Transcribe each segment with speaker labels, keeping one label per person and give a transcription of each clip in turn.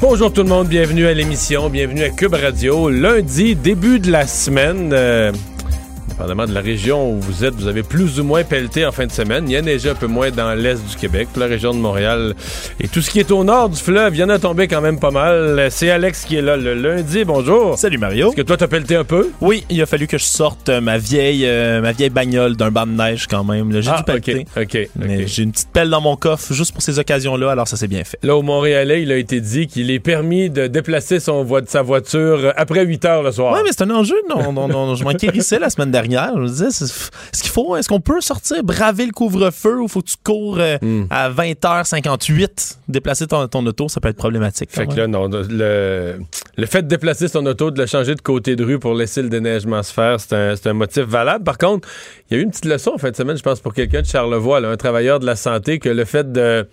Speaker 1: Bonjour tout le monde, bienvenue à l'émission, bienvenue à Cube Radio. Lundi, début de la semaine. euh, Dépendamment de la région où vous êtes, vous avez plus ou moins pelleté en fin de semaine. Il y a neigé un peu moins dans l'est du Québec, la région de Montréal. Et tout ce qui est au nord du fleuve, il y en a tombé quand même pas mal. C'est Alex qui est là le lundi. Bonjour.
Speaker 2: Salut Mario.
Speaker 1: Est-ce que toi, t'as pelleté un peu?
Speaker 2: Oui, il a fallu que je sorte euh, ma vieille euh, ma vieille bagnole d'un banc de neige quand même. J'ai dû Mais
Speaker 1: ok.
Speaker 2: j'ai une petite pelle dans mon coffre juste pour ces occasions-là, alors ça s'est bien fait.
Speaker 1: Là, au Montréalais, il a été dit qu'il est permis de déplacer son vo- sa voiture après 8 heures le soir.
Speaker 2: Ouais, mais c'est un enjeu. Non, non, non, je m'inquérissais la semaine dernière. Je me disais, c'est- est-ce qu'il faut, est-ce qu'on peut sortir, braver le couvre-feu ou faut que tu cours euh,
Speaker 1: Hmm.
Speaker 2: à 20h58, déplacer ton, ton auto, ça peut être problématique.
Speaker 1: Fait que là, non, le, le fait de déplacer son auto, de le changer de côté de rue pour laisser le déneigement se faire, c'est un, un motif valable. Par contre, il y a eu une petite leçon en fin de semaine, je pense, pour quelqu'un de Charlevoix, là, un travailleur de la santé, que le fait de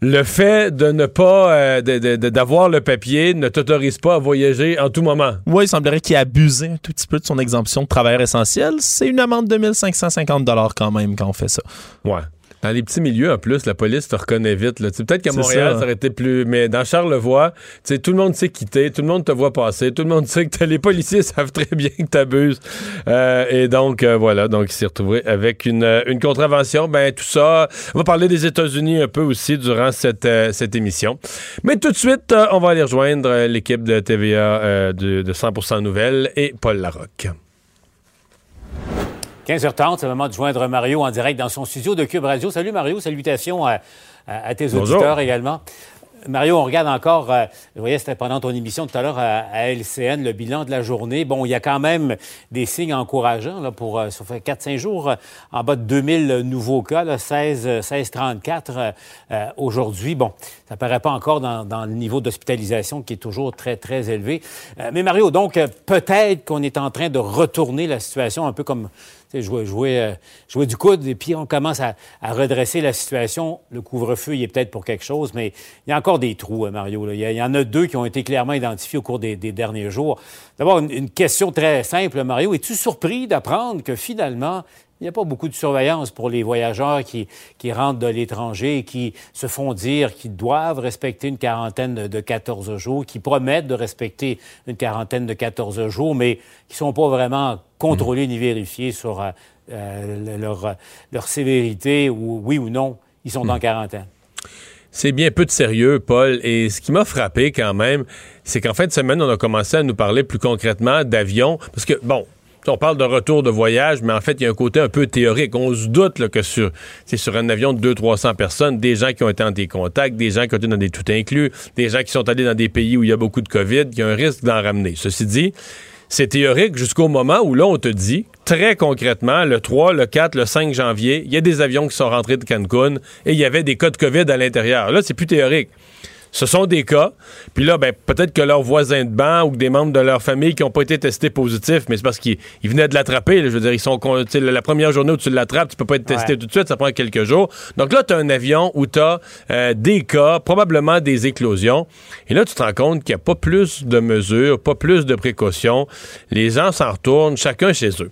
Speaker 1: le fait de ne pas euh, d'avoir le papier ne t'autorise pas à voyager en tout moment.
Speaker 2: Ouais, il semblerait qu'il ait abusé un tout petit peu de son exemption de travailleur essentiel. C'est une amende de 1550 quand même quand on fait ça.
Speaker 1: Ouais. Dans les petits milieux, en plus, la police te reconnaît vite. Peut-être qu'à Montréal, ça.
Speaker 2: ça.
Speaker 1: aurait été plus. Mais dans Charlevoix, tout le monde sait quitter, tout le monde te voit passer, tout le monde sait que les policiers savent très bien que tu abuses. et donc, euh, voilà. Donc, il s'est retrouvé avec une, euh, une contravention. Ben, tout ça. On va parler des États-Unis un peu aussi durant cette, euh, cette émission. Mais tout de suite, euh, on va aller rejoindre euh, l'équipe de TVA euh, de, de 100% Nouvelles et Paul Larocque.
Speaker 3: 15h30, c'est le moment de joindre Mario en direct dans son studio de Cube Radio. Salut Mario, salutations à, à- à tes
Speaker 1: Bonjour.
Speaker 3: auditeurs également. Mario, on regarde encore, euh, je voyais, c'était pendant ton émission tout à l'heure à, à LCN, le bilan de la journée. Bon, il y a quand même des signes encourageants là, pour, euh, ça fait 4-5 jours, euh, en bas de 2000 nouveaux cas, là, 16, euh, 1634 euh, euh, aujourd'hui. Bon, ça paraît pas encore dans, dans le niveau d'hospitalisation qui est toujours très, très élevé. Euh, mais Mario, donc, peut-être qu'on est en train de retourner la situation un peu comme jouer, euh, jouer du coude et puis on commence à, redresser la situation. Le couvre-feu, il est peut-être pour quelque chose, mais il y a encore des trous, euh, Mario. Il, y en a deux qui ont été clairement identifiés au cours des, derniers jours. D'abord, une question très simple, Mario. Es-tu surpris d'apprendre que finalement, il n'y a pas beaucoup de surveillance pour les voyageurs qui, qui rentrent de l'étranger et qui se font dire qu'ils doivent respecter une quarantaine de, de 14 jours, qui promettent de respecter une quarantaine de 14 jours, mais qui ne sont pas vraiment contrôlés ni vérifiés sur euh, euh, leur, leur sévérité ou oui ou non, ils sont en quarantaine.
Speaker 1: C'est bien peu de sérieux, Paul. Et ce qui m'a frappé quand même, c'est qu'en fin de semaine, on a commencé à nous parler plus concrètement d'avions. Parce que, bon, on parle de retour de voyage, mais en fait, il y a un côté un peu théorique. On se doute que sur, c'est sur un avion de 200-300 personnes, des gens qui ont été en des des gens qui ont été dans des tout inclus, des gens qui sont allés dans des pays où il y a beaucoup de COVID, il y a un risque d'en ramener. Ceci dit, c'est théorique jusqu'au moment où là, on te dit, très concrètement, le 3, le 4, le 5 janvier, il y a des avions qui sont rentrés de Cancun et il y avait des cas de COVID à l'intérieur. Là, c'est plus théorique. Ce sont des cas. Puis là, ben, peut-être que leurs voisins de banc ou que des membres de leur famille qui n'ont pas été testés positifs, mais c'est parce qu'ils ils venaient de l'attraper. Je veux dire, ils sont la première journée où tu l'attrapes, tu peux pas être testé
Speaker 3: Ouais.
Speaker 1: tout de suite, ça prend quelques jours. Donc là, tu as un avion où tu as des cas, probablement des éclosions. Et là, tu te rends compte qu'il n'y a pas plus de mesures, pas plus de précautions. Les gens s'en retournent, chacun chez eux.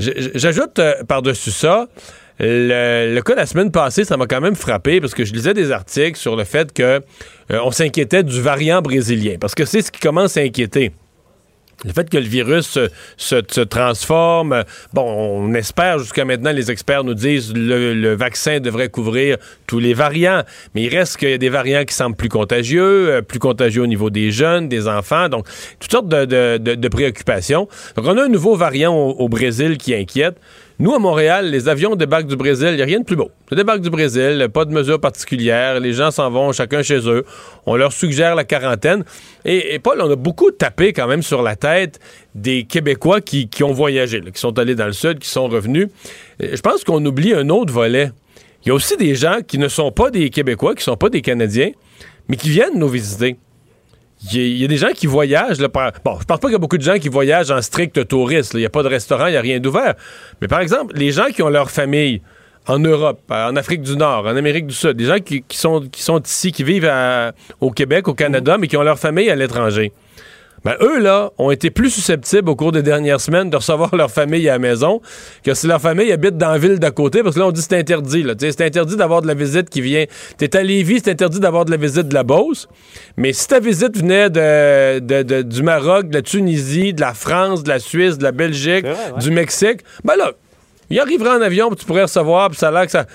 Speaker 1: J'ajoute euh, par-dessus ça, le, cas de la semaine passée, ça m'a quand même frappé parce que je lisais des articles sur le fait que euh, on s'inquiétait du variant brésilien. Parce que c'est ce qui commence à inquiéter. Le fait que le virus se, transforme, bon, on espère jusqu'à maintenant, les experts nous disent le, le vaccin devrait couvrir tous les variants, mais il reste qu'il y a des variants qui semblent plus contagieux, euh, plus contagieux au niveau des jeunes, des enfants, donc toutes sortes de, préoccupations. Donc on a un nouveau variant au Brésil qui inquiète. Nous, à Montréal, les avions débarquent du Brésil, il n'y a rien de plus beau. Ça débarque du Brésil, pas de mesures particulières, les gens s'en vont chacun chez eux. On leur suggère la quarantaine. Et, Paul, on a beaucoup tapé quand même sur la tête des Québécois qui, ont voyagé, qui sont allés dans le sud, qui sont revenus. Et Je pense qu'on oublie un autre volet. Il y a aussi des gens qui ne sont pas des Québécois, qui ne sont pas des Canadiens, mais qui viennent nous visiter. Il y, a des gens qui voyagent. Là, bon, je pense pas qu'il y a beaucoup de gens qui voyagent en strict touriste. Il n'y a pas de restaurant, il n'y a rien d'ouvert. Mais par exemple, les gens qui ont leur famille en Europe, en Afrique du Nord, en Amérique du Sud, des gens qui, sont, qui sont ici, qui vivent au Québec, au Canada, mais qui ont leur famille à l'étranger. Ben, eux, là, ont été plus susceptibles au cours des dernières semaines de recevoir leur famille à la maison que si leur famille habite dans la ville d'à côté, parce que là, on dit c'est interdit. C'est interdit d'avoir de la visite qui vient. T'es à Lévis, c'est interdit d'avoir de la visite de la Beauce. Mais si ta visite venait de, du Maroc, de la Tunisie, de la France, de la Suisse, de la Belgique, du Mexique, ben là, il arriverait en avion, puis tu pourrais recevoir, puis ça a l'air que ça.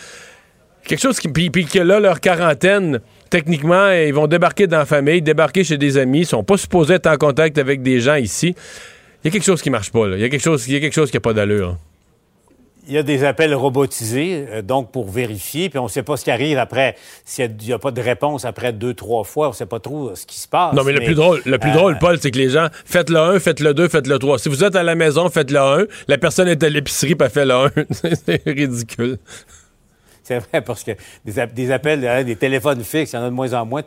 Speaker 1: Quelque chose qui. Puis, puis que là, leur quarantaine techniquement, ils vont débarquer dans la famille, débarquer chez des amis, ils sont pas supposés être en contact avec des gens ici. Il y a quelque chose qui marche pas. Il y a quelque chose, y a quelque chose qui n'a pas d'allure.
Speaker 3: Il y a des appels robotisés, euh, donc pour vérifier, puis on ne sait pas ce qui arrive après. S'il n'y a, pas de réponse après deux, trois fois, on ne sait pas trop ce qui se passe.
Speaker 1: Non, mais, le plus drôle, le plus drôle, euh, Paul, c'est que les gens, faites le 1, faites le 2, faites le 3. Si vous êtes à la maison, faites le 1. La personne est à l'épicerie, puis elle fait le 1. c'est ridicule.
Speaker 3: C'est vrai, parce que des, appels, hein, des téléphones fixes, il y en a de moins en moins,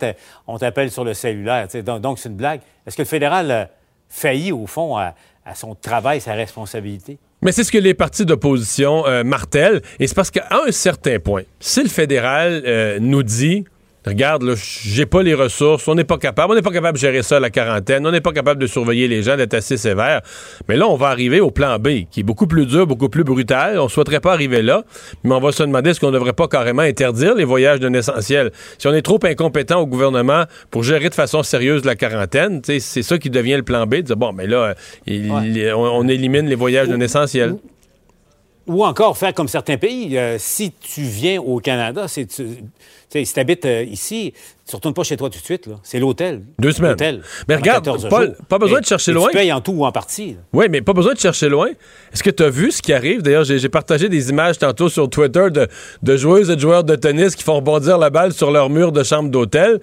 Speaker 3: on t'appelle sur le cellulaire. Donc, c'est une blague. Est-ce que le fédéral faillit, au fond, à, son travail, sa responsabilité?
Speaker 1: Mais c'est ce que les partis d'opposition euh, martèlent. Et c'est parce qu'à un certain point, si le fédéral euh, nous dit regarde, là, j'ai pas les ressources, on n'est pas capable, on n'est pas capable de gérer ça la quarantaine, on n'est pas capable de surveiller les gens, d'être assez sévère. Mais là, on va arriver au plan B, qui est beaucoup plus dur, beaucoup plus brutal. On souhaiterait pas arriver là, mais on va se demander est-ce qu'on ne devrait pas carrément interdire les voyages d'un essentiel. Si on est trop incompétent au gouvernement pour gérer de façon sérieuse la quarantaine, c'est ça qui devient le plan B, de dire bon, mais là, on, élimine les voyages d'un essentiel.
Speaker 3: Ou encore faire comme certains pays. Euh, si tu viens au Canada, c'est si tu habites euh, ici, tu ne retournes pas chez toi tout de suite. C'est l'hôtel.
Speaker 1: Deux semaines. mais regarde, pas besoin de chercher loin.
Speaker 3: Tu payes en tout ou en partie.
Speaker 1: Oui, mais pas besoin de chercher loin. Est-ce que tu as vu ce qui arrive? D'ailleurs, j'ai partagé des images tantôt sur Twitter de, de joueuses et de joueurs de tennis qui font rebondir la balle sur leur mur de chambre d'hôtel.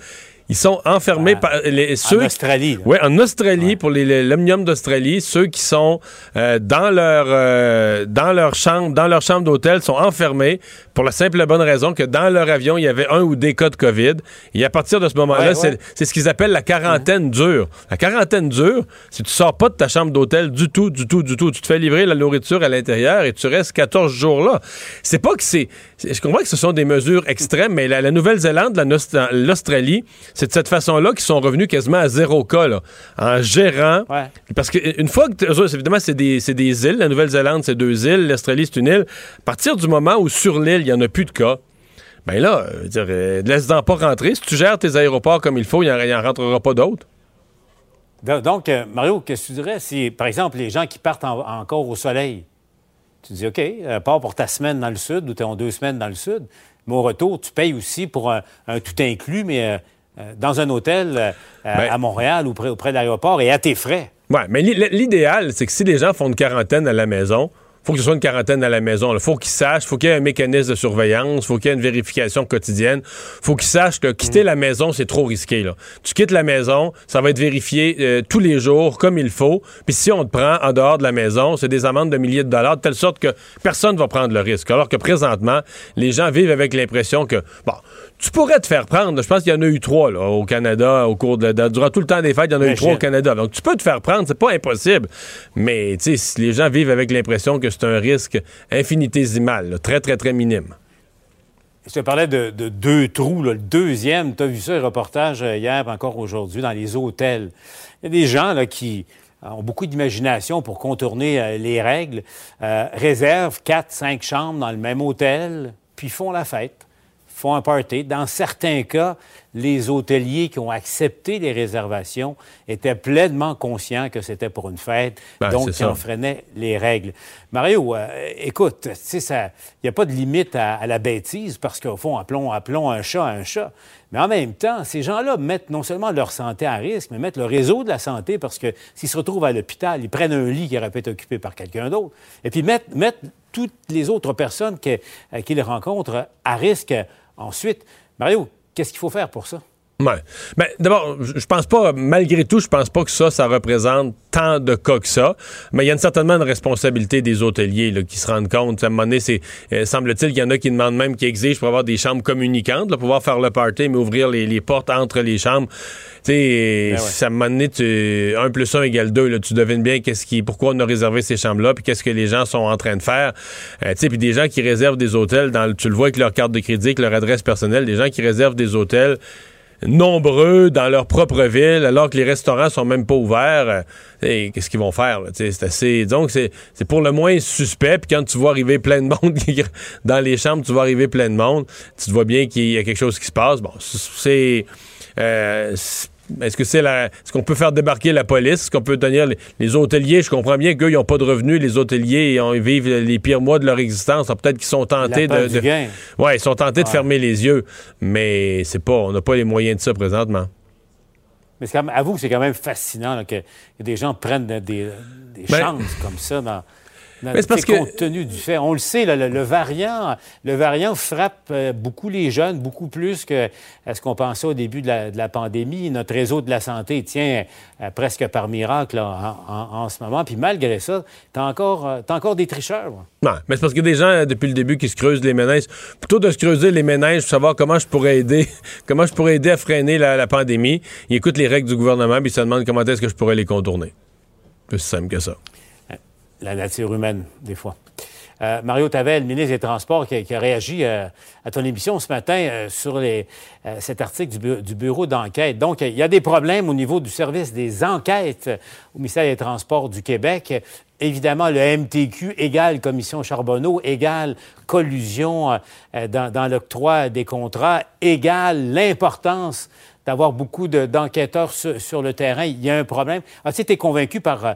Speaker 1: Ils sont enfermés ah. par les, ceux.
Speaker 3: En Australie.
Speaker 1: Oui, en Australie, pour les, l'omnium d'Australie, ceux qui sont euh, dans leur euh, dans leur chambre, dans leur chambre d'hôtel, sont enfermés pour la simple et bonne raison que dans leur avion, il y avait un ou des cas de COVID. Et à partir de ce moment-là, c'est, ce qu'ils appellent la quarantaine dure. La quarantaine dure, si tu sors pas de ta chambre d'hôtel du tout, du tout, du tout, tu te fais livrer la nourriture à l'intérieur et tu restes 14 jours là. C'est pas que c'est. Je comprends que ce sont des mesures extrêmes, mais la, Nouvelle-Zélande, l'Australie, c'est de cette façon-là qu'ils sont revenus quasiment à zéro cas, là, en gérant. Parce qu'une fois que, évidemment, c'est des, des, îles. La Nouvelle-Zélande, c'est deux îles. L'Australie, c'est une île. À partir du moment où sur l'île, il n'y en a plus de cas, ben là, euh, euh, laisse-en pas rentrer. Si tu gères tes aéroports comme il faut, il n'y en, rentrera pas d'autres.
Speaker 3: Donc, euh, Mario, qu'est-ce que tu dirais si, par exemple, les gens qui partent encore au soleil, tu dis, OK, pars pour ta semaine dans le sud ou tu es deux semaines dans le sud, mais au retour, tu payes aussi pour un, tout inclus, mais euh, dans un hôtel euh, ben- à Montréal ou près, auprès de l'aéroport et à tes frais.
Speaker 1: Oui, mais l'idéal, c'est que si les gens font une quarantaine à la maison, faut que ce soit une quarantaine à la maison. Il faut qu'ils sachent, faut qu'il y ait un mécanisme de surveillance, faut qu'il y ait une vérification quotidienne. faut qu'ils sachent que quitter mm. la maison, c'est trop risqué. Là. Tu quittes la maison, ça va être vérifié euh, tous les jours, comme il faut. Puis si on te prend en dehors de la maison, c'est des amendes de milliers de dollars, de telle sorte que personne ne va prendre le risque. Alors que présentement, les gens vivent avec l'impression que, bon, tu pourrais te faire prendre. Je pense qu'il y en a eu trois là, au Canada au cours de, durant tout le temps des fêtes. Il y en a eu trois au Canada. Donc tu peux te faire prendre, c'est pas impossible. Mais tu sais, les gens vivent avec l'impression que c'est un risque infinitésimal, très très très minime.
Speaker 3: Je te parlais de, deux trous. Le deuxième, tu as vu ça, le reportage euh, hier, encore aujourd'hui, dans les hôtels. Il y a des gens là, qui ont beaucoup d'imagination pour contourner euh, les règles, euh, réservent quatre, cinq chambres dans le même hôtel, puis font la fête font un party. Dans certains cas, les hôteliers qui ont accepté les réservations étaient pleinement conscients que c'était pour une fête, ben, donc ils enfreinaient les règles. Mario, euh, écoute, il n'y a pas de limite à, la bêtise parce qu'au fond, appelons, appelons un chat un chat. Mais en même temps, ces gens-là mettent non seulement leur santé à risque, mais mettent le réseau de la santé parce que s'ils se retrouvent à l'hôpital, ils prennent un lit qui aurait pu être occupé par quelqu'un d'autre. Et puis mettent, mettent toutes les autres personnes qu'ils rencontrent à risque Ensuite, Mario, qu'est-ce qu'il faut faire pour ça?
Speaker 1: Ouais. Ben, d'abord, je pense pas, malgré tout, je pense pas que ça, ça représente tant de cas que ça. Mais il y a certainement une responsabilité des hôteliers là, qui se rendent compte. À un moment donné, c'est, euh, semble-t-il qu'il y en a qui demandent même, qui exigent pour avoir des chambres communicantes, pour pouvoir faire le party, mais ouvrir les, portes entre les chambres. Tu sais, ben ça m'a donné, tu, 1 plus 1 égale 2. Là, tu devines bien qu'est-ce qui, pourquoi on a réservé ces chambres-là, puis qu'est-ce que les gens sont en train de faire. Euh, tu sais, puis des gens qui réservent des hôtels, dans, tu le vois avec leur carte de crédit, avec leur adresse personnelle, des gens qui réservent des hôtels nombreux dans leur propre ville, alors que les restaurants sont même pas ouverts. Euh, qu'est-ce qu'ils vont faire? C'est assez. Donc, c'est pour le moins suspect. Puis quand tu vois arriver plein de monde dans les chambres, tu vois arriver plein de monde, tu te vois bien qu'il y a quelque chose qui se passe. Bon, c'est. Euh, est-ce que c'est la. Est-ce qu'on peut faire débarquer la police? Est-ce qu'on peut tenir les, hôteliers? Je comprends bien qu'eux, ils n'ont pas de revenus. Les hôteliers, ils vivent les pires mois de leur existence. Peut-être qu'ils sont tentés de. de ouais, ils sont tentés de fermer les yeux. Mais c'est pas. On n'a pas les moyens de ça présentement.
Speaker 3: Mais c'est avoue que c'est quand même fascinant que, des gens prennent des, des ben chances comme ça dans c'est parce que... compte tenu du fait, on le sait, le, variant, le variant frappe euh, beaucoup les jeunes, beaucoup plus que ce qu'on pensait au début de la, pandémie. Notre réseau de la santé tient euh, presque par miracle en, ce moment. Puis malgré ça, t'as encore, euh, as encore des tricheurs.
Speaker 1: Non, mais c'est parce qu'il y a des gens depuis le début qui se creusent les ménages. Plutôt de se creuser les ménages pour savoir comment je pourrais aider, comment je pourrais aider à freiner la, pandémie, ils écoutent les règles du gouvernement puis ils se demandent comment est-ce que je pourrais les contourner. Plus simple que ça
Speaker 3: la nature humaine, des fois. Euh, Mario Tavel, ministre des Transports, qui a, réagi euh, à ton émission ce matin euh, sur cet article du, bureau d'enquête. Donc, il y a des problèmes au niveau du service des enquêtes au ministère des Transports du Québec. Évidemment, le MTQ égale Commission Charbonneau, égale collusion dans, dans l'octroi des contrats, égale l'importance d'avoir beaucoup d'enquêteurs sur, le terrain. Il y a un problème. As-tu été convaincu par euh,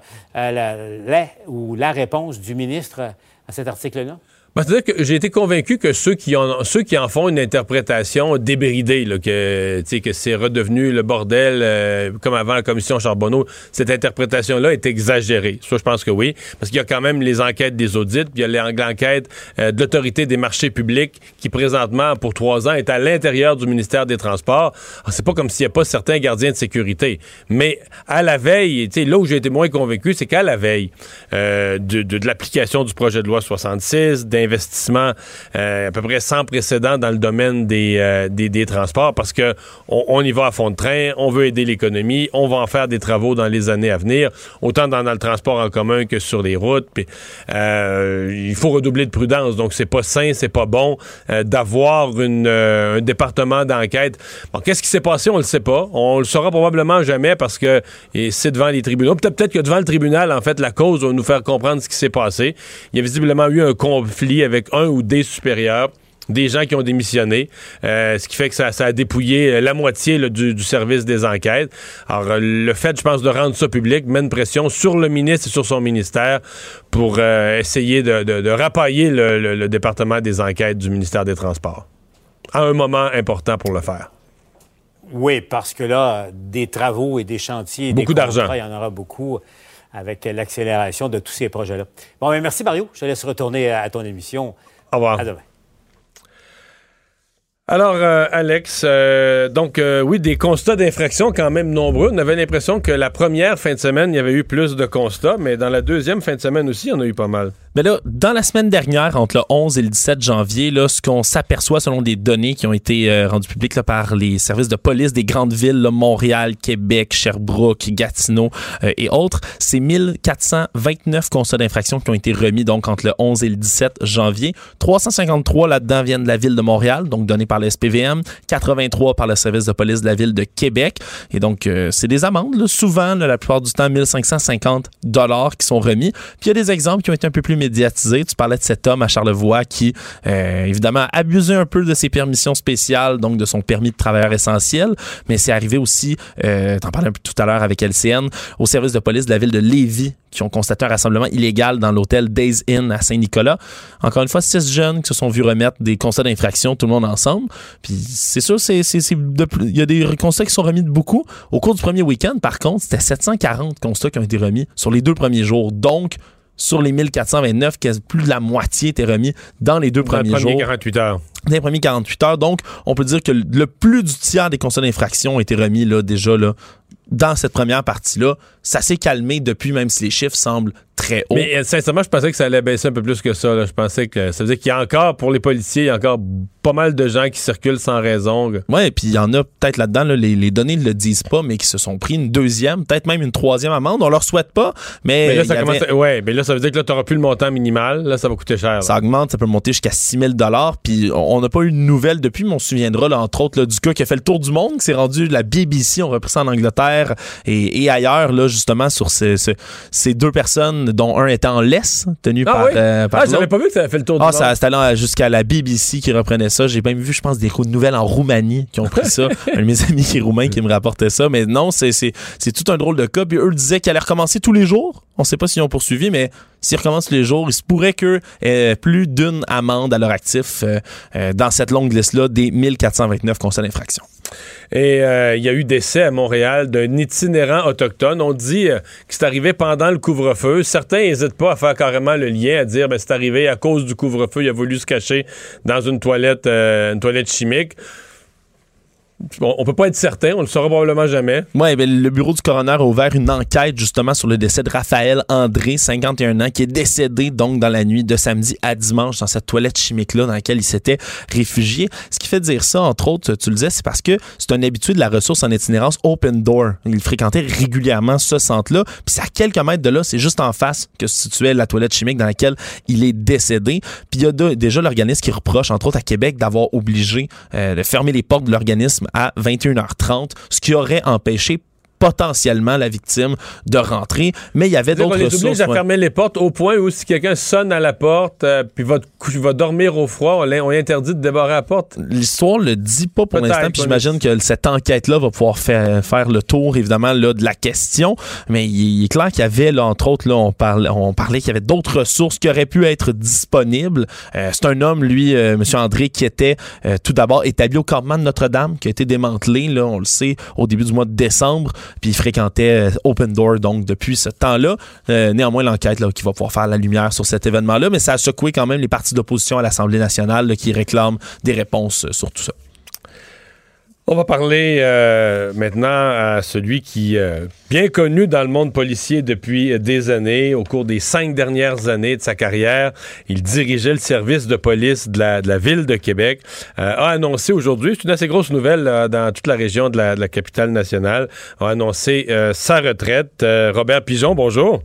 Speaker 3: la, ou la réponse du ministre à cet article-là?
Speaker 1: C'est-à-dire que j'ai été convaincu que ceux qui, en, font une interprétation débridée, que, c'est redevenu le bordel euh, comme avant la commission Charbonneau, cette interprétation-là est exagérée. Ça, je pense que oui, parce qu'il y a quand même les enquêtes des audits, puis il y a l'enquête euh, de l'autorité des marchés publics qui, présentement, pour trois ans, est à l'intérieur du ministère des Transports. Ah, c'est pas comme s'il n'y a pas certains gardiens de sécurité. Mais à la veille, là où j'ai été moins convaincu, c'est qu'à la veille euh, de l'application du projet de loi 66, investissement euh, à peu près sans précédent dans le domaine des, euh, des, transports parce que on, y va à fond de train, on veut aider l'économie, on va en faire des travaux dans les années à venir, autant dans, le transport en commun que sur les routes. Euh, il faut redoubler de prudence, donc c'est pas sain, c'est pas bon d'avoir un département d'enquête. Qu'est-ce qui s'est passé, on le sait pas. On le saura probablement jamais parce que c'est devant les tribunaux. Peut-être peut que devant le tribunal, en fait, la cause va nous faire comprendre ce qui s'est passé. Il y a visiblement eu un conflit avec un ou des supérieurs des gens qui ont démissionné, euh, ce qui fait que ça, a dépouillé euh, la moitié du, service des enquêtes. Alors, euh, le fait, je pense, de rendre ça public met une pression sur le ministre et sur son ministère pour essayer de, de, rapailler le, département des enquêtes du ministère des Transports. À un moment important pour le faire.
Speaker 3: Oui, parce que là, des travaux et des chantiers,
Speaker 1: beaucoup d'argent.
Speaker 3: Il y en aura beaucoup avec l'accélération de tous ces projets-là. Bon, ben, merci Mario. Je te laisse retourner à ton émission.
Speaker 1: Au revoir.
Speaker 3: À demain.
Speaker 1: Alors, euh, Alex, euh, donc euh, oui, des constats d'infraction quand même nombreux. On avait l'impression que la première fin de semaine, il y avait eu plus de constats, mais dans la deuxième fin de semaine aussi, en a eu pas mal.
Speaker 2: Mais là, dans la semaine dernière, entre le 11 et le 17 janvier, là, ce qu'on s'aperçoit selon des données qui ont été euh, rendues publiques là, par les services de police des grandes villes, Montréal, Québec, Sherbrooke, Gatineau euh, et autres, c'est 1429 constats d'infraction qui ont été remis donc entre le 11 et le 17 janvier. 353 là-dedans viennent de la ville de Montréal, donc données par le SPVM, 83 par le service de police de la ville de Québec. Et donc, euh, c'est des amendes, souvent, la plupart du temps, 1550 dollars qui sont remis. Puis il y a des exemples qui ont été un peu plus médiatisé. Tu parlais de cet homme à Charlevoix qui, euh, évidemment, abusait un peu de ses permissions spéciales, donc de son permis de travailleur essentiel, mais c'est arrivé aussi, euh, t'en parlais un peu tout à l'heure avec LCN, au service de police de la ville de Lévis qui ont constaté un rassemblement illégal dans l'hôtel Days Inn à Saint-Nicolas. Encore une fois, six jeunes qui se sont vus remettre des constats d'infraction, tout le monde ensemble. Puis c'est sûr, c'est, il y a des constats qui sont remis de beaucoup. Au cours du premier week-end, par contre, c'était 740 constats qui ont été remis sur les deux premiers jours. Donc, sur les 1429, plus de la moitié était remis dans les deux
Speaker 1: Dans les
Speaker 2: premiers jours.
Speaker 1: 48 heures.
Speaker 2: Dans les premiers 48 heures. Donc, on peut dire que le plus du tiers des constats d'infraction ont été remis là, déjà là, dans cette première partie-là. Ça s'est calmé depuis, même si les chiffres semblent très hauts.
Speaker 1: Mais euh, sincèrement, je pensais que ça allait baisser un peu plus que ça. là. Je pensais que ça veut dire qu'il y a encore, pour les policiers, il y a encore pas mal de gens qui circulent sans raison. là.
Speaker 2: Ouais, puis il y en a peut-être là-dedans, là, les, les données ne le disent pas, mais qui se sont pris une deuxième, peut-être même une troisième amende. On leur souhaite pas, mais,
Speaker 1: Mais là, ça
Speaker 2: avait-
Speaker 1: commence à- Ouais, mais là, ça veut dire que là, t'auras plus le montant minimal. Là, ça va coûter cher. là.
Speaker 2: ça augmente, ça peut monter jusqu'à 6 000 Puis on n'a pas eu de nouvelles depuis, mais on se souviendra, là, entre autres, là, du gars qui a fait le tour du monde, qui s'est rendu la BBC, on a repris ça en Angleterre et, et ailleurs, là, justement, sur ce- ce- ces deux personnes, dont un était en laisse, tenu
Speaker 1: Ah
Speaker 2: par,
Speaker 1: oui?
Speaker 2: euh, par
Speaker 1: Ah, j'avais pas vu que ça avait fait le tour du
Speaker 2: Ah, ça, c'était jusqu'à la BBC qui reprenait ça. J'ai même vu, je pense, des coups de nouvelles en Roumanie qui ont pris ça. un de mes amis qui est roumain qui me rapportait ça. Mais non, c'est, tout un drôle de cas. Puis eux disaient qu'ils allaient recommencer tous les jours. On sait pas s'ils ont poursuivi, mais s'ils recommencent tous les jours, il se pourrait que euh, plus d'une amende à leur actif euh, euh, dans cette longue liste-là des 1429 constats d'infraction.
Speaker 1: Et euh, il y a eu décès à Montréal d'un autochtone. On dit euh, que c'est arrivé pendant le couvre-feu. Certains n'hésitent pas à faire carrément le lien, à dire ben, c'est arrivé à cause du couvre-feu. Il a voulu se cacher dans une toilette, euh, une toilette chimique. Bon, on peut pas être certain, on le saura probablement jamais.
Speaker 2: Ouais, ben, le bureau du coroner a ouvert une enquête justement sur le décès de Raphaël André, 51 ans, qui est décédé donc dans la nuit de samedi à dimanche dans cette toilette chimique-là dans laquelle il s'était réfugié. Ce qui fait dire ça, entre autres, tu le disais, c'est parce que c'est un habitué de la ressource en itinérance Open Door. Il fréquentait régulièrement ce centre-là. Puis c'est à quelques mètres de là, c'est juste en face que se situait la toilette chimique dans laquelle il est décédé. Puis il y a déjà l'organisme qui reproche, entre autres à Québec, d'avoir obligé euh, de fermer les portes de l'organisme à 21h30, ce qui aurait empêché potentiellement la victime de rentrer, mais il y avait d'autres
Speaker 1: les à
Speaker 2: ouais.
Speaker 1: fermer les portes au point où si quelqu'un sonne à la porte euh, puis va, va dormir au froid, on, on lui interdit de débarrer la porte.
Speaker 2: L'histoire le dit pas pour l'instant, puis
Speaker 1: pas
Speaker 2: j'imagine que cette enquête-là va pouvoir faire, faire le tour, évidemment, là, de la question. Mais il, il est clair qu'il y avait, là, entre autres, là, on, parlait, on parlait qu'il y avait d'autres ressources qui auraient pu être disponibles. Euh, c'est un homme, lui, euh, M. André, qui était euh, tout d'abord établi au campement de Notre-Dame, qui a été démantelé, là, on le sait, au début du mois de décembre, puis il fréquentait euh, Open Door, donc depuis ce temps-là. Euh, néanmoins, l'enquête qui va pouvoir faire la lumière sur cet événement-là, mais ça a secoué quand même les partis d'opposition à l'Assemblée nationale qui réclament des réponses euh, sur tout ça.
Speaker 1: On va parler euh, maintenant à celui qui, euh, bien connu dans le monde policier depuis des années, au cours des cinq dernières années de sa carrière, il dirigeait le service de police de la, de la ville de Québec, euh, a annoncé aujourd'hui, c'est une assez grosse nouvelle dans toute la région de la, de la capitale nationale, a annoncé sa retraite. Robert Pigeon, bonjour.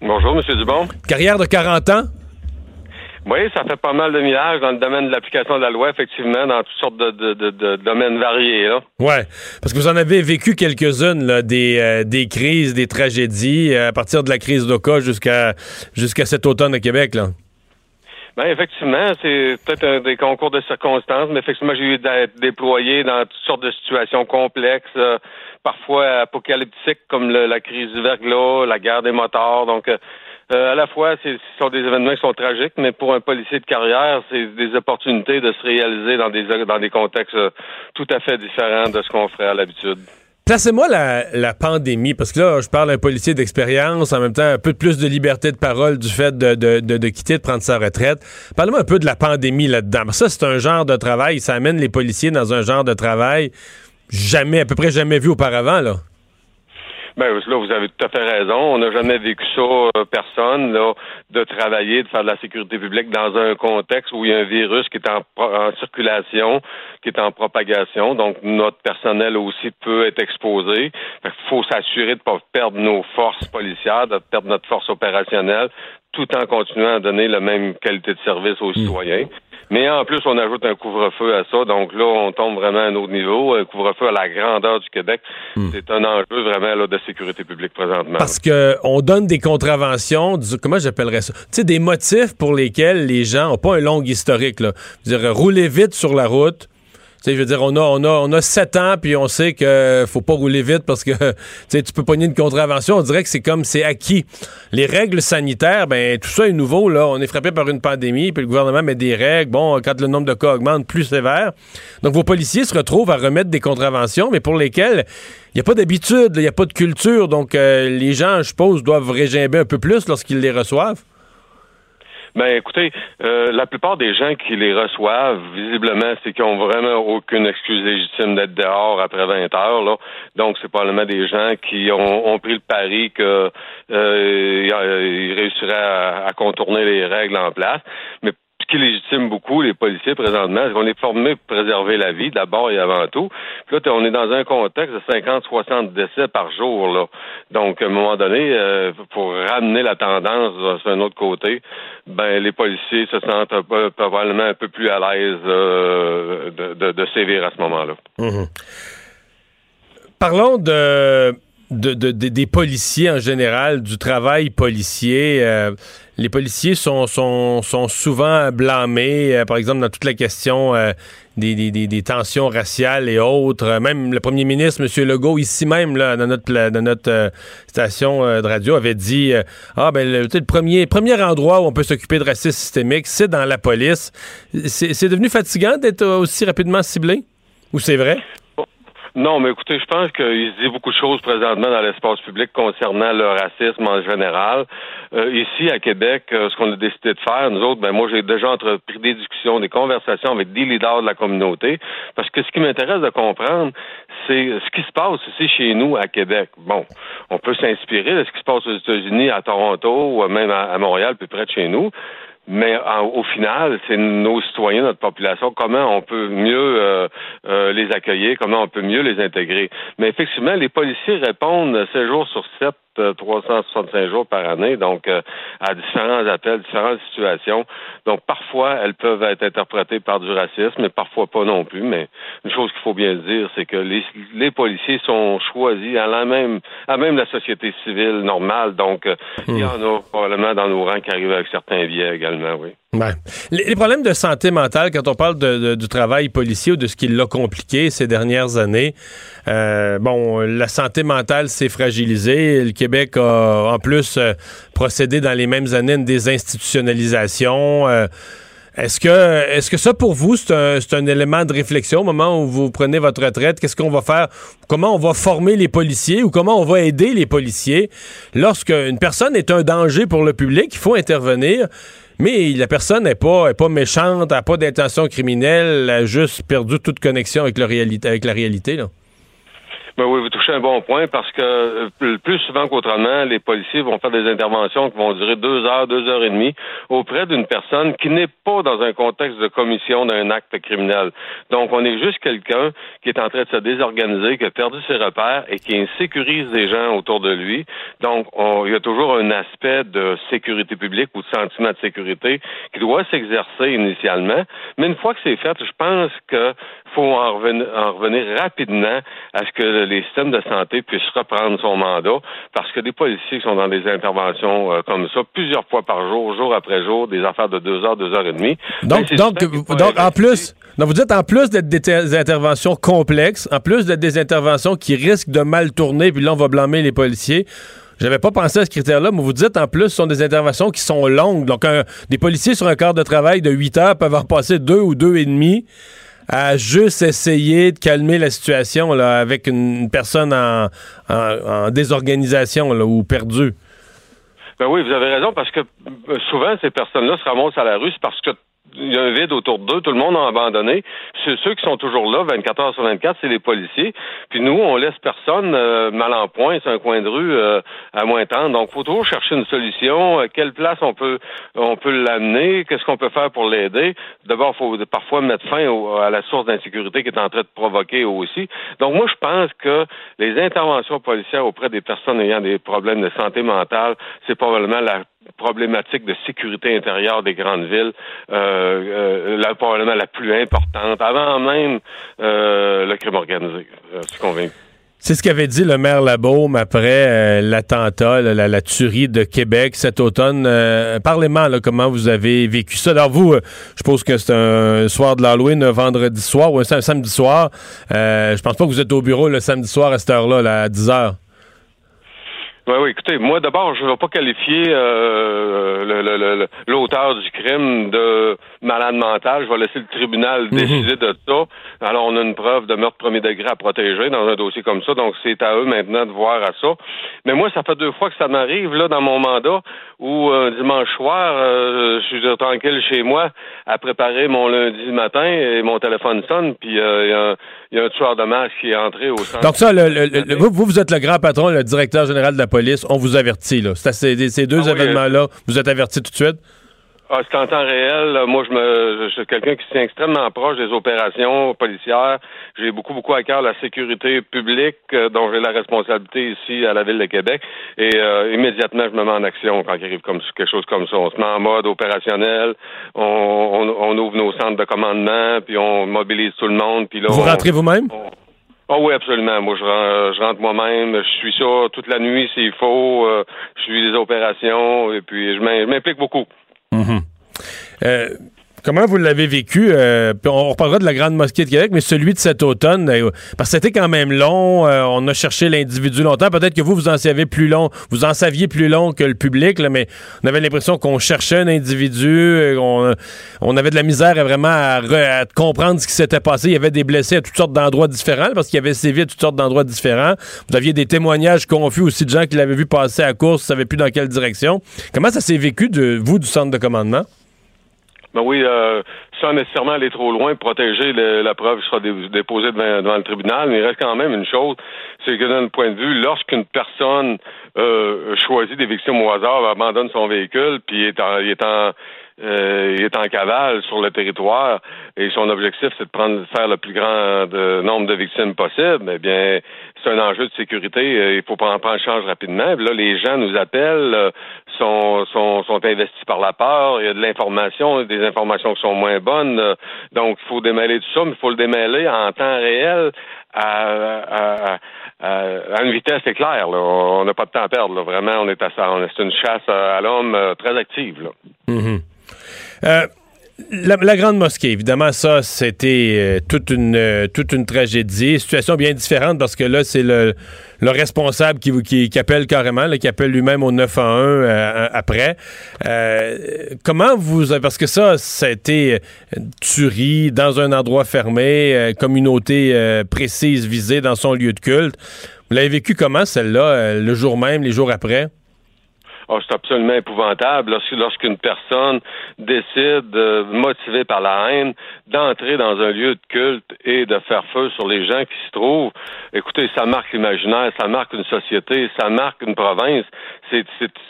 Speaker 4: Bonjour, M. Dubon.
Speaker 1: Carrière de 40 ans?
Speaker 4: Oui, ça fait pas mal de millages dans le domaine de l'application de la loi, effectivement, dans toutes sortes de, de- de- de domaines variés.
Speaker 1: Ouais, parce que vous en avez vécu quelques-unes, des, euh, des crises, des tragédies, euh, à partir de la crise d'Oka jusqu'à jusqu'à cet automne à Québec. Là.
Speaker 4: Ben, effectivement, c'est peut-être un des concours de circonstances, mais effectivement, j'ai eu d'être déployé dans toutes sortes de situations complexes, euh, parfois apocalyptiques, comme le- la crise du verglas, la guerre des motards. Donc, euh, euh, à la fois, ce sont des événements qui sont tragiques, mais pour un policier de carrière, c'est des opportunités de se réaliser dans des dans des contextes euh, tout à fait différents de ce qu'on ferait à l'habitude.
Speaker 1: Placez-moi la, la pandémie, parce que là, je parle d'un policier d'expérience, en même temps, un peu plus de liberté de parole du fait de, de, de, de quitter, de prendre sa retraite. Parlez-moi un peu de la pandémie là-dedans. Ça, c'est un genre de travail, ça amène les policiers dans un genre de travail jamais, à peu près jamais vu auparavant, là.
Speaker 4: Ben là, vous avez tout à fait raison. On n'a jamais vécu ça, euh, personne, là, de travailler, de faire de la sécurité publique dans un contexte où il y a un virus qui est en, circulation, qui est en propagation. Donc, notre personnel aussi peut être exposé. Il faut s'assurer de ne pas perdre nos forces policières, de perdre notre force opérationnelle, tout en continuant à donner la même qualité de service aux citoyens. Mais en plus, on ajoute un couvre-feu à ça. Donc là, on tombe vraiment à un autre niveau. Un couvre-feu à la grandeur du Québec. C'est un enjeu vraiment là, de sécurité publique présentement.
Speaker 1: Parce que on donne des contraventions, du- comment j'appellerais ça? Tu sais, des motifs pour lesquels les gens n'ont pas un long historique. Là. Je veux dire, rouler vite sur la route, je veux dire, on a, on a, on a 7 ans, puis on sait que faut pas rouler vite parce que tu peux pogner une contravention. On dirait que c'est comme c'est acquis. Les règles sanitaires, ben tout ça est nouveau. Là, on est frappé par une pandémie, puis le gouvernement met des règles. Bon, quand le nombre de cas augmente, plus sévère. Donc vos policiers se retrouvent à remettre des contraventions, mais pour lesquelles il n'y a pas d'habitude, il n'y a pas de culture. Donc euh, les gens, je suppose, doivent régimber un peu plus lorsqu'ils les reçoivent.
Speaker 4: Ben écoutez, euh, la plupart des gens qui les reçoivent, visiblement, c'est qu'ils ont vraiment aucune excuse légitime d'être dehors après 20 heures. Là. Donc, c'est probablement des gens qui ont, pris le pari que euh, réussiraient à, à, contourner les règles en place. Mais ce qui légitime beaucoup les policiers présentement, c'est qu'on est formé pour préserver la vie, d'abord et avant tout. Puis là, on est dans un contexte de 50-60 décès par jour. Donc, à un moment donné, euh, pour ramener la tendance sur un autre côté, ben les policiers se sentent probablement un peu plus à l'aise euh, de, sévir à ce moment-là.
Speaker 1: Mmh. Parlons de de, des policiers en général, du travail policier. Euh, les policiers sont, sont, sont souvent blâmés, euh, par exemple, dans toute la question euh, des, des, des, tensions raciales et autres. Même le premier ministre, M. Legault, ici même, là, dans notre, dans notre station de radio, avait dit Ah, ben, le, le, premier, premier endroit où on peut s'occuper de racisme systémique, c'est dans la police. C'est devenu fatigant d'être aussi rapidement ciblé? Ou c'est vrai?
Speaker 4: Non, mais écoutez, je pense qu'il se dit beaucoup de choses présentement dans l'espace public concernant le racisme en général. Euh, ici, à Québec, euh, ce qu'on a décidé de faire, nous autres, ben moi, j'ai déjà entrepris des discussions, des conversations avec des leaders de la communauté, parce que ce qui m'intéresse de comprendre, c'est ce qui se passe ici chez nous à Québec. Bon, on peut s'inspirer de ce qui se passe aux États-Unis, à Toronto, ou même à, Montréal, plus près de chez nous. Mais au final, c'est nos citoyens, notre population, comment on peut mieux euh, euh, les accueillir, comment on peut mieux les intégrer. Mais effectivement, les policiers répondent 7 jours sur 7 365 euh, jours par année, donc euh, à différents appels, différentes situations. Donc parfois, elles peuvent être interprétées par du racisme, mais parfois pas non plus. Mais une chose qu'il faut bien dire, c'est que les, les, policiers sont choisis à la même, à même la société civile normale. Donc euh, il y en a probablement dans nos rangs qui arrivent avec certains biais également, oui.
Speaker 1: Les, problèmes de santé mentale, quand on parle du travail policier ou de ce qui l'a compliqué ces dernières années, euh, bon, la santé mentale s'est fragilisée. Le Québec a en plus euh, procédé dans les mêmes années à une désinstitutionnalisation. Euh, est-ce que, est-ce ça pour vous, c'est un, un, élément de réflexion au moment où vous prenez votre retraite? Qu'est-ce qu'on va faire? Comment on va former les policiers ou comment on va aider les policiers? Lorsque une personne est un danger pour le public? Il faut intervenir. Mais la personne n'est pas, est pas méchante, n'a pas d'intention criminelle, elle a juste perdu toute connexion avec, la réalité, avec la réalité. Là.
Speaker 4: Ben oui, vous touchez un bon point parce que euh, plus souvent qu'autrement, les policiers vont faire des interventions qui vont durer deux heures, deux heures et demie auprès d'une personne qui n'est pas dans un contexte de commission d'un acte criminel. Donc, on est juste quelqu'un qui est en train de se désorganiser, qui a perdu ses repères et qui insécurise les gens autour de lui. Donc, il y a toujours un aspect de sécurité publique ou de sentiment de sécurité qui doit s'exercer initialement. Mais une fois que c'est fait, je pense que faut en revenir, en revenir rapidement à ce que les systèmes de santé puissent reprendre son mandat, parce que des policiers qui sont dans des interventions euh, comme ça, plusieurs fois par jour, jour après jour, des affaires de deux heures, deux heures et demie.
Speaker 1: Donc,
Speaker 4: ben,
Speaker 1: donc, donc en plus, donc vous dites en plus d'être des interventions complexes, en plus d'être des interventions qui risquent de mal tourner, puis là, on va blâmer les policiers. J'avais pas pensé à ce critère-là, mais vous dites en plus, ce sont des interventions qui sont longues. Donc, des policiers sur un quart de travail de 8 heures peuvent en passer deux ou deux et demi à juste essayer de calmer la situation là, avec une personne en, désorganisation là, ou perdue.
Speaker 4: Ben oui, vous avez raison, parce que euh, souvent, ces personnes-là se ramassent à la rue parce que il y a un vide autour d'eux, tout le monde a abandonné. C'est ceux qui sont toujours là, 24 heures sur 24, c'est les policiers. Puis nous, on laisse personne euh, mal en point, c'est un coin de rue euh, à moins temps. Donc, faut toujours chercher une solution. À quelle place on peut on peut l'amener? Qu'est-ce qu'on peut faire pour l'aider? D'abord, faut parfois mettre fin à la source d'insécurité qui est en train de provoquer aussi. Donc, moi, je pense que les interventions policières auprès des personnes ayant des problèmes de santé mentale, c'est probablement la problématique de sécurité intérieure des grandes villes, euh, euh, la, probablement la plus importante, avant même euh, le crime organisé. je suis convaincu.
Speaker 1: C'est ce qu'avait dit le maire Labaume après l'attentat, la, tuerie de Québec cet automne. Parlez-moi, comment vous avez vécu ça. Alors vous, je suppose que c'est un soir de l'Halloween, un vendredi soir ou un, samedi soir. je pense pas que vous êtes au bureau le samedi soir à cette heure-là, là, à 10 heures.
Speaker 4: Oui, oui, écoutez, moi d'abord, je ne vais pas qualifier euh, l'auteur du crime de malade mental. Je vais laisser le tribunal mhm. décider de ça. Alors, on a une preuve de meurtre premier degré à protéger dans un dossier comme ça, donc c'est à eux maintenant de voir à ça. Mais moi, ça fait deux fois que ça m'arrive là dans mon mandat où un dimanche soir, euh, je suis tranquille chez moi à préparer mon lundi matin et mon téléphone sonne, puis euh, il y, a un tueur de masse qui est entré au centre.
Speaker 1: Donc ça, vous, vous êtes le grand patron, le directeur général de la police, on vous avertit, là. C'est ces, deux ah événements-là, vous êtes averti tout de suite?
Speaker 4: Ah, c'est en temps réel. Moi, je me, je suis quelqu'un qui est extrêmement proche des opérations policières. J'ai beaucoup, beaucoup à cœur la sécurité publique, euh, dont j'ai la responsabilité ici à la ville de Québec. Et euh, immédiatement, je me mets en action quand il arrive comme quelque chose comme ça. On se met en mode opérationnel. On, on, ouvre nos centres de commandement, puis on mobilise tout le monde. Puis là,
Speaker 1: vous rentrez vous-même?
Speaker 4: Oh oui, absolument. Moi, je rentre, moi-même. Je suis ça toute la nuit s'il faut. Euh, je suis des opérations et puis je m'implique beaucoup.
Speaker 1: Mm-hmm. Euh, Comment vous l'avez vécu? Euh, on reparlera de la Grande Mosquée de Québec, mais celui de cet automne, euh, parce que c'était quand même long. Euh, on a cherché l'individu longtemps. Peut-être que vous, vous en saviez plus long, vous en saviez plus long que le public, mais on avait l'impression qu'on cherchait un individu. On, on, avait de la misère à vraiment à, comprendre ce qui s'était passé. Il y avait des blessés à toutes sortes d'endroits différents, parce qu'il y avait sévi à toutes sortes d'endroits différents. Vous aviez des témoignages confus aussi de gens qui l'avaient vu passer à course, ne savaient plus dans quelle direction. Comment ça s'est vécu de vous, du centre de commandement?
Speaker 4: Ben oui, euh, sans nécessairement aller trop loin, protéger la preuve sera déposée devant, le tribunal, mais il reste quand même une chose, c'est que d'un point de vue, lorsqu'une personne euh, choisit des victimes au hasard, abandonne son véhicule, puis est en, est en il est en cavale sur le territoire et son objectif c'est de prendre faire le plus grand nombre de victimes possible, eh bien c'est un enjeu de sécurité. Euh, il faut prendre, prendre charge rapidement. là, les gens nous appellent, euh, sont, sont, sont investis par la peur. Il y a de l'information, des informations qui sont moins bonnes. donc, il faut démêler tout ça, mais il faut le démêler en temps réel à, à, une vitesse éclair. Là. On n'a pas de temps à perdre. Là. Vraiment, on est à ça. C'est une chasse à l'homme très active. Là.
Speaker 1: Mm-hmm. Euh, la, grande mosquée, évidemment, ça, c'était euh, toute une euh, toute une tragédie. Situation bien différente parce que là, c'est le, le responsable qui, qui, appelle carrément, qui appelle lui-même au 911 après. comment vous... Parce que ça, ça a été tuerie dans un endroit fermé, communauté précise visée dans son lieu de culte. Vous l'avez vécu comment, celle-là, le jour même, les jours après?
Speaker 4: Oh, c'est absolument épouvantable lorsqu'une personne décide, motivée par la haine, d'entrer dans un lieu de culte et de faire feu sur les gens qui s'y trouvent. Écoutez, ça marque l'imaginaire, ça marque une société, ça marque une province. C'est,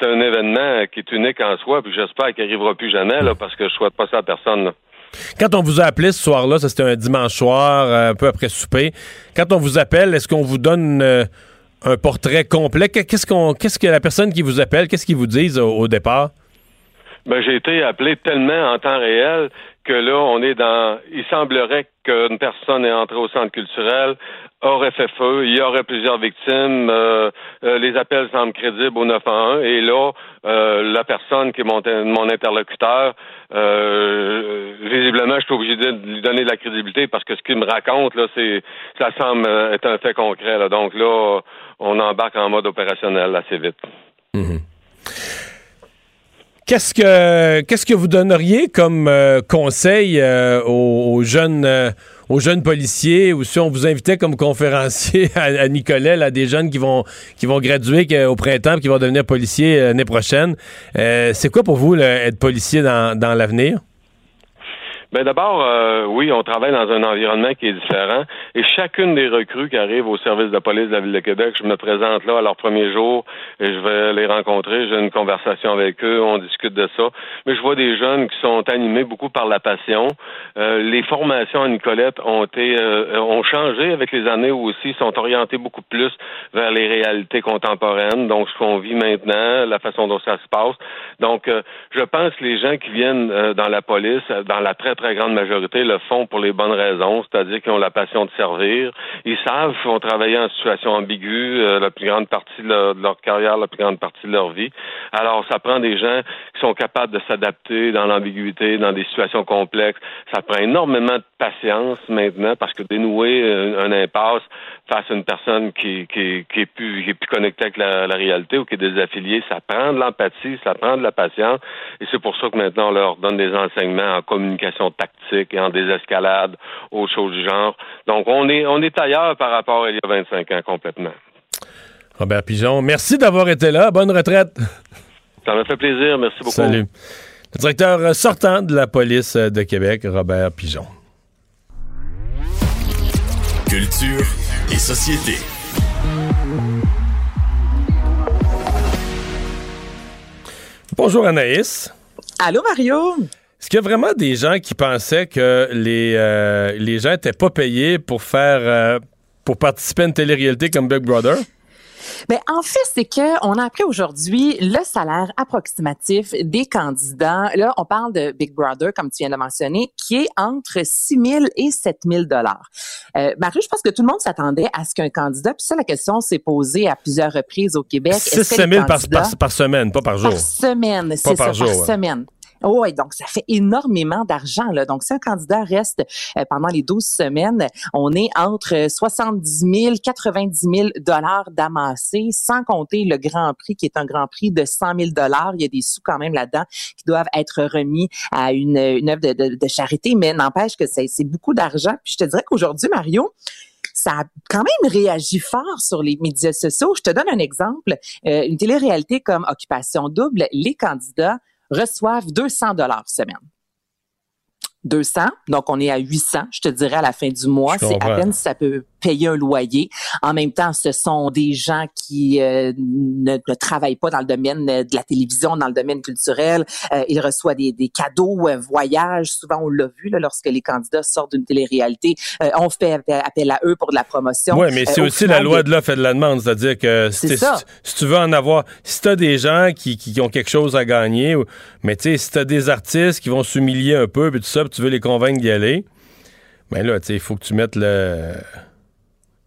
Speaker 4: un événement qui est unique en soi, puis j'espère qu'il n'arrivera plus jamais, là, parce que je souhaite pas ça à personne.
Speaker 1: Quand on vous a appelé ce soir-là, c'était un dimanche soir, euh, un peu après souper, quand on vous appelle, est-ce qu'on vous donne... Euh, un portrait complet. Qu'est-ce qu'on, qu'est-ce que la personne qui vous appelle, qu'est-ce qu'ils vous disent au, départ?
Speaker 4: Ben, j'ai été appelé tellement en temps réel que là, on est dans. Il semblerait qu'une personne est entrée au centre culturel, aurait fait feu, il y aurait plusieurs victimes, euh, euh, les appels semblent crédibles au 911, et là, euh, la personne qui est mon, interlocuteur, visiblement, je suis obligé de lui donner de la crédibilité parce que ce qu'il me raconte, là, ça semble être un fait concret. Donc là, on embarque en mode opérationnel assez vite.
Speaker 1: Mhm. Qu'est-ce que qu'est-ce que vous donneriez comme euh, conseil euh, aux, jeunes euh, aux jeunes policiers ou si on vous invitait comme conférencier à, Nicolet là, des jeunes qui vont qui vont graduer au printemps qui vont devenir policiers l'année prochaine c'est quoi pour vous être policier dans, dans l'avenir?
Speaker 4: Ben d'abord, euh, oui, on travaille dans un environnement qui est différent. Et chacune des recrues qui arrivent au service de police de la Ville de Québec, je me présente là à leur premier jour et je vais les rencontrer. J'ai une conversation avec eux, on discute de ça. Mais je vois des jeunes qui sont animés beaucoup par la passion. Euh, les formations à Nicolette ont été euh, ont changé avec les années aussi, sont orientées beaucoup plus vers les réalités contemporaines. Donc ce qu'on vit maintenant, la façon dont ça se passe. Donc je pense les gens qui viennent dans la police, dans la très très grande majorité le font pour les bonnes raisons, c'est-à-dire qu'ils ont la passion de servir. Ils savent qu'ils vont travailler en situation ambiguë euh, la plus grande partie de leur, carrière, la plus grande partie de leur vie. Alors, ça prend des gens qui sont capables de s'adapter dans l'ambiguïté, dans des situations complexes. Ça prend énormément de patience maintenant parce que dénouer un, impasse face à une personne qui, qui, qui est plus qui est plus connectée avec la, réalité ou qui est désaffiliée, ça prend de l'empathie, ça prend de la patience. Et c'est pour ça que maintenant on leur donne des enseignements en communication tactique et en désescalade, autres choses du genre. Donc on est on est ailleurs par rapport à il y a 25 ans complètement.
Speaker 1: Robert Pigeon, merci d'avoir été là. Bonne retraite.
Speaker 4: Ça m'a fait plaisir. Merci beaucoup.
Speaker 1: Salut. Le directeur sortant de la police de Québec, Robert Pigeon.
Speaker 5: Culture et société.
Speaker 1: Bonjour Anaïs.
Speaker 6: Allô Mario?
Speaker 1: Est-ce qu'il y a vraiment des gens qui pensaient que les, euh, les gens n'étaient pas payés pour faire euh, pour participer à une télé-réalité comme Big Brother?
Speaker 6: Mais en fait, c'est que on a appris aujourd'hui le salaire approximatif des candidats. Là, on parle de Big Brother, comme tu viens de mentionner, qui est entre 6 000 et 7 000 dollars. Euh, Marie, je pense que tout le monde s'attendait à ce qu'un candidat, puis ça, la question s'est posée à plusieurs reprises au Québec.
Speaker 1: 6 000 par, par, semaine, pas par jour.
Speaker 6: Par semaine, c'est ça, par semaine. Oh, oui, donc ça fait énormément d'argent. Là. Donc, si un candidat reste euh, pendant les 12 semaines, on est entre 70 000, 90 000 dollars d'amassés, sans compter le Grand Prix, qui est un Grand Prix de 100 000 dollars. Il y a des sous quand même là-dedans qui doivent être remis à une, œuvre de, de, charité, mais n'empêche que c'est beaucoup d'argent. Puis je te dirais qu'aujourd'hui, Mario, ça a quand même réagi fort sur les médias sociaux. Je te donne un exemple. Euh, une télé-réalité comme Occupation Double, les candidats reçoivent 200 dollars semaine. 200, donc on est à 800, je te dirais à la fin du mois. C'est à peine si ça peut payer un loyer. En même temps, ce sont des gens qui euh, ne, travaillent pas dans le domaine de la télévision, dans le domaine culturel. Euh, ils reçoivent des, des cadeaux, euh, voyages. Souvent, on l'a vu là, lorsque les candidats sortent d'une télé-réalité. Euh, on fait appel à eux pour de la promotion.
Speaker 1: Oui, mais c'est aussi la loi de l'offre et de la demande. C'est-à-dire que si, si, tu veux en avoir... Si tu as des gens qui, qui, ont quelque chose à gagner, mais tu sais, si tu as des artistes qui vont s'humilier un peu, puis tout ça, puis tu veux les convaincre d'y aller, ben là, tu sais, il faut que tu mettes le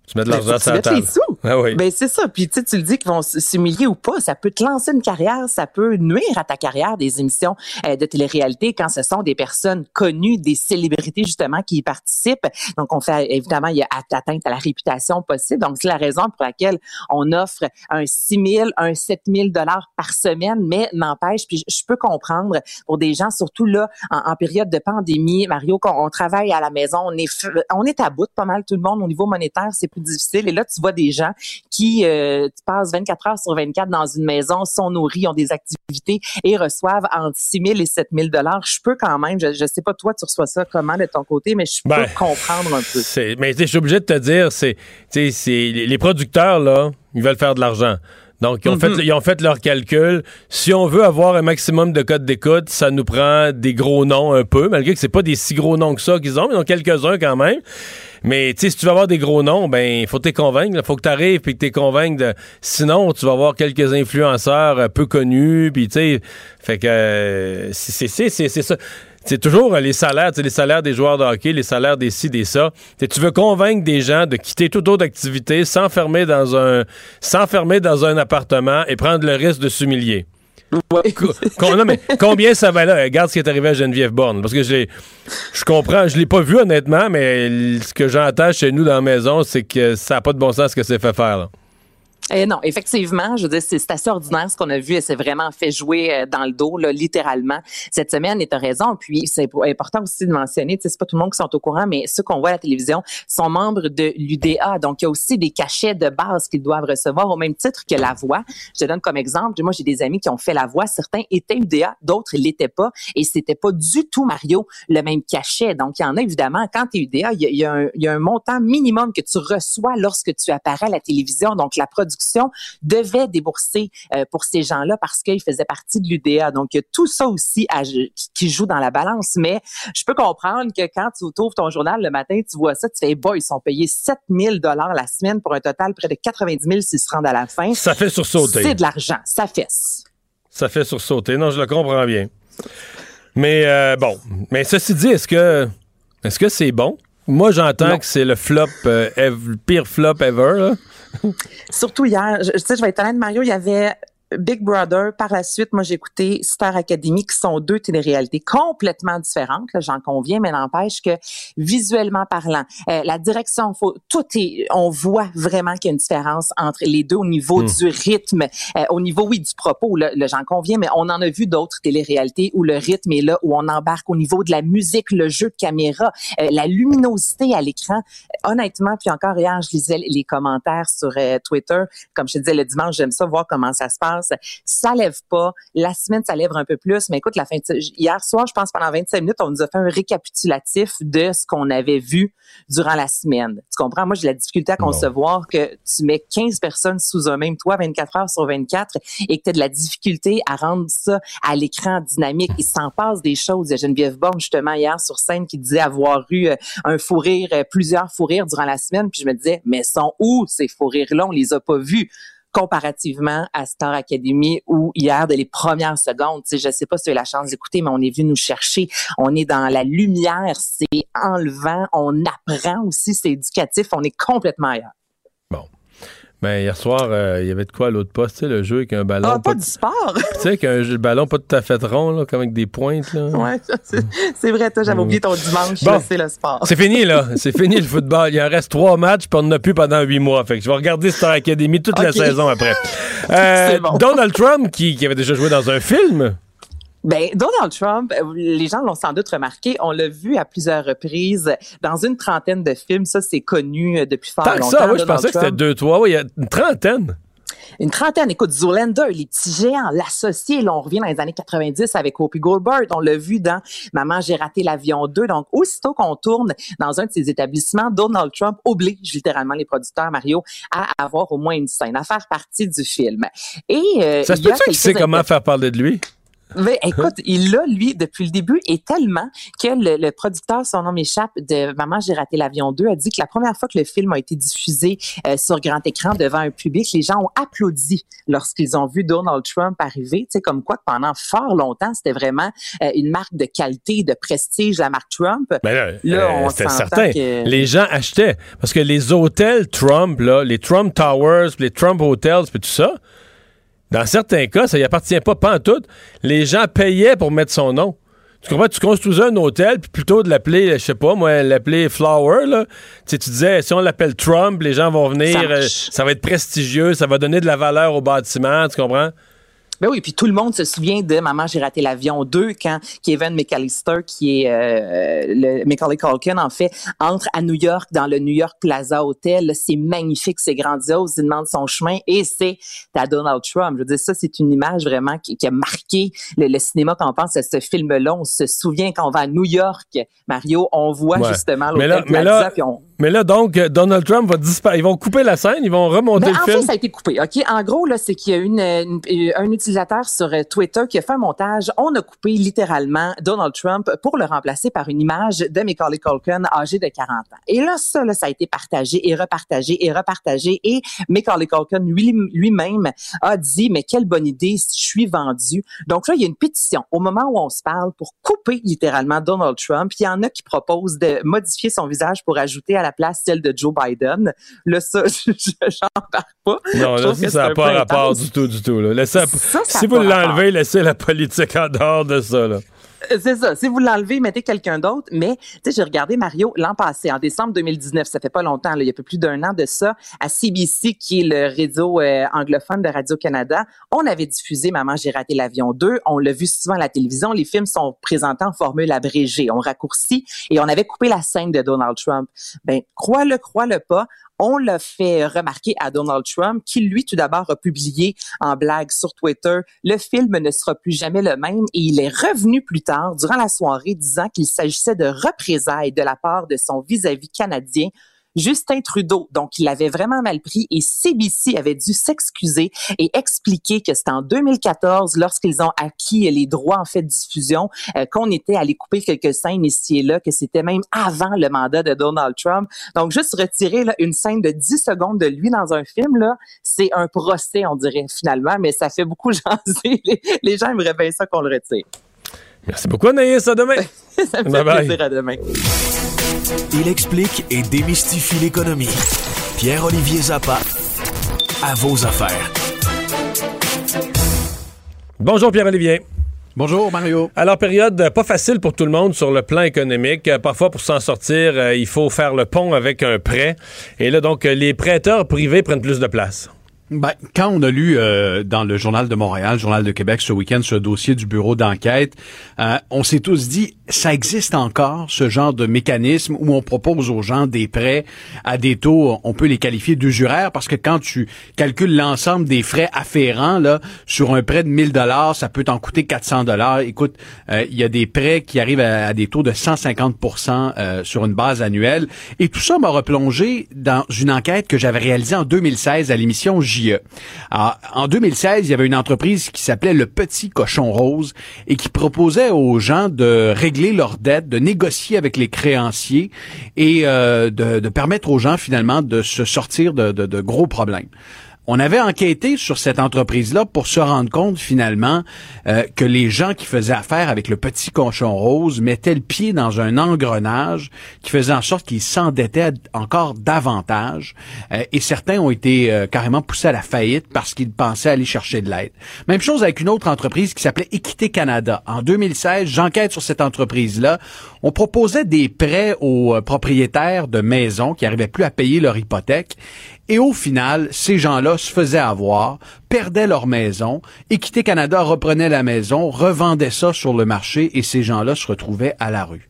Speaker 1: tu mets de ben, l'argent sur la table.
Speaker 6: Ah oui. Ben c'est ça. Puis tu tu le dis qu'ils vont s'humilier ou pas, ça peut te lancer une carrière, ça peut nuire à ta carrière des émissions euh, de télé-réalité quand ce sont des personnes connues, des célébrités justement qui y participent. Donc on fait évidemment il y a atteinte à la réputation possible. Donc c'est la raison pour laquelle on offre un 6 000, un 7 000 dollars par semaine, mais n'empêche. Puis je peux comprendre pour des gens surtout là en, période de pandémie, Mario, quand on travaille à la maison, on est on est à bout pas mal tout le monde au niveau monétaire, c'est difficile. Et là, tu vois des gens qui euh, passent 24 heures sur 24 dans une maison, sont nourris, ont des activités et reçoivent entre 6 000 et 7 000 dollars. Je peux quand même, je, ne sais pas toi, tu reçois ça comment de ton côté, mais je peux ben, comprendre un peu.
Speaker 1: Mais je suis obligé de te dire, c'est, les producteurs là, ils veulent faire de l'argent. Donc, ils ont, fait, mhm. ils ont fait leur calcul. Si on veut avoir un maximum de codes d'écoute, ça nous prend des gros noms un peu, malgré que c'est pas des si gros noms que ça qu'ils ont, mais ils ont quelques-uns quand même. Mais si tu veux avoir des gros noms, ben il faut te convaincre. Il faut que tu arrives puis que tu convainques de. Sinon, tu vas avoir quelques influenceurs euh, peu connus. Puis tu sais, fait que euh, c'est ça. C'est toujours euh, les salaires, les salaires des joueurs de hockey, les salaires des ci, des ça. tu veux convaincre des gens de quitter toute autre activité, dans s'enfermer dans un appartement et prendre le risque de s'humilier. Combien ça va là? Regarde ce qui est arrivé à Geneviève Borne. Parce que je, je comprends, je l'ai pas vu honnêtement, mais ce que j'entends chez nous dans la maison, c'est que ça n'a pas de bon sens ce que c'est fait faire. Là.
Speaker 6: Eh non, effectivement, je veux dire, c'est assez ordinaire ce qu'on a vu et c'est vraiment fait jouer euh, dans le dos, là, littéralement, cette semaine. Et tu raison. Puis, c'est important aussi de mentionner, c'est pas tout le monde qui sont au courant, mais ceux qu'on voit à la télévision sont membres de l'UDA. Donc, il y a aussi des cachets de base qu'ils doivent recevoir au même titre que la voix. Je te donne comme exemple, moi, j'ai des amis qui ont fait la voix. Certains étaient UDA, d'autres l'étaient pas. Et c'était pas du tout, Mario, le même cachet. Donc, il y en a évidemment, quand tu es UDA, il y, a, il y a un montant minimum que tu reçois lorsque tu apparais à la télévision. Donc, la production devait débourser euh, pour ces gens-là parce qu'ils faisaient partie de l'UDA. Donc, il y a tout ça aussi qui joue dans la balance. Mais je peux comprendre que quand tu ouvres ton journal le matin, tu vois ça, tu fais, boy, ils sont payés 7 000 la semaine pour un total près de 90 000 s'ils se rendent à la fin.
Speaker 1: Ça fait sursauter.
Speaker 6: C'est de l'argent. Ça fesse.
Speaker 1: Ça fait sursauter. Non, je le comprends bien. Mais euh, bon, mais ceci dit, est-ce que est-ce que c'est bon? Moi, j'entends que c'est le flop, euh, pire flop ever.
Speaker 6: Surtout hier, je, sais, je vais être honnête, Mario, il y avait Big Brother, par la suite, moi j'ai écouté Star Academy, qui sont deux téléréalités complètement différentes, j'en conviens, mais n'empêche que visuellement parlant, euh, la direction, faut, tout est, on voit vraiment qu'il y a une différence entre les deux au niveau hmm. du rythme, euh, au niveau oui du propos, là, j'en conviens, mais on en a vu d'autres téléréalités où le rythme est là, où on embarque au niveau de la musique, le jeu de caméra, euh, la luminosité à l'écran. Honnêtement, puis encore hier, je lisais les commentaires sur Twitter, comme je te disais le dimanche, j'aime ça voir comment ça se passe ça lève pas. La semaine, ça lève un peu plus. Mais écoute, la fin de... hier soir, je pense pendant 25 minutes, on nous a fait un récapitulatif de ce qu'on avait vu durant la semaine. Tu comprends? Moi, j'ai la difficulté à concevoir que tu mets 15 personnes sous un même toit 24 heures sur 24 et que tu as de la difficulté à rendre ça à l'écran dynamique. Il s'en passe des choses. Il y a Geneviève Borne, justement, hier sur scène, qui disait avoir eu euh, un fou rire, euh, plusieurs fous rires durant la semaine. Puis je me disais, mais sont où ces fous rires-là? On les a pas vus comparativement à Star Academy où hier, de les premières secondes, je sais pas si tu as eu la chance d'écouter, mais on est venu nous chercher. On est dans la lumière, c'est enlevant, on apprend aussi, c'est éducatif, on est complètement ailleurs.
Speaker 1: Ben, hier soir, euh, il y avait de quoi à l'autre poste, tu sais, le jeu avec un ballon.
Speaker 6: Ah, pas, du sport!
Speaker 1: Tu sais, qu'un ballon pas tout à fait rond, là, comme avec des pointes, là.
Speaker 6: Ouais, c'est vrai, toi, j'avais oublié ton dimanche, bon, c'est le sport.
Speaker 1: C'est fini, là. C'est fini le football. Il en reste trois matchs, puis on n'en a plus pendant huit mois. Fait que je vais regarder Star Academy toute la saison après. Euh, bon. Donald Trump, qui, qui avait déjà joué dans un film.
Speaker 6: Ben, Donald Trump, euh, les gens l'ont sans doute remarqué, on l'a vu à plusieurs reprises dans une trentaine de films. Ça, c'est connu euh, depuis fort Tant longtemps.
Speaker 1: ça, oui, je pensais que c'était deux, trois. Oui, il y a une trentaine.
Speaker 6: Une trentaine. Écoute, Zoolander, les petits géants, l'associé, là, on revient dans les années 90 avec Opie Goldberg. On l'a vu dans Maman, j'ai raté l'avion 2. Donc, aussitôt qu'on tourne dans un de ces établissements, Donald Trump oblige littéralement les producteurs, Mario, à avoir au moins une scène, à faire partie du film.
Speaker 1: Et, euh, Ça se peut-tu qu'il sait comment faire parler de lui?
Speaker 6: Mais écoute, il l'a, lui, depuis le début, et tellement que le, producteur, son nom m'échappe, de Maman, j'ai raté l'avion 2, a dit que la première fois que le film a été diffusé euh, sur grand écran devant un public, les gens ont applaudi lorsqu'ils ont vu Donald Trump arriver. Tu sais, comme quoi, pendant fort longtemps, c'était vraiment euh, une marque de qualité, de prestige, la marque Trump.
Speaker 1: Mais ben là, là euh, c'était certain. Les gens achetaient. Parce que les hôtels Trump, là, les Trump Towers, les Trump Hotels, puis tout ça, dans certains cas, ça y appartient pas, pas en tout. Les gens payaient pour mettre son nom. Tu comprends? Tu construisais un hôtel, puis plutôt de l'appeler, je sais pas, moi, l'appeler Flower, là, tu, tu disais, si on l'appelle Trump, les gens vont venir, ça, euh, ça, va être prestigieux, ça va donner de la valeur au bâtiment, tu comprends?
Speaker 6: Ben oui, puis tout le monde se souvient de Maman, j'ai raté l'avion 2 quand Kevin McAllister, qui est euh, le Macaulay Culkin, en fait, entre à New York dans le New York Plaza Hotel. C'est magnifique, c'est grandiose. Il demande son chemin et c'est à Donald Trump. Je veux dire, ça, c'est une image vraiment qui, a marqué le, cinéma quand on pense à ce film-là. On se souvient quand on va à New York, Mario, on voit justement l'hôtel Plaza, puis on
Speaker 1: mais là, donc, Donald Trump va disparaître. Ils vont couper la scène, ils vont remonter ben, le film.
Speaker 6: En fait, ça a été coupé. OK? En gros, là, c'est qu'il y a une, un utilisateur sur euh, Twitter qui a fait un montage. On a coupé littéralement Donald Trump pour le remplacer par une image de Macaulay Culkin âgé de 40 ans. Et là, ça, là, ça a été partagé et repartagé et repartagé. Et Macaulay Culkin lui-même a dit, mais quelle bonne idée je suis vendu. Donc là, il y a une pétition au moment où on se parle pour couper littéralement Donald Trump. Il y en a qui proposent de modifier son visage pour ajouter à la place celle de Joe Biden. Là, ça, j'en parle pas.
Speaker 1: Non, là, ça n'a pas rapport du tout, du tout. Là. si vous l'enlevez, laissez la politique en dehors de ça. Là.
Speaker 6: C'est ça. Si vous l'enlevez, mettez quelqu'un d'autre. Mais, tu sais, j'ai regardé Mario l'an passé, en décembre 2019. Ça fait pas longtemps, là, il y a peu plus d'un an de ça, à CBC, qui est le réseau euh, anglophone de Radio-Canada. On avait diffusé Maman, j'ai raté l'avion 2. On l'a vu souvent à la télévision. Les films sont présentés en formule abrégée. On raccourcit et on avait coupé la scène de Donald Trump. Ben, crois-le, crois-le pas, on l'a fait remarquer à Donald Trump, qui lui tout d'abord a publié en blague sur Twitter, le film ne sera plus jamais le même et il est revenu plus tard durant la soirée disant qu'il s'agissait de représailles de la part de son vis-à-vis canadien Justin Trudeau. Donc, il l'avait vraiment mal pris et CBC avait dû s'excuser et expliquer que c'était en 2014, lorsqu'ils ont acquis les droits en fait de diffusion, euh, qu'on était allé couper quelques scènes ici et là, que c'était même avant le mandat de Donald Trump. Donc, juste retirer là, une scène de 10 secondes de lui dans un film, là, c'est un procès, on dirait finalement, mais ça fait beaucoup jaser. Les, les gens aimeraient bien ça qu'on le retire.
Speaker 1: Merci beaucoup, Anaïs. À demain.
Speaker 6: Ça me fait plaisir. À demain.
Speaker 5: Il explique et démystifie l'économie. Pierre-Olivier Zappa, à vos affaires.
Speaker 1: Bonjour, Pierre-Olivier.
Speaker 7: Bonjour Mario.
Speaker 1: Alors, période pas facile pour tout le monde sur le plan économique. Euh, parfois, pour s'en sortir, euh, il faut faire le pont avec un prêt. Et là, donc, les prêteurs privés prennent plus de place.
Speaker 7: Ben, quand on a lu euh, dans le Journal de Montréal, Journal de Québec ce week-end ce dossier du bureau d'enquête, euh, on s'est tous dit, ça existe encore ce genre de mécanisme où on propose aux gens des prêts à des taux, on peut les qualifier d'usuraires parce que quand tu calcules l'ensemble des frais afférents là sur un prêt de 1000 dollars, ça peut t'en coûter 400 dollars. Écoute, euh, il y a des prêts qui arrivent à, des taux de 150% sur une base annuelle et tout ça m'a replongé dans une enquête que j'avais réalisée en 2016 à l'émission E. en 2016, il y avait une entreprise qui s'appelait Le Petit Cochon Rose et qui proposait aux gens de régler leurs dettes, de négocier avec les créanciers et euh, de, permettre aux gens finalement de se sortir de gros problèmes on avait enquêté sur cette entreprise-là pour se rendre compte finalement euh, que les gens qui faisaient affaire avec le petit cochon rose mettaient le pied dans un engrenage qui faisait en sorte qu'ils s'endettaient encore davantage euh, et certains ont été euh, carrément poussés à la faillite parce qu'ils pensaient aller chercher de l'aide. Même chose avec une autre entreprise qui s'appelait Équité Canada. En 2016, j'enquête sur cette entreprise-là. On proposait des prêts aux propriétaires de maisons qui n'arrivaient plus à payer leur hypothèque et au final, ces gens-là se faisaient avoir, perdaient leur maison, Équité Canada reprenait la maison, revendait ça sur le marché et ces gens-là se retrouvaient à la rue.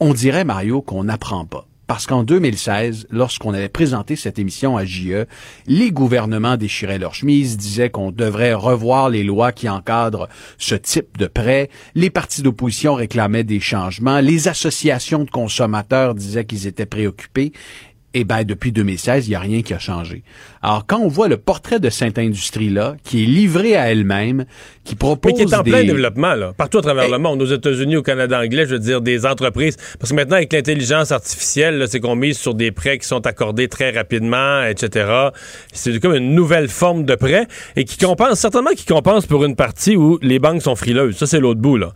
Speaker 7: On dirait, Mario, qu'on n'apprend pas. Parce qu'en 2016, lorsqu'on avait présenté cette émission à JE, les gouvernements déchiraient leurs chemises, disaient qu'on devrait revoir les lois qui encadrent ce type de prêt. Les partis d'opposition réclamaient des changements. Les associations de consommateurs disaient qu'ils étaient préoccupés. Eh ben, depuis 2016, il n'y a rien qui a changé. Alors, quand on voit le portrait de cette industrie-là, qui est livrée à elle-même, qui propose
Speaker 1: Mais qui est en plein développement, là, partout à travers le monde, aux États-Unis, au Canada anglais, je veux dire, des entreprises. Parce que maintenant, avec l'intelligence artificielle, c'est qu'on mise sur des prêts qui sont accordés très rapidement, etc. C'est comme une nouvelle forme de prêt et qui compense, certainement qui compense pour une partie où les banques sont frileuses. Ça, c'est l'autre bout, là.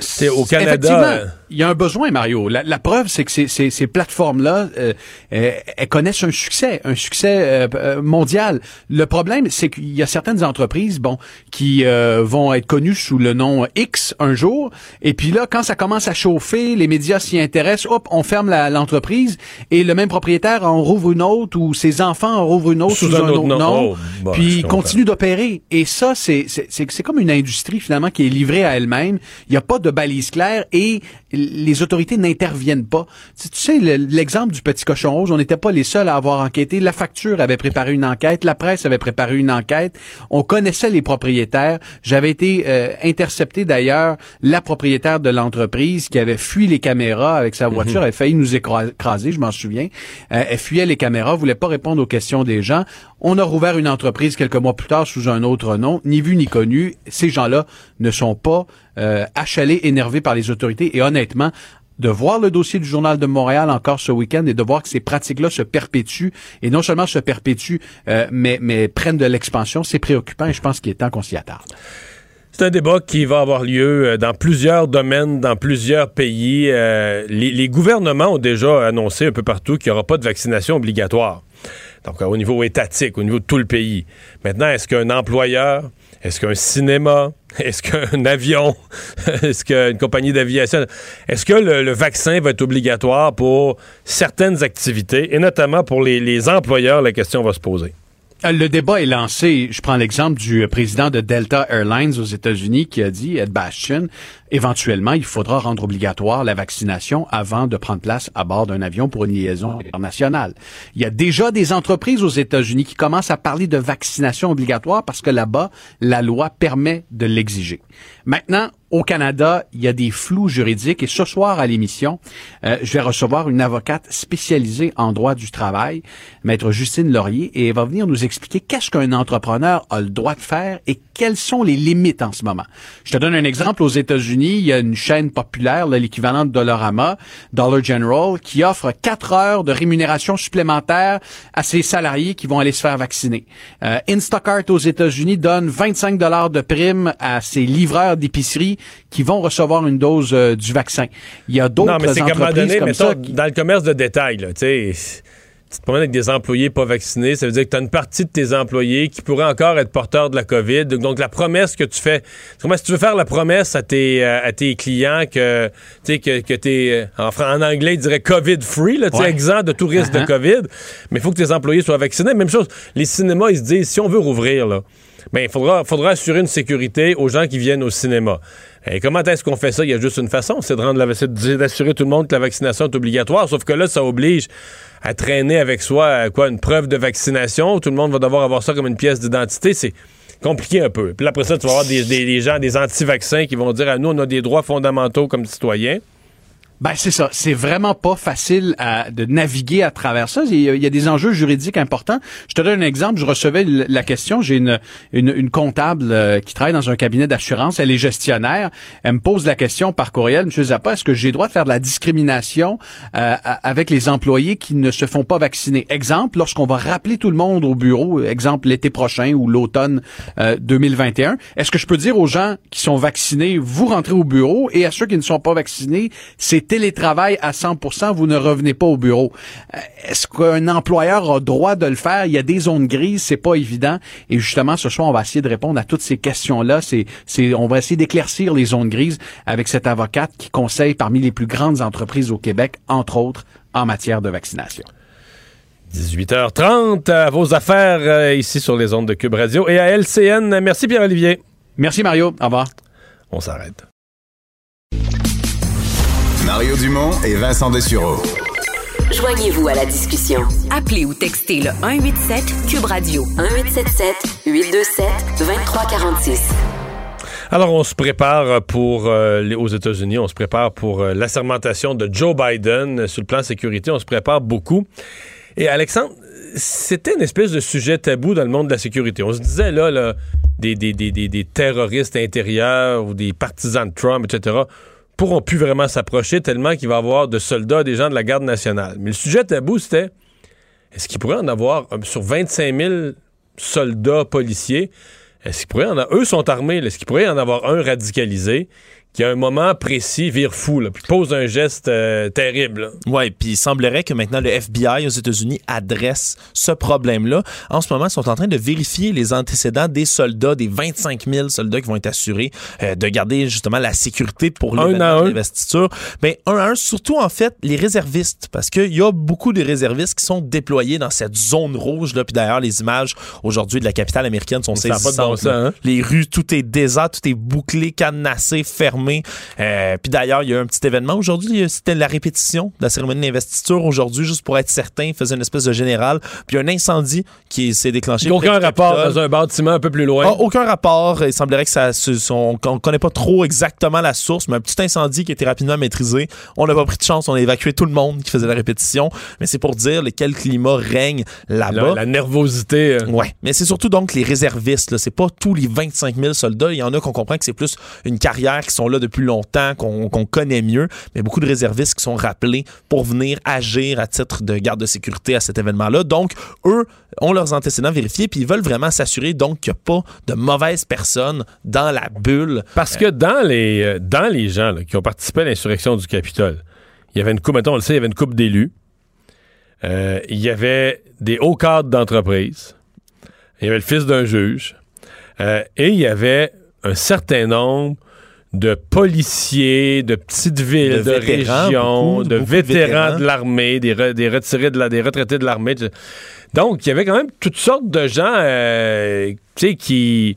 Speaker 1: C'est au Canada
Speaker 7: il y a un besoin, Mario. La, preuve, c'est que ces, ces, ces plateformes-là, euh, euh, elles connaissent un succès, un succès euh, mondial. Le problème, c'est qu'il y a certaines entreprises, bon, qui vont être connues sous le nom X un jour, et puis là, quand ça commence à chauffer, les médias s'y intéressent, hop, on ferme l'entreprise, et le même propriétaire en rouvre une autre, ou ses enfants en rouvrent une autre sous, un, autre, nom, oh, bah, puis continue d'opérer. Et ça, c'est c'est comme une industrie finalement qui est livrée à elle-même. Il n'y a pas de balise claire et les autorités n'interviennent pas. Tu, sais, l'exemple du petit cochon rouge, on n'était pas les seuls à avoir enquêté. La facture avait préparé une enquête, la presse avait préparé une enquête. On connaissait les propriétaires. J'avais été euh, intercepté d'ailleurs la propriétaire de l'entreprise qui avait fui les caméras avec sa voiture, mhm. elle a failli nous écraser, je m'en souviens. Euh, elle fuyait les caméras, voulait pas répondre aux questions des gens. On a rouvert une entreprise quelques mois plus tard sous un autre nom, ni vu ni connu. Ces gens-là ne sont pas euh, achalés, énervés par les autorités. Et honnêtement, de voir le dossier du Journal de Montréal encore ce week-end et de voir que ces pratiques-là se perpétuent, et non seulement se perpétuent, euh, mais, prennent de l'expansion, c'est préoccupant et je pense qu'il est temps qu'on s'y attarde.
Speaker 1: C'est un débat qui va avoir lieu euh, dans plusieurs domaines, dans plusieurs pays. les, les, gouvernements ont déjà annoncé un peu partout qu'il n'y aura pas de vaccination obligatoire. Donc, au niveau étatique, au niveau de tout le pays. Maintenant, est-ce qu'un employeur, est-ce qu'un cinéma, est-ce qu'un avion, est-ce qu'une compagnie d'aviation, est-ce que le, vaccin va être obligatoire pour certaines activités, et notamment pour les, employeurs, la question va se poser.
Speaker 7: Euh, le débat est lancé. Je prends l'exemple du président de Delta Airlines aux États-Unis qui a dit, Ed Bastian, éventuellement, il faudra rendre obligatoire la vaccination avant de prendre place à bord d'un avion pour une liaison internationale. Il y a déjà des entreprises aux États-Unis qui commencent à parler de vaccination obligatoire parce que là-bas, la loi permet de l'exiger. Maintenant, au Canada, il y a des flous juridiques et ce soir à l'émission, euh, je vais recevoir une avocate spécialisée en droit du travail, maître Justine Laurier, et elle va venir nous expliquer qu'est-ce qu'un entrepreneur a le droit de faire et quelles sont les limites en ce moment. Je te donne un exemple. Aux États-Unis, il y a une chaîne populaire, l'équivalent de Dollarama, Dollar General, qui offre quatre heures de rémunération supplémentaire à ses salariés qui vont aller se faire vacciner. Euh, Instacart aux États-Unis donne 25 dollars de prime à ses livreurs d'épicerie qui vont recevoir une dose du vaccin. Il y a d'autres entreprises comme ça.
Speaker 1: Dans le commerce de détail, tu sais tu te promènes avec des employés pas vaccinés, ça veut dire que tu as une partie de tes employés qui pourraient encore être porteurs de la COVID. Donc, la promesse que tu fais, comment si tu veux faire la promesse à tes, euh, à tes clients que, tu que, que es, euh, en, anglais, ils diraient COVID-free, là, ouais. exempt de tout risque de uh-huh. COVID, mais il faut que tes employés soient vaccinés. Même chose, les cinémas, ils se disent, si on veut rouvrir, là, ben, il faudra, assurer une sécurité aux gens qui viennent au cinéma. Et comment est-ce qu'on fait ça? Il y a juste une façon, c'est d'assurer tout le monde que la vaccination est obligatoire. Sauf que là, ça oblige à traîner avec soi euh, une preuve de vaccination. Tout le monde va devoir avoir ça comme une pièce d'identité. C'est compliqué un peu. Puis après ça, tu vas avoir des, des gens, des anti-vaccins qui vont dire à nous, on a des droits fondamentaux comme citoyens.
Speaker 7: Ben c'est ça, c'est vraiment pas facile à, de naviguer à travers ça. Il y, a, des enjeux juridiques importants. Je te donne un exemple. Je recevais la question. J'ai une, une, comptable euh, qui travaille dans un cabinet d'assurance. Elle est gestionnaire. Elle me pose la question par courriel, Monsieur Zappa, est-ce que j'ai droit de faire de la discrimination euh, avec les employés qui ne se font pas vacciner? Exemple, lorsqu'on va rappeler tout le monde au bureau, exemple l'été prochain ou l'automne 2021, euh, est-ce que je peux dire aux gens qui sont vaccinés, vous rentrez au bureau, et à ceux qui ne sont pas vaccinés, c'est télétravail à 100%, vous ne revenez pas au bureau. Euh, est-ce qu'un employeur a droit de le faire? Il y a des zones grises, c'est pas évident. Et justement, ce soir, on va essayer de répondre à toutes ces questions-là. C'est, c'est, on va essayer d'éclaircir les zones grises avec cette avocate qui conseille parmi les plus grandes entreprises au Québec, entre autres, en matière de vaccination.
Speaker 1: 18h30 à vos affaires euh, ici sur les ondes de Cube Radio et à LCN. Merci Pierre-Olivier.
Speaker 7: Merci Mario. Au revoir.
Speaker 1: On s'arrête.
Speaker 5: Mario Dumont et Vincent Dessureau.
Speaker 8: Joignez-vous à la discussion. Appelez ou textez le 187 Cube Radio 1877 827 2346.
Speaker 1: Alors, on se prépare pour, euh, aux États-Unis, on se prépare pour euh, l'assermentation de Joe Biden. Sur le plan sécurité, on se prépare beaucoup. Et Alexandre, c'était une espèce de sujet tabou dans le monde de la sécurité. On se disait, là, là des, des, des, des terroristes intérieurs ou des partisans de Trump, etc., pourront plus vraiment s'approcher tellement qu'il va y avoir de soldats, des gens de la garde nationale. Mais le sujet tabou, c'était est-ce qu'il pourrait en avoir euh, sur 25 000 soldats policiers? Est-ce qu'il pourrait en avoir, eux sont armés, est-ce qu'il pourrait en avoir un radicalisé qui à un moment précis vire fou, là, puis pose un geste euh, terrible.
Speaker 2: Oui, puis il semblerait que maintenant le FBI aux États-Unis adresse ce problème-là. En ce moment, ils sont en train de vérifier les antécédents des soldats, des 25 000 soldats qui vont être assurés euh, de garder justement la sécurité pour l'investiture. Mais ben, un à un, surtout en fait les réservistes, parce qu'il y a beaucoup de réservistes qui sont déployés dans cette zone rouge là. Puis d'ailleurs, les images aujourd'hui de la capitale américaine sont saisissantes. Hein? Les rues, tout est désert, tout est bouclé, cadenassé, fermé euh, puis d'ailleurs, il y a un petit événement aujourd'hui. C'était la répétition de la cérémonie d'investiture aujourd'hui, juste pour être certain. Il faisait une espèce de général. Puis un incendie qui s'est déclenché.
Speaker 1: Aucun rapport dans un bâtiment un peu plus loin.
Speaker 2: Ah, aucun rapport. Il semblerait que ça. On ne connaît pas trop exactement la source, mais un petit incendie qui a été rapidement maîtrisé. On n'a pas pris de chance. On a évacué tout le monde qui faisait la répétition. Mais c'est pour dire quel climat règne là-bas.
Speaker 1: La, nervosité.
Speaker 2: Euh. Ouais. Mais c'est surtout donc les réservistes. C'est pas tous les 25 000 soldats. Il y en a qu'on comprend que c'est plus une carrière qui sont là depuis longtemps, qu'on connaît mieux, mais beaucoup de réservistes qui sont rappelés pour venir agir à titre de garde de sécurité à cet événement-là. Donc, eux ont leurs antécédents vérifiés, puis ils veulent vraiment s'assurer donc qu'il n'y a pas de mauvaises personnes dans la bulle.
Speaker 1: Parce que dans les, euh, dans les gens qui ont participé à l'insurrection du Capitole, il y avait une coupe, mettons, on le sait, il y avait une coupe d'élus. Euh, il y avait des hauts cadres d'entreprise. Il y avait le fils d'un juge. Euh, et il y avait un certain nombre de policiers, de petites villes, de, régions, de, vétérans de, l'armée, des, des, retirés de la, des retraités de l'armée. Donc, il y avait quand même toutes sortes de gens euh, qui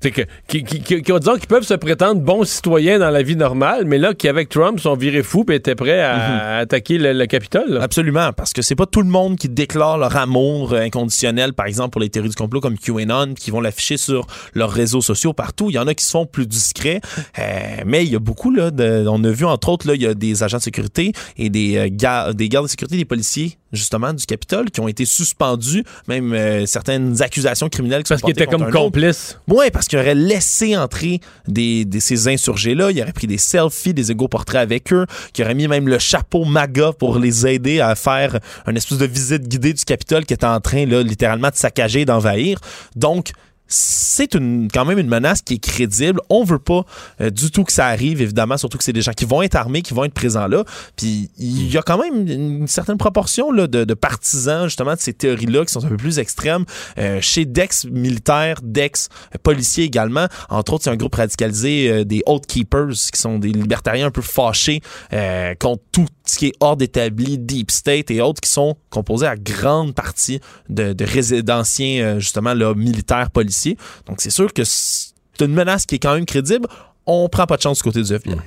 Speaker 1: que, qui, qui, qui, qui, peuvent se prétendre bons citoyens dans la vie normale, mais là, qui avec Trump sont virés fous et étaient prêts à, mhm. attaquer le, Capitole.
Speaker 2: Absolument, parce que c'est pas tout le monde qui déclare leur amour inconditionnel, par exemple pour les théories du complot comme QAnon, qui vont l'afficher sur leurs réseaux sociaux partout. Il y en a qui se font plus discrets, euh, mais il y a beaucoup là. De, on a vu entre autres là, il y a des agents de sécurité et des, euh, des gardes de sécurité, des policiers justement du Capitole qui ont été suspendus, même euh, certaines accusations criminelles qui
Speaker 1: parce qu'ils étaient comme complices.
Speaker 2: Oui, parce qu'il aurait laissé entrer des, ces insurgés-là, il aurait pris des selfies, des égaux portraits avec eux, qui aurait mis même le chapeau MAGA pour les aider à faire une espèce de visite guidée du Capitole qui était en train là littéralement de saccager, d'envahir. Donc c'est une, quand même une menace qui est crédible. On veut pas euh, du tout que ça arrive, évidemment, surtout que c'est des gens qui vont être armés, qui vont être présents là. Puis il y a quand même une certaine proportion là, de, partisans, justement, de ces théories-là qui sont un peu plus extrêmes. Euh, chez Dex militaires, Dex policiers également. Entre autres, c'est un groupe radicalisé euh, des Oath Keepers, qui sont des libertariens un peu fâchés contre tout ce qui est ordre établi, Deep State et autres, qui sont composés à grande partie de, de d'anciens, justement, là, militaires policiers donc, c'est sûr que c'est une menace qui est quand même crédible. On prend pas de chance du côté du FBI. Mm.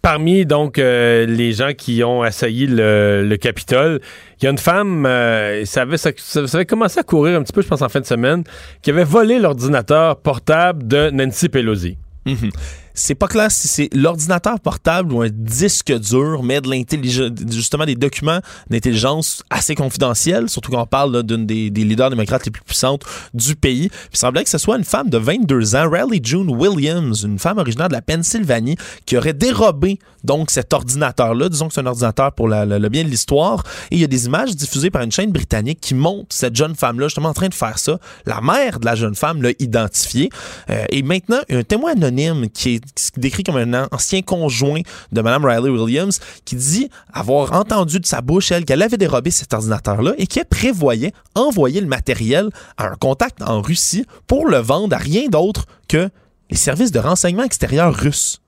Speaker 1: Parmi donc euh, les gens qui ont assailli le, Capitole, il y a une femme, euh, ça, avait, ça, avait commencé à courir un petit peu, je pense, en fin de semaine, qui avait volé l'ordinateur portable de Nancy Pelosi.
Speaker 2: Mm-hmm c'est pas clair si c'est l'ordinateur portable ou un disque dur, mais de l'intelligence, justement des documents d'intelligence assez confidentiels, surtout quand on parle d'une des, leaders démocrates les plus puissantes du pays. il semblait que ce soit une femme de 22 ans, Riley June Williams, une femme originaire de la Pennsylvanie, qui aurait dérobé donc cet ordinateur-là. Disons que c'est un ordinateur pour le bien de l'histoire. Et il y a des images diffusées par une chaîne britannique qui montrent cette jeune femme-là justement en train de faire ça. La mère de la jeune femme l'a identifiée. Euh, et maintenant, un témoin anonyme qui est décrit comme un ancien conjoint de Mme Riley Williams, qui dit avoir entendu de sa bouche, elle, qu'elle avait dérobé cet ordinateur-là et qu'elle prévoyait envoyer le matériel à un contact en Russie pour le vendre à rien d'autre que les services de renseignement extérieur russes.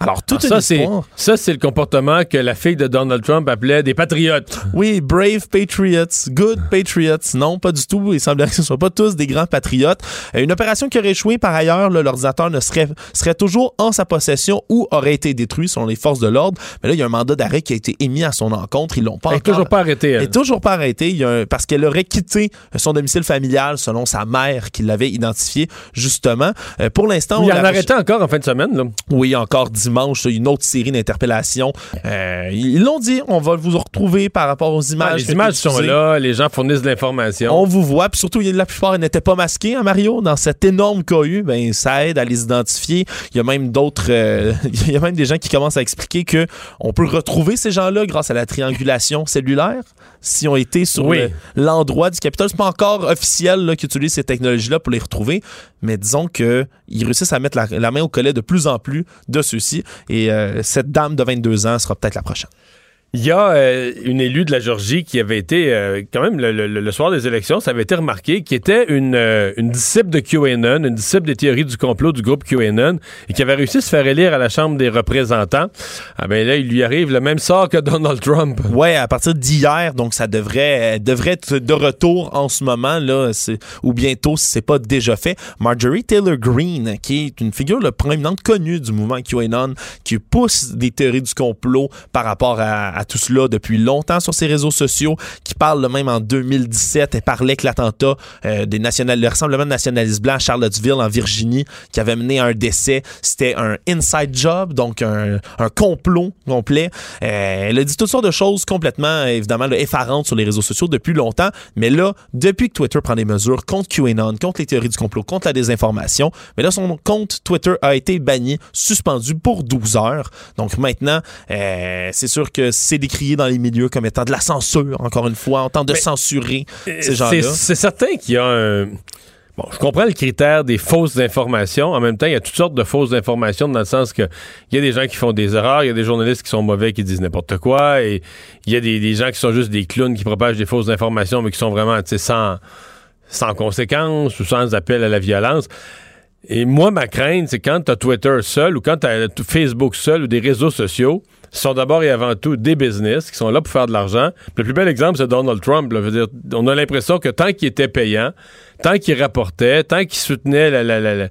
Speaker 1: Alors, tout ça, c'est ça, c'est le comportement que la fille de Donald Trump appelait des patriotes.
Speaker 2: Oui, brave patriots, good patriots. Non, pas du tout. Il semblerait que ce ne soient pas tous des grands patriotes. Euh, une opération qui aurait échoué par ailleurs, l'ordinateur ne serait serait toujours en sa possession ou aurait été détruit selon les forces de l'ordre. Mais là, il y a un mandat d'arrêt qui a été émis à son encontre. Ils l'ont pas. Elle
Speaker 1: encore... toujours pas arrêté. Elle.
Speaker 2: elle est toujours pas arrêtée. Il y a parce qu'elle aurait quitté son domicile familial selon sa mère qui l'avait identifié justement. Euh, pour l'instant,
Speaker 1: il y en a arrêté encore en fin de semaine. Là.
Speaker 2: Oui, encore dimanche, une autre série d'interpellations. Euh, ils l'ont dit, on va vous retrouver par rapport aux images. Ah,
Speaker 1: les images sont là, les gens fournissent de l'information.
Speaker 2: On vous voit, puis surtout, la plupart n'étaient pas masqués, hein, Mario, dans cet énorme cohue. Ben, ça aide à les identifier. Il y a même d'autres, euh, il y a même des gens qui commencent à expliquer que on peut retrouver ces gens-là grâce à la triangulation cellulaire si on été sur l'endroit du Capitole. C'est pas encore officiel qu'ils utilisent ces technologies-là pour les retrouver, mais disons qu'ils réussissent à mettre la, main au collet de plus en plus de ceux-ci. Et euh, cette dame de 22 ans sera peut-être la prochaine.
Speaker 1: Il y a euh, une élue de la Georgie qui avait été, euh, quand même, le, soir des élections, ça avait été remarqué, qui était une, euh, une disciple de QAnon, une disciple des théories du complot du groupe QAnon, et qui avait réussi à se faire élire à la Chambre des représentants. Ah ben là, il lui arrive le même sort que Donald Trump.
Speaker 2: Ouais, à partir d'hier, donc ça devrait, devrait être de retour en ce moment, là, ou bientôt, si c'est pas déjà fait. Marjorie Taylor Greene, qui est une figure le proéminente connue du mouvement QAnon, qui pousse des théories du complot par rapport à tout cela depuis longtemps sur ses réseaux sociaux, qui parle même en 2017, elle parlait que l'attentat euh, des national, le rassemblement de nationalistes blancs à Charlottesville, en Virginie, qui avait mené à un décès, c'était un inside job, donc un, complot complet. Euh, elle a dit toutes sortes de choses complètement, évidemment, effarantes sur les réseaux sociaux depuis longtemps, mais là, depuis que Twitter prend des mesures contre QAnon, contre les théories du complot, contre la désinformation, mais là, son compte Twitter a été banni, suspendu pour 12 heures. Donc maintenant, euh, c'est sûr que c'est décrié dans les milieux comme étant de la censure, encore une fois, en temps de censurer ces gens-là.
Speaker 1: C'est certain qu'il y a un... Bon, je comprends le critère des fausses informations. En même temps, il y a toutes sortes de fausses informations dans le sens que il y a des gens qui font des erreurs, il y a des journalistes qui sont mauvais, qui disent n'importe quoi, et il y a des, gens qui sont juste des clowns qui propagent des fausses informations, mais qui sont vraiment sans, sans conséquences ou sans appel à la violence. Et moi, ma crainte, c'est quand tu as Twitter seul ou quand tu as Facebook seul ou des réseaux sociaux, sont d'abord et avant tout des business qui sont là pour faire de l'argent. Le plus bel exemple, c'est Donald Trump. On a l'impression que tant qu'il était payant, tant qu'il rapportait, tant qu'il soutenait la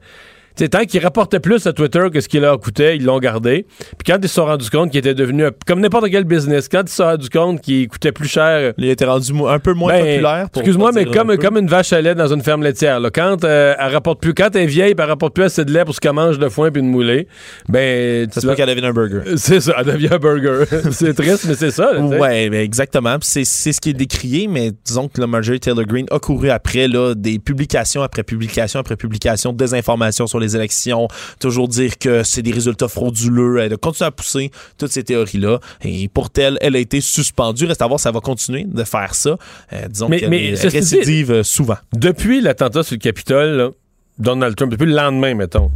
Speaker 1: c'est tant qu'ils rapportaient plus à Twitter que ce qu'il leur coûtait, ils l'ont gardé. Puis quand ils se sont rendus compte qu'il était devenu comme n'importe quel business, quand ils se sont rendus compte qu'il coûtait plus cher,
Speaker 2: il était rendu un peu moins ben, populaire.
Speaker 1: Excuse-moi, mais comme, comme une vache à lait dans une ferme laitière. Là. Quand euh, elle rapporte plus, quand elle est vieille, elle rapporte plus assez de lait pour ce qu'elle mange de foin puis de moulée, ben
Speaker 2: c'est pas qu'elle devient un burger.
Speaker 1: C'est ça, elle devient un burger. c'est triste, mais c'est ça.
Speaker 2: ouais, mais exactement. C'est ce qui est décrié, mais disons que la Marjorie Taylor Greene a couru après là, des publications après publications après publications, des informations sur les les élections, toujours dire que c'est des résultats frauduleux. Elle a continué à pousser toutes ces théories-là. Et pour elle, elle a été suspendue. Reste à voir si ça va continuer de faire ça. Euh, disons
Speaker 1: mais, mais
Speaker 2: récidive euh, souvent.
Speaker 1: Depuis l'attentat sur le Capitole, Donald Trump, depuis le lendemain, mettons,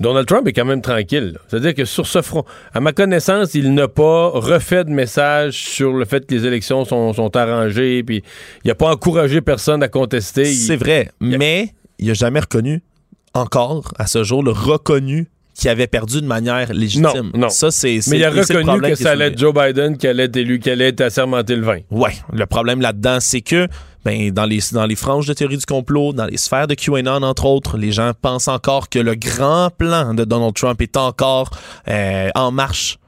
Speaker 1: Donald Trump est quand même tranquille. C'est-à-dire que sur ce front, à ma connaissance, il n'a pas refait de message sur le fait que les élections sont, sont arrangées, puis il n'a pas encouragé personne à contester.
Speaker 2: C'est vrai, mais il n'a jamais reconnu, encore à ce jour, le reconnu qui avait perdu de manière légitime.
Speaker 1: Non, non.
Speaker 2: Ça, c'est,
Speaker 1: Mais il a reconnu que ça allait être Joe Biden qui allait être élu, qui allait être assermenté le 20.
Speaker 2: Ouais. Le problème là-dedans, c'est que ben, dans, les, dans les franges de théorie du complot, dans les sphères de QAnon, entre autres, les gens pensent encore que le grand plan de Donald Trump est encore euh, en marche.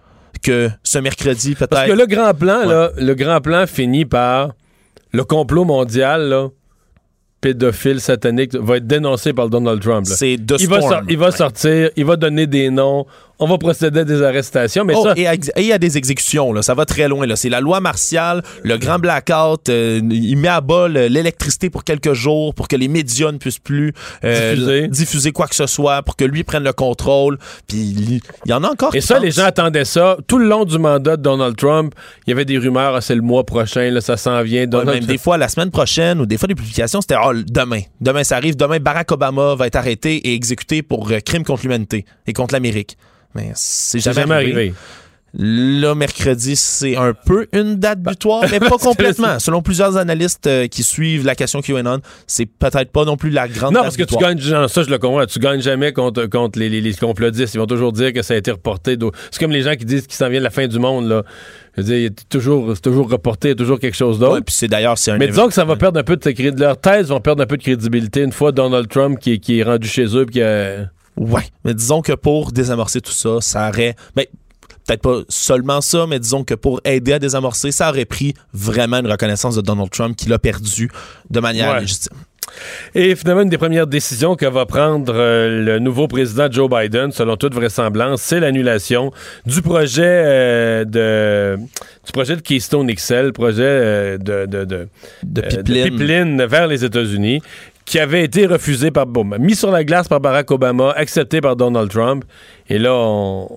Speaker 2: Que ce mercredi, peut-être.
Speaker 1: Parce que le grand plan, là, le grand plan finit par le complot mondial, là, pédophile satanique va être dénoncé par Donald Trump.
Speaker 2: C'est
Speaker 1: il, va il va sortir, il va donner des noms, on va procéder à des arrestations. Mais
Speaker 2: oh,
Speaker 1: ça...
Speaker 2: et, il y a des exécutions, là. ça va très loin. Là. C'est la loi martiale, le grand blackout, euh, il met à bas l'électricité pour quelques jours pour que les médias ne puissent plus
Speaker 1: euh,
Speaker 2: diffuser. quoi que ce soit, pour que lui prenne le contrôle. Puis il y en a encore.
Speaker 1: Et ça, les gens attendaient ça. Tout le long du mandat de Donald Trump, il y avait des rumeurs, ah, c'est le mois prochain, là, ça s'en vient.
Speaker 2: même des fois, la semaine prochaine, ou des fois des publications, c'était oh, demain. Demain, ça arrive. Demain, Barack Obama va être arrêté et exécuté pour euh, crime contre l'humanité et contre l'Amérique. Mais c'est jamais, arrivé. Là, mercredi, c'est un peu une date butoir, mais pas complètement. Selon plusieurs analystes euh, qui suivent la question QAnon, c'est peut-être pas non plus la grande
Speaker 1: Non, parce que tu gagnes, ça je le comprends, tu gagnes jamais contre, contre les, les, complotistes. Ils vont toujours dire que ça a été reporté. C'est comme les gens qui disent qu'il s'en vient de la fin du monde, là. Je veux dire, toujours, c'est toujours reporté, il y a toujours quelque chose d'autre.
Speaker 2: puis c'est d'ailleurs, c'est un
Speaker 1: Mais disons que ça va perdre un peu de. Leur thèse vont perdre un peu de crédibilité une fois Donald Trump qui, qui est rendu chez eux puis qui a
Speaker 2: Ouais, mais disons que pour désamorcer tout ça, ça aurait. Ben, peut-être pas seulement ça, mais disons que pour aider à désamorcer, ça aurait pris vraiment une reconnaissance de Donald Trump qu'il a perdu de manière légitime.
Speaker 1: Et finalement, une des premières décisions que va prendre euh, le nouveau président Joe Biden, selon toute vraisemblance, c'est l'annulation du projet euh, de du projet de Keystone XL, projet euh, de, de, de,
Speaker 2: de, pipeline.
Speaker 1: vers les États-Unis, qui avait été refusé par, bon, mis sur la glace par Barack Obama, accepté par Donald Trump. Et là, on,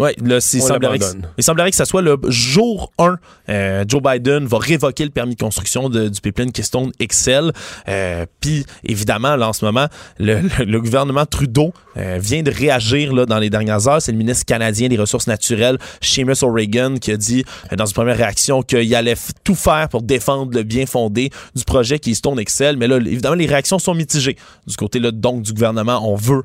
Speaker 2: oui, là, il semblerait, que, il semblerait que ça soit le jour 1. Euh, Joe Biden va révoquer le permis de construction du pipeline Keystone XL. Euh, Puis, évidemment, là, en ce moment, le, gouvernement Trudeau euh, vient de réagir là, dans les dernières heures. C'est le ministre canadien des Ressources naturelles, Seamus O'Regan, qui a dit euh, dans une première réaction qu'il allait tout faire pour défendre le bien fondé du projet Keystone XL. Mais là, évidemment, les réactions sont mitigées. Du côté là, donc du gouvernement, on veut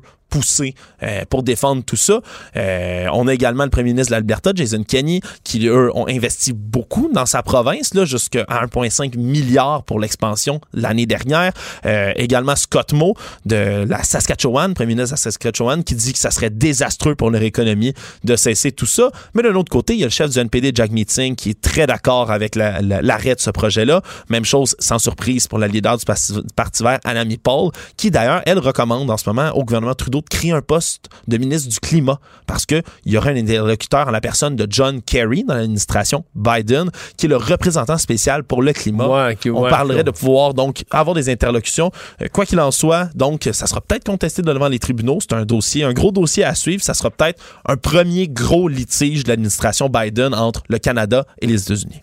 Speaker 2: euh, pour défendre tout ça. Euh, on a également le premier ministre de l'Alberta, Jason Kenney, qui, eux, ont investi beaucoup dans sa province, là, jusqu'à 1,5 milliard pour l'expansion l'année dernière. Euh, également Scott Moe de la Saskatchewan, premier ministre de la Saskatchewan, qui dit que ça serait désastreux pour leur économie de cesser tout ça. Mais de l'autre côté, il y a le chef du NPD, Jack Meeting, qui est très d'accord avec l'arrêt de ce projet-là. Même chose, sans surprise, pour la leader du Parti vert, Anami Paul, qui d'ailleurs, elle recommande en ce moment au gouvernement Trudeau de créer un poste de ministre du climat parce qu'il y aurait un interlocuteur en la personne de John Kerry dans l'administration Biden, qui est le représentant spécial pour le climat. On parlerait de pouvoir donc avoir des interlocutions. Euh, quoi qu'il en soit, donc, ça sera peut-être contesté devant les tribunaux. C'est un dossier, un gros dossier à suivre. Ça sera peut-être un premier gros litige de l'administration Biden entre le Canada et les États-Unis.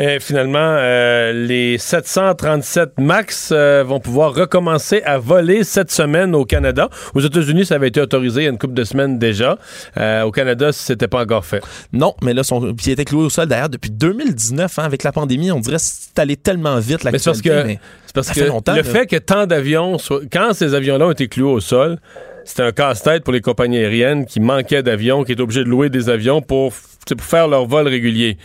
Speaker 1: Et finalement, euh, les 737 MAX euh, vont pouvoir recommencer à voler cette semaine au Canada. Aux États-Unis, ça avait été autorisé il y a une couple de semaines déjà. Euh, au Canada, c'était pas encore fait.
Speaker 2: Non, mais là, son, il était cloué au sol d'ailleurs depuis 2019. Hein, avec la pandémie, on dirait que c'est allé tellement vite.
Speaker 1: Mais c'est parce que, parce que longtemps, le fait que tant d'avions, quand ces avions-là ont été cloués au sol, c'était un casse-tête pour les compagnies aériennes qui manquaient d'avions, qui étaient obligés de louer des avions pour, pour faire leur vol régulier.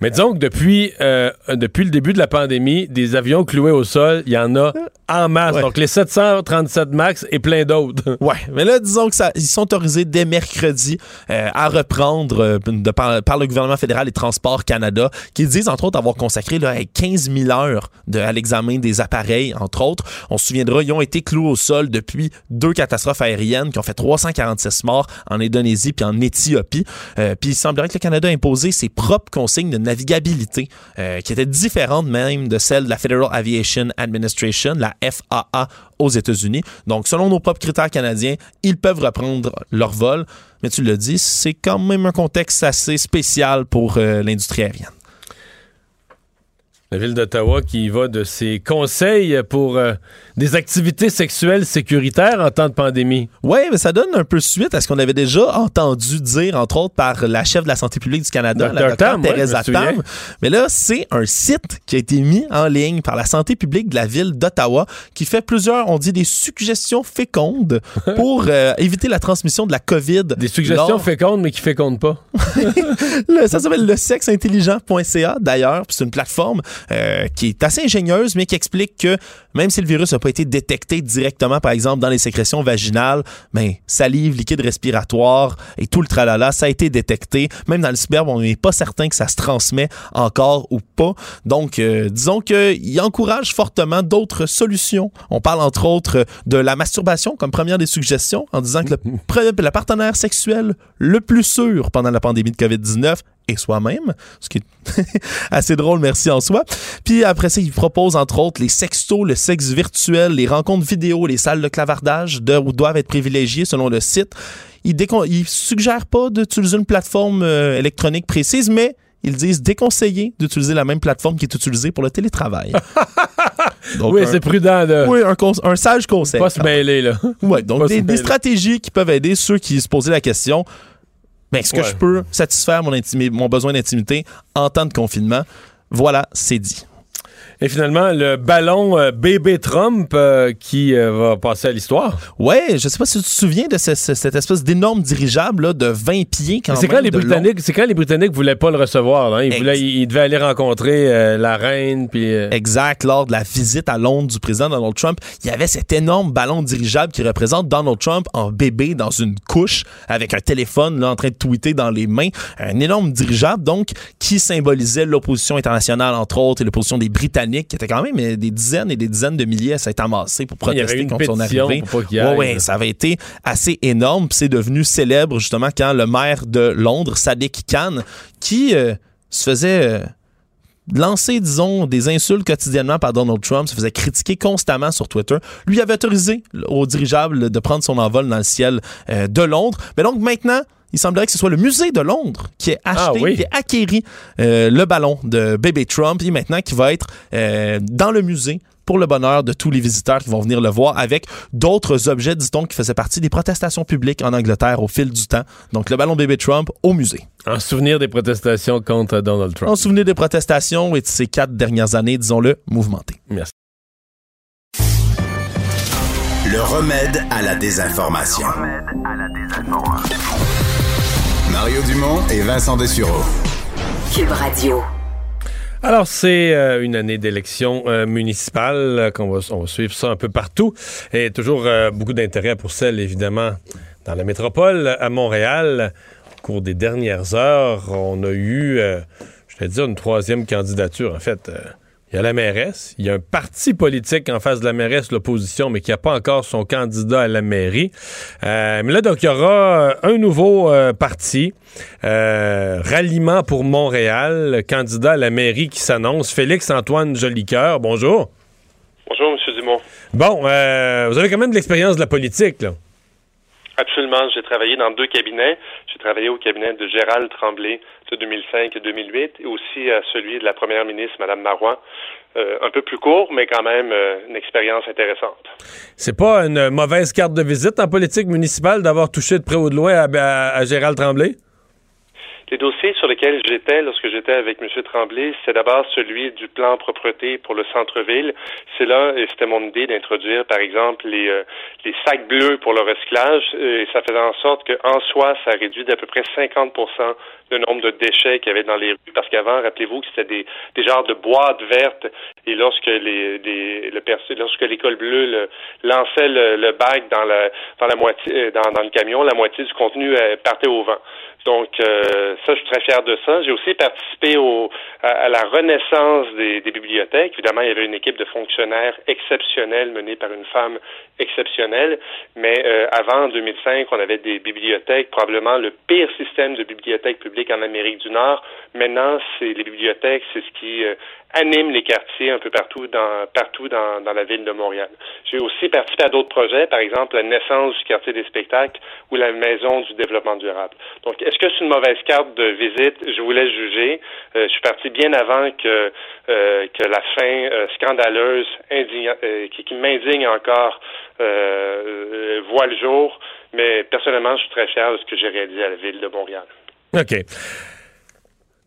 Speaker 1: Mais disons que depuis, euh, depuis le début de la pandémie, des avions cloués au sol, il y en a en masse. Donc les 737 MAX et plein d'autres.
Speaker 2: ouais, mais là, disons que ça, ils sont autorisés dès mercredi euh, à reprendre euh, de, par, le gouvernement fédéral et Transport Canada, qui disent entre autres avoir consacré là, 15 000 heures de, à l'examen des appareils, entre autres. On se souviendra, ils ont été cloués au sol depuis deux catastrophes aériennes qui ont fait 346 morts en Indonésie puis en Éthiopie. puis il semblerait que le Canada a imposé ses propres consignes de navigabilité qui était différente même de celle de la Federal Aviation Administration, la FAA aux États-Unis. Donc, selon nos propres critères canadiens, ils peuvent reprendre leur vol. Mais tu l'as dit, c'est quand même un contexte assez spécial pour l'industrie aérienne.
Speaker 1: La ville d'Ottawa qui va de ses conseils pour euh, des activités sexuelles sécuritaires en temps de pandémie.
Speaker 2: Oui, mais ça donne un peu suite à ce qu'on avait déjà entendu dire, entre autres, par la chef de la santé publique du Canada, la docteure Thérèse Tam. Mais là, c'est un site qui a été mis en ligne par la santé publique de la ville d'Ottawa qui fait plusieurs, on dit, des suggestions fécondes pour euh, éviter la transmission de la COVID.
Speaker 1: Des suggestions fécondes, mais qui fécondent pas.
Speaker 2: ça s'appelle le sexeintelligent.ca d'ailleurs, c'est une plateforme euh, qui est assez ingénieuse, mais qui explique que même si le virus n'a pas été détecté directement, par exemple, dans les sécrétions vaginales, mais ben, salive, liquide respiratoire et tout le tralala, ça a été détecté. Même dans le sperme, on n'est pas certain que ça se transmet encore ou pas. Donc, euh, disons qu'il encourage fortement d'autres solutions. On parle entre autres de la masturbation comme première des suggestions en disant que le, le partenaire sexuel le plus sûr pendant la pandémie de COVID-19 et soi-même, ce qui est assez drôle, merci en soi. Puis après ça, il propose entre autres les sextos, le sexe virtuel, les rencontres vidéo, les salles de clavardage de, doivent être privilégiées selon le site. Il, ne suggère pas d'utiliser une plateforme euh, électronique précise, mais ils disent déconseiller d'utiliser la même plateforme qui est utilisée pour le télétravail.
Speaker 1: oui, c'est prudent.
Speaker 2: Oui, un, sage conseil.
Speaker 1: Pas se mêler, là.
Speaker 2: Oui, donc des, des, stratégies qui peuvent aider ceux qui se posaient la question mais est-ce que je peux satisfaire mon, mon besoin d'intimité en temps de confinement? Voilà, c'est dit.
Speaker 1: Et finalement, le ballon euh, bébé Trump euh, qui euh, va passer à l'histoire.
Speaker 2: Ouais, je sais pas si tu te souviens de cette espèce d'énorme dirigeable là, de 20 pieds quand
Speaker 1: C'est quand les Britanniques, c'est quand les Britanniques voulaient pas le recevoir. Hein? Ils, voulaient, ils, devaient aller rencontrer la reine. Puis,
Speaker 2: Exact. Lors de la visite à Londres du président Donald Trump, il y avait cet énorme ballon dirigeable qui représente Donald Trump en bébé dans une couche avec un téléphone là, en train de tweeter dans les mains. Un énorme dirigeable donc qui symbolisait l'opposition internationale entre autres et l'opposition des Britanniques qui était quand même euh, des dizaines et des dizaines de milliers à s'être amassés pour protester contre son arrivée.
Speaker 1: Oui,
Speaker 2: ça avait été assez énorme. C'est devenu célèbre justement quand le maire de Londres, Sadiq Khan, qui euh, se faisait euh, lancer, disons, des insultes quotidiennement par Donald Trump, se faisait critiquer constamment sur Twitter, lui avait autorisé au dirigeable de prendre son envol dans le ciel de Londres. Mais donc maintenant, il semblerait que ce soit le musée de Londres qui ait ah acheté, qui ait acquéri euh, le ballon de bébé Trump et maintenant qui va être euh, dans le musée pour le bonheur de tous les visiteurs qui vont venir le voir avec d'autres objets, dit-on, qui faisaient partie des protestations publiques en Angleterre au fil du temps. Donc, le ballon bébé Trump au musée.
Speaker 1: En souvenir des protestations contre Donald Trump.
Speaker 2: En souvenir des protestations et de ces quatre dernières années, disons-le, mouvementées.
Speaker 1: Merci.
Speaker 5: Le remède à la désinformation. Le remède à la désinformation. Mario Dumont et Vincent Dessureau.
Speaker 8: Cube Radio.
Speaker 1: Alors, c'est euh, une année d'élection euh, municipale euh, qu'on va, on va suivre ça un peu partout. Et toujours beaucoup d'intérêt pour celle, évidemment, dans la métropole, à Montréal. Au cours des dernières heures, on a eu, je vais dire, une troisième candidature, en fait il y a la mairesse, il y a un parti politique en face de la mairesse, l'opposition, mais qui n'a pas encore son candidat à la mairie. Euh, mais là, donc, il y aura un nouveau euh, parti, euh, Ralliement pour Montréal, candidat à la mairie qui s'annonce, Félix-Antoine Jolicoeur. Bonjour.
Speaker 9: Bonjour, M. Dumont.
Speaker 1: Bon, vous avez quand même de l'expérience de la politique, là.
Speaker 9: Absolument. J'ai travaillé dans deux cabinets. J'ai travaillé au cabinet de Gérald Tremblay de 2005 et 2008 et aussi à celui de la première ministre, Mme Marois. Euh, un peu plus court, mais quand même euh, une expérience intéressante.
Speaker 1: C'est pas une mauvaise carte de visite en politique municipale d'avoir touché de près ou de loin à Gérald Tremblay?
Speaker 9: Les dossiers sur lesquels j'étais lorsque j'étais avec M. Tremblay, c'est d'abord celui du plan propreté pour le centre-ville. C'est là, et c'était mon idée d'introduire, par exemple, les, euh, les sacs bleus pour le recyclage, et ça faisait en sorte qu'en soi, ça réduit d'à peu près 50% le nombre de déchets qu'il y avait dans les rues. Parce qu'avant, rappelez-vous que c'était des, des genres de boîtes vertes, et lorsque les, les le lorsque l'école bleue lançait le, le bac dans la, dans la moitié, dans, dans le camion, la moitié du contenu euh, partait au vent. Donc, euh, ça, je suis très fier de ça. J'ai aussi participé au, à, la renaissance des, des, bibliothèques. Évidemment, il y avait une équipe de fonctionnaires exceptionnelle menée par une femme exceptionnel, mais euh, avant 2005, on avait des bibliothèques, probablement le pire système de bibliothèques publiques en Amérique du Nord. Maintenant, c'est les bibliothèques, c'est ce qui euh, anime les quartiers un peu partout dans partout dans, dans la ville de Montréal. J'ai aussi participé à d'autres projets, par exemple la naissance du quartier des spectacles ou la maison du développement durable. Donc, est-ce que c'est une mauvaise carte de visite? Je voulais juger. Euh, je suis parti bien avant que que la fin scandaleuse qui, qui m'indigne encore euh, voit le jour. Mais personnellement, je suis très fier de ce que j'ai réalisé à la ville de Montréal.
Speaker 1: OK.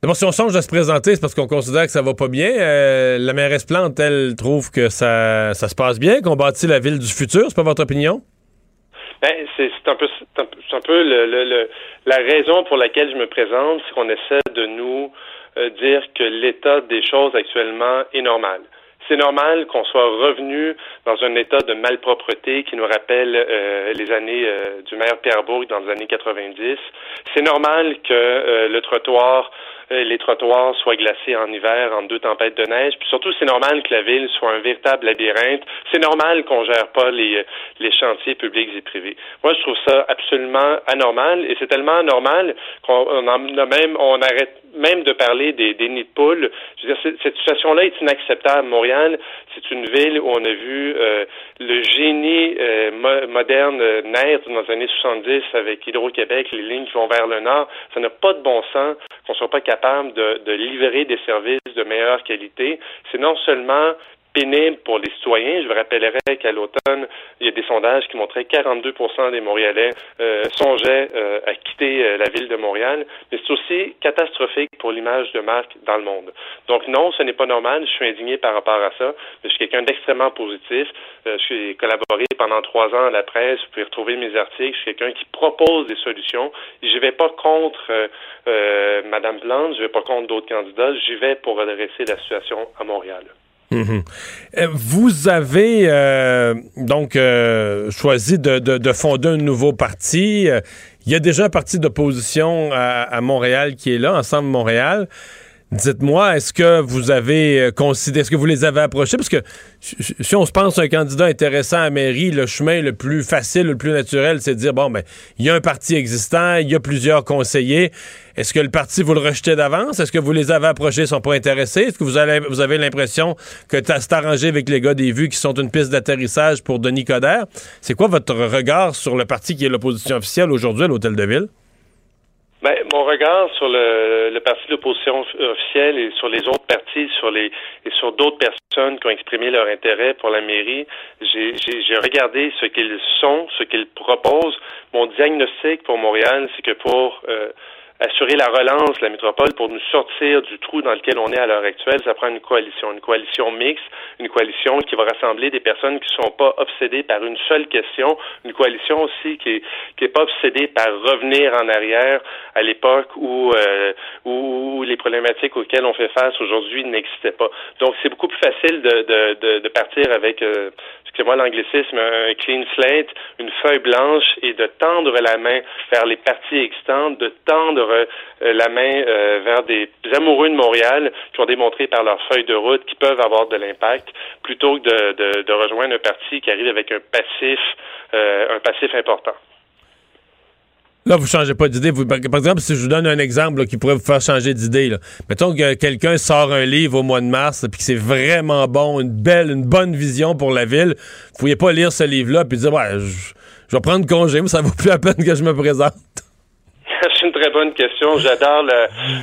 Speaker 1: D'abord, si on songe à se présenter, c'est parce qu'on considère que ça va pas bien. Euh, la mairesse Plante, elle, trouve que ça, ça se passe bien, qu'on bâtit la ville du futur. C'est pas votre opinion?
Speaker 9: Ben, c'est un peu, un peu le, le, la raison pour laquelle je me présente, c'est qu'on essaie de nous euh, dire que l'état des choses actuellement est normal. C'est normal qu'on soit revenu dans un état de malpropreté qui nous rappelle euh, les années euh, du maire Pierre Bourg dans les années 90. C'est normal que euh, le trottoir euh, les trottoirs soient glacés en hiver en deux tempêtes de neige. Puis surtout, c'est normal que la ville soit un véritable labyrinthe. C'est normal qu'on gère pas les, les chantiers publics et privés. Moi, je trouve ça absolument anormal et c'est tellement anormal qu'on en a même, on arrête même de parler des, des nids de poules. Je veux dire, cette situation-là est inacceptable. Montréal, c'est une ville où on a vu euh, le génie euh, moderne naître dans les années 70 avec Hydro-Québec, les lignes qui vont vers le nord. Ça n'a pas de bon sens qu'on soit pas capable de, de livrer des services de meilleure qualité, c'est non seulement pénible pour les citoyens. Je vous rappellerai qu'à l'automne, il y a des sondages qui montraient que 42% des Montréalais euh, songeaient euh, à quitter euh, la ville de Montréal, mais c'est aussi catastrophique pour l'image de marque dans le monde. Donc non, ce n'est pas normal. Je suis indigné par rapport à ça. Je suis quelqu'un d'extrêmement positif. je suis collaboré pendant trois ans à la presse. Vous pouvez retrouver mes articles. Je suis quelqu'un qui propose des solutions. Je ne vais pas contre Madame Plante. Je ne vais pas contre d'autres candidats. J'y vais pour redresser la situation à Montréal.
Speaker 1: Mhm. Euh, vous avez euh, donc euh, choisi de, fonder un nouveau parti. Il y a déjà un parti d'opposition à, à, Montréal qui est là, Ensemble Montréal. Dites-moi, est-ce que vous avez considéré, est-ce que vous les avez approchés? Parce que si on se pense un candidat intéressant à mairie, le chemin le plus facile, le plus naturel, c'est de dire, bon, ben, il y a un parti existant, il y a plusieurs conseillers. Est-ce que le parti, vous le rejetez d'avance? Est-ce que vous les avez approchés, ils sont pas intéressés? Est-ce que vous, avez, vous avez l'impression que c'est arrangé avec les gars des vues qui sont une piste d'atterrissage pour Denis Coderre? C'est quoi votre regard sur le parti qui est l'opposition officielle aujourd'hui à l'Hôtel de Ville?
Speaker 9: Ben, mon regard sur le, le parti d'opposition officielle et sur les autres partis, sur les et sur d'autres personnes qui ont exprimé leur intérêt pour la mairie, j'ai regardé ce qu'ils sont, ce qu'ils proposent. Mon diagnostic pour Montréal, c'est que pour euh, assurer la relance de la métropole pour nous sortir du trou dans lequel on est à l'heure actuelle, ça prend une coalition, une coalition mixte, une coalition qui va rassembler des personnes qui ne sont pas obsédées par une seule question, une coalition aussi qui est, qui est pas obsédée par revenir en arrière à l'époque où, euh, où les problématiques auxquelles on fait face aujourd'hui n'existaient pas. Donc c'est beaucoup plus facile de, de, de, de partir avec euh, excusez-moi l'anglicisme, un clean slate, une feuille blanche et de tendre la main vers les partis existantes, de tendre la main euh, vers des amoureux de Montréal qui ont démontré par leur feuille de route qu'ils peuvent avoir de l'impact, plutôt que de, rejoindre un parti qui arrive avec un passif, euh, un passif important.
Speaker 1: Là, vous changez pas d'idée. Par exemple, si je vous donne un exemple qui pourrait vous faire changer d'idée, mettons que quelqu'un sort un livre au mois de mars puis que c'est vraiment bon, une belle, une bonne vision pour la ville, vous pourriez pas lire ce livre-là puis dire ouais, je, vais prendre congé, mais ça vaut plus la peine que je me présente.
Speaker 9: C'est une très bonne question. J'adore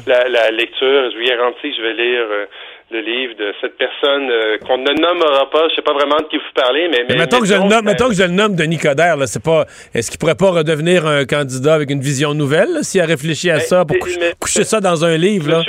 Speaker 9: la, lecture. Je vous garantis que je vais lire. Euh, le livre de cette personne euh, qu'on ne nommera pas. Je sais pas vraiment de qui vous parlez, mais...
Speaker 1: mais, mettons, que je le nomme, mettons que je le nomme Denis Coderre, là, c'est pas... Est-ce qu'il pourrait pas redevenir un candidat avec une vision nouvelle, s'il a réfléchi à ben, ça, pour coucher, ça dans un livre, là?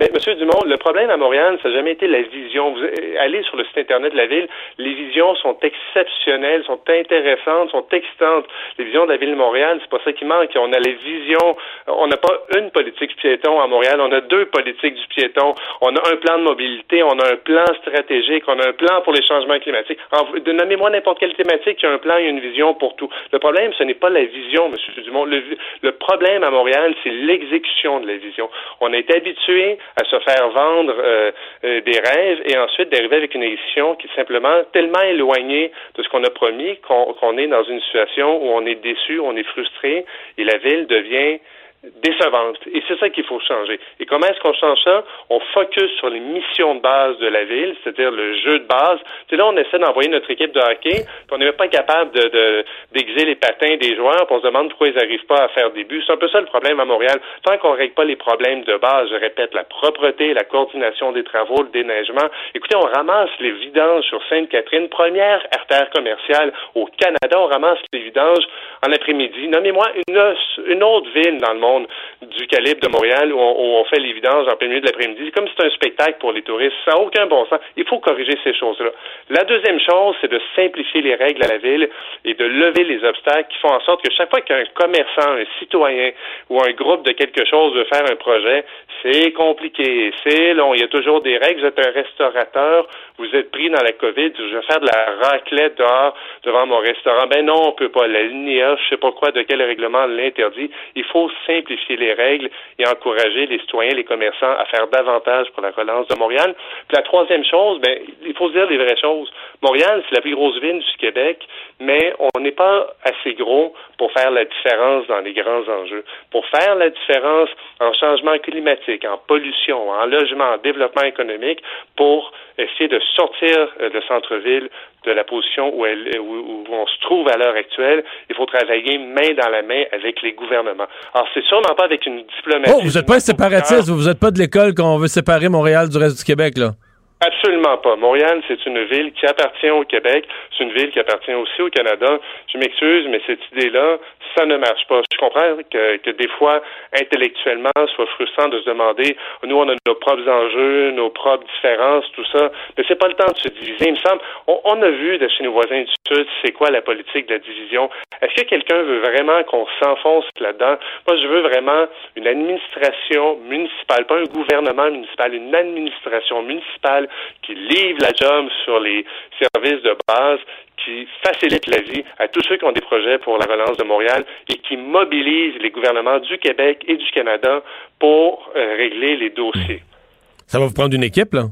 Speaker 9: Mais, Monsieur Dumont, le problème à Montréal, ça n'a jamais été la vision. Vous allez sur le site Internet de la ville, les visions sont exceptionnelles, sont intéressantes, sont excitantes. Les visions de la ville de Montréal, c'est pas ça qui manque. On a les visions, on n'a pas une politique piéton à Montréal, on a deux politiques du piéton. On a un plan de mobilité, on a un plan stratégique, on a un plan pour les changements climatiques. Nommez-moi n'importe quelle thématique, il y a un plan et une vision pour tout. Le problème, ce n'est pas la vision, Monsieur Dumont. Le, le problème à Montréal, c'est l'exécution de la vision. On est habitué à se faire vendre euh, euh, des rêves et ensuite d'arriver avec une édition qui est simplement tellement éloignée de ce qu'on a promis qu'on est dans une situation où on est déçu, on est frustré et la ville devient décevante. Et c'est ça qu'il faut changer. Et comment est-ce qu'on change ça? On focus sur les missions de base de la ville, c'est-à-dire le jeu de base. C'est là, on essaie d'envoyer notre équipe de hockey, puis on n'est même pas capable de, d'aiguiser les patins des joueurs, puis on se demande pourquoi ils n'arrivent pas à faire des buts. C'est un peu ça le problème à Montréal. Tant qu'on ne règle pas les problèmes de base, je répète, la propreté, la coordination des travaux, le déneigement. Écoutez, on ramasse les vidanges sur Sainte-Catherine, première artère commerciale au Canada. On ramasse les vidanges en après-midi. Nommez-moi une, une autre ville dans le monde du calibre de Montréal où on, fait les vidanges en plein milieu de l'après-midi. Comme c'est un spectacle pour les touristes, ça n'a aucun bon sens. Il faut corriger ces choses-là. La deuxième chose, c'est de simplifier les règles à la ville et de lever les obstacles qui font en sorte que chaque fois qu'un commerçant, un citoyen ou un groupe de quelque chose veut faire un projet, c'est compliqué, c'est long. Il y a toujours des règles. Vous êtes un restaurateur, vous êtes pris dans la COVID, je vais faire de la raclette dehors devant mon restaurant. Ben non, on peut pas. La linéa, je sais pas quoi, de quel règlement l'interdit. Il faut simplifier les règles et encourager les citoyens, les commerçants à faire davantage pour la relance de Montréal. Puis la troisième chose, ben, il faut se dire les vraies choses. Montréal, c'est la plus grosse ville du Québec, mais on n'est pas assez gros pour faire la différence dans les grands enjeux. Pour faire la différence en changement climatique, en pollution, en logement, en développement économique, pour essayer de sortir le euh, centre-ville de la position où, elle, où, on se trouve à l'heure actuelle. Il faut travailler main dans la main avec les gouvernements. Alors, c'est sûrement pas avec une diplomatie.
Speaker 1: Oh, vous n'êtes pas un séparatiste, vous n'êtes pas de l'école qu'on veut séparer Montréal du reste du Québec, là?
Speaker 9: Absolument pas. Montréal, c'est une ville qui appartient au Québec. C'est une ville qui appartient aussi au Canada. Je m'excuse, mais cette idée-là, ça ne marche pas. Je comprends que, que des fois, intellectuellement, soit frustrant de se demander, nous, on a nos propres enjeux, nos propres différences, tout ça, mais c'est pas le temps de se diviser. Il me semble, on, a vu de chez nos voisins du Sud, c'est quoi la politique de la division? Est-ce que quelqu'un veut vraiment qu'on s'enfonce là-dedans? Moi, je veux vraiment une administration municipale, pas un gouvernement municipal, une administration municipale qui livre la job sur les services de base, qui facilite la vie à tous ceux qui ont des projets pour la relance de Montréal et qui mobilise les gouvernements du Québec et du Canada pour euh, régler les dossiers.
Speaker 1: Ça va vous prendre une équipe, là?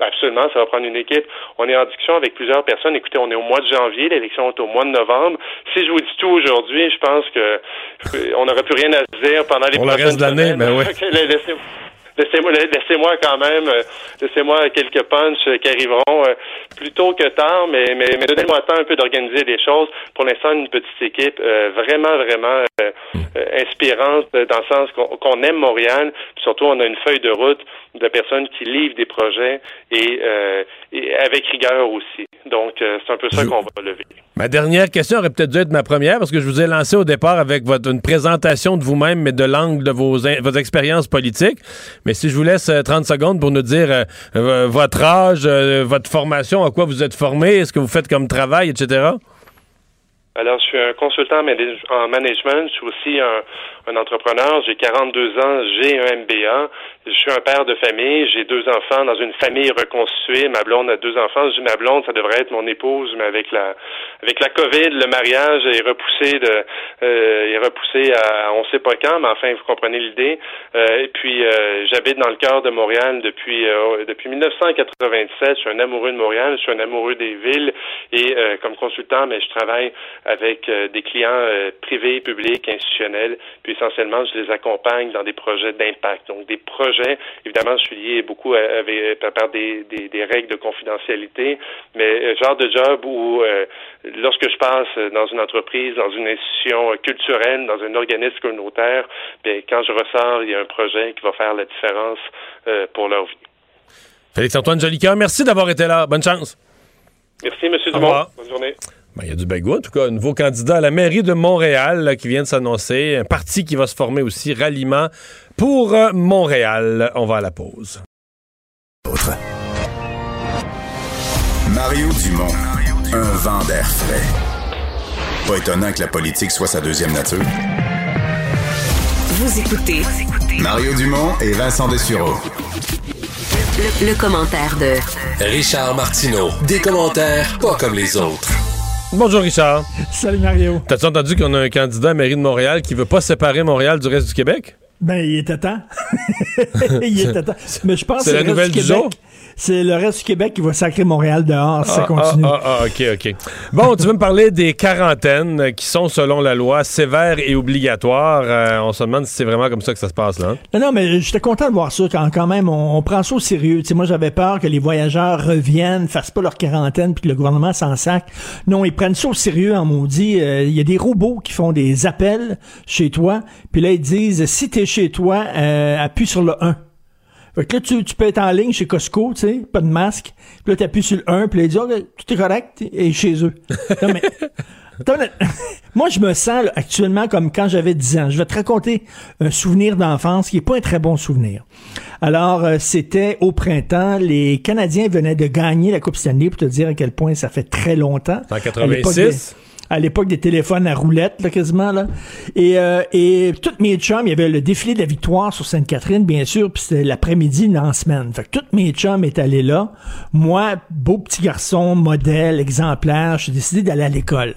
Speaker 9: Absolument, ça va prendre une équipe. On est en discussion avec plusieurs personnes. Écoutez, on est au mois de janvier, l'élection est au mois de novembre. Si je vous dis tout aujourd'hui, je pense que euh, on n'aurait plus rien à se dire pendant les prochaines
Speaker 1: reste de l'année, ben oui.
Speaker 9: laissez-moi laissez-moi quand même euh, laissez-moi quelques punches qui arriveront euh, plus tôt que tard, mais, mais, mais donnez-moi temps un peu d'organiser des choses. Pour l'instant, une petite équipe euh, vraiment, vraiment inspirante dans le sens qu'on aime Montréal, puis surtout on a une feuille de route de personnes qui livrent des projets et, et avec rigueur aussi. Donc, c'est un peu ça qu'on va lever.
Speaker 1: Ma dernière question aurait peut-être dû être ma première parce que je vous ai lancé au départ avec votre, une présentation de vous-même, mais de l'angle de vos, vos expériences politiques. Mais si je vous laisse 30 euh, secondes pour nous dire euh, euh, votre âge, votre formation, à quoi vous êtes formé, ce que vous faites comme travail, etc.
Speaker 9: Alors, je suis un consultant en management. Je suis aussi un, un entrepreneur. J'ai 42 ans. J'ai un MBA. Je suis un père de famille. J'ai deux enfants dans une famille reconstituée. Ma blonde a deux enfants. Je dis ma blonde, ça devrait être mon épouse, mais avec la avec la COVID, le mariage est repoussé de euh, est repoussé à on sait pas quand, mais enfin vous comprenez l'idée. Euh, et puis euh, j'habite dans le cœur de Montréal depuis euh, depuis 1997. Je suis un amoureux de Montréal. Je suis un amoureux des villes et comme consultant, mais je travaille avec des clients privés, publics, institutionnels. Puis essentiellement, je les accompagne dans des projets d'impact. Donc, des projets, évidemment, je suis lié beaucoup avec, par des, des, des, règles de confidentialité, mais euh, genre de job où, euh, lorsque je passe dans une entreprise, dans une institution culturelle, dans un organisme communautaire, bien, quand je ressors, il y a un projet qui va faire la différence euh, pour leur vie.
Speaker 1: Félix-Antoine Jolicoeur, merci d'avoir été là. Bonne chance.
Speaker 9: Merci, M. Dumont. Bonne journée.
Speaker 1: Ben, il y a du bagou, en tout cas. Un nouveau candidat à la mairie de Montréal qui vient de s'annoncer. Un parti qui va se former aussi, Ralliement pour euh, Montréal. On va à la pause.
Speaker 5: Mario Dumont, un vent d'air frais. Pas étonnant que la politique soit sa deuxième nature.
Speaker 8: Vous écoutez
Speaker 5: Mario Dumont et Vincent Dessureau.
Speaker 8: Le, le commentaire de
Speaker 10: Richard Martineau. Des commentaires pas comme les autres.
Speaker 1: Bonjour Richard.
Speaker 11: Salut Mario.
Speaker 1: T'as-tu entendu qu'on a un candidat à mairie de Montréal qui veut pas séparer Montréal du reste du Québec?
Speaker 11: Ben, il était temps. il était temps. Mais je pense
Speaker 1: C'est la nouvelle
Speaker 11: du
Speaker 1: du
Speaker 11: Québec,
Speaker 1: jour?
Speaker 11: C'est le reste du Québec qui va sacrer Montréal dehors si ça
Speaker 1: Ah,
Speaker 11: continue.
Speaker 1: Ah, ah, ah, OK, OK. Bon, tu veux me parler des quarantaines qui sont, selon la loi, sévères et obligatoires. Euh, on se demande si c'est vraiment comme ça que ça se passe, là.
Speaker 11: Non, non, mais j'étais content de voir ça quand, quand même. On, on prend ça au sérieux. Tu sais, moi, j'avais peur que les voyageurs reviennent, fassent pas leur quarantaine, puis que le gouvernement s'en sac. Non, ils prennent ça au sérieux en maudit. Euh, Il y a des robots qui font des appels chez toi, puis là, ils disent, si t'es chez toi, euh, appuie sur le 1. Fait que là, tu, tu peux être en ligne chez Costco, tu sais, pas de masque. Puis là, t'appuies sur le 1, puis là, ils disent, OK, tout est correct, et chez eux. Non, mais... Moi, je me sens là, actuellement comme quand j'avais 10 ans. Je vais te raconter un souvenir d'enfance qui est pas un très bon souvenir. Alors, euh, c'était au printemps. Les Canadiens venaient de gagner la Coupe Stanley pour te dire à quel point ça fait très longtemps.
Speaker 1: En
Speaker 11: À l'époque
Speaker 1: 86?
Speaker 11: À l'époque des téléphones à roulettes, là, quasiment, là. Et, euh, et toutes mes chums, il y avait le défilé de la victoire sur Sainte-Catherine, bien sûr, puis c'était l'après-midi dans la semaine. Fait que toutes mes chums étaient allés là. Moi, beau petit garçon, modèle, exemplaire, j'ai décidé d'aller à l'école.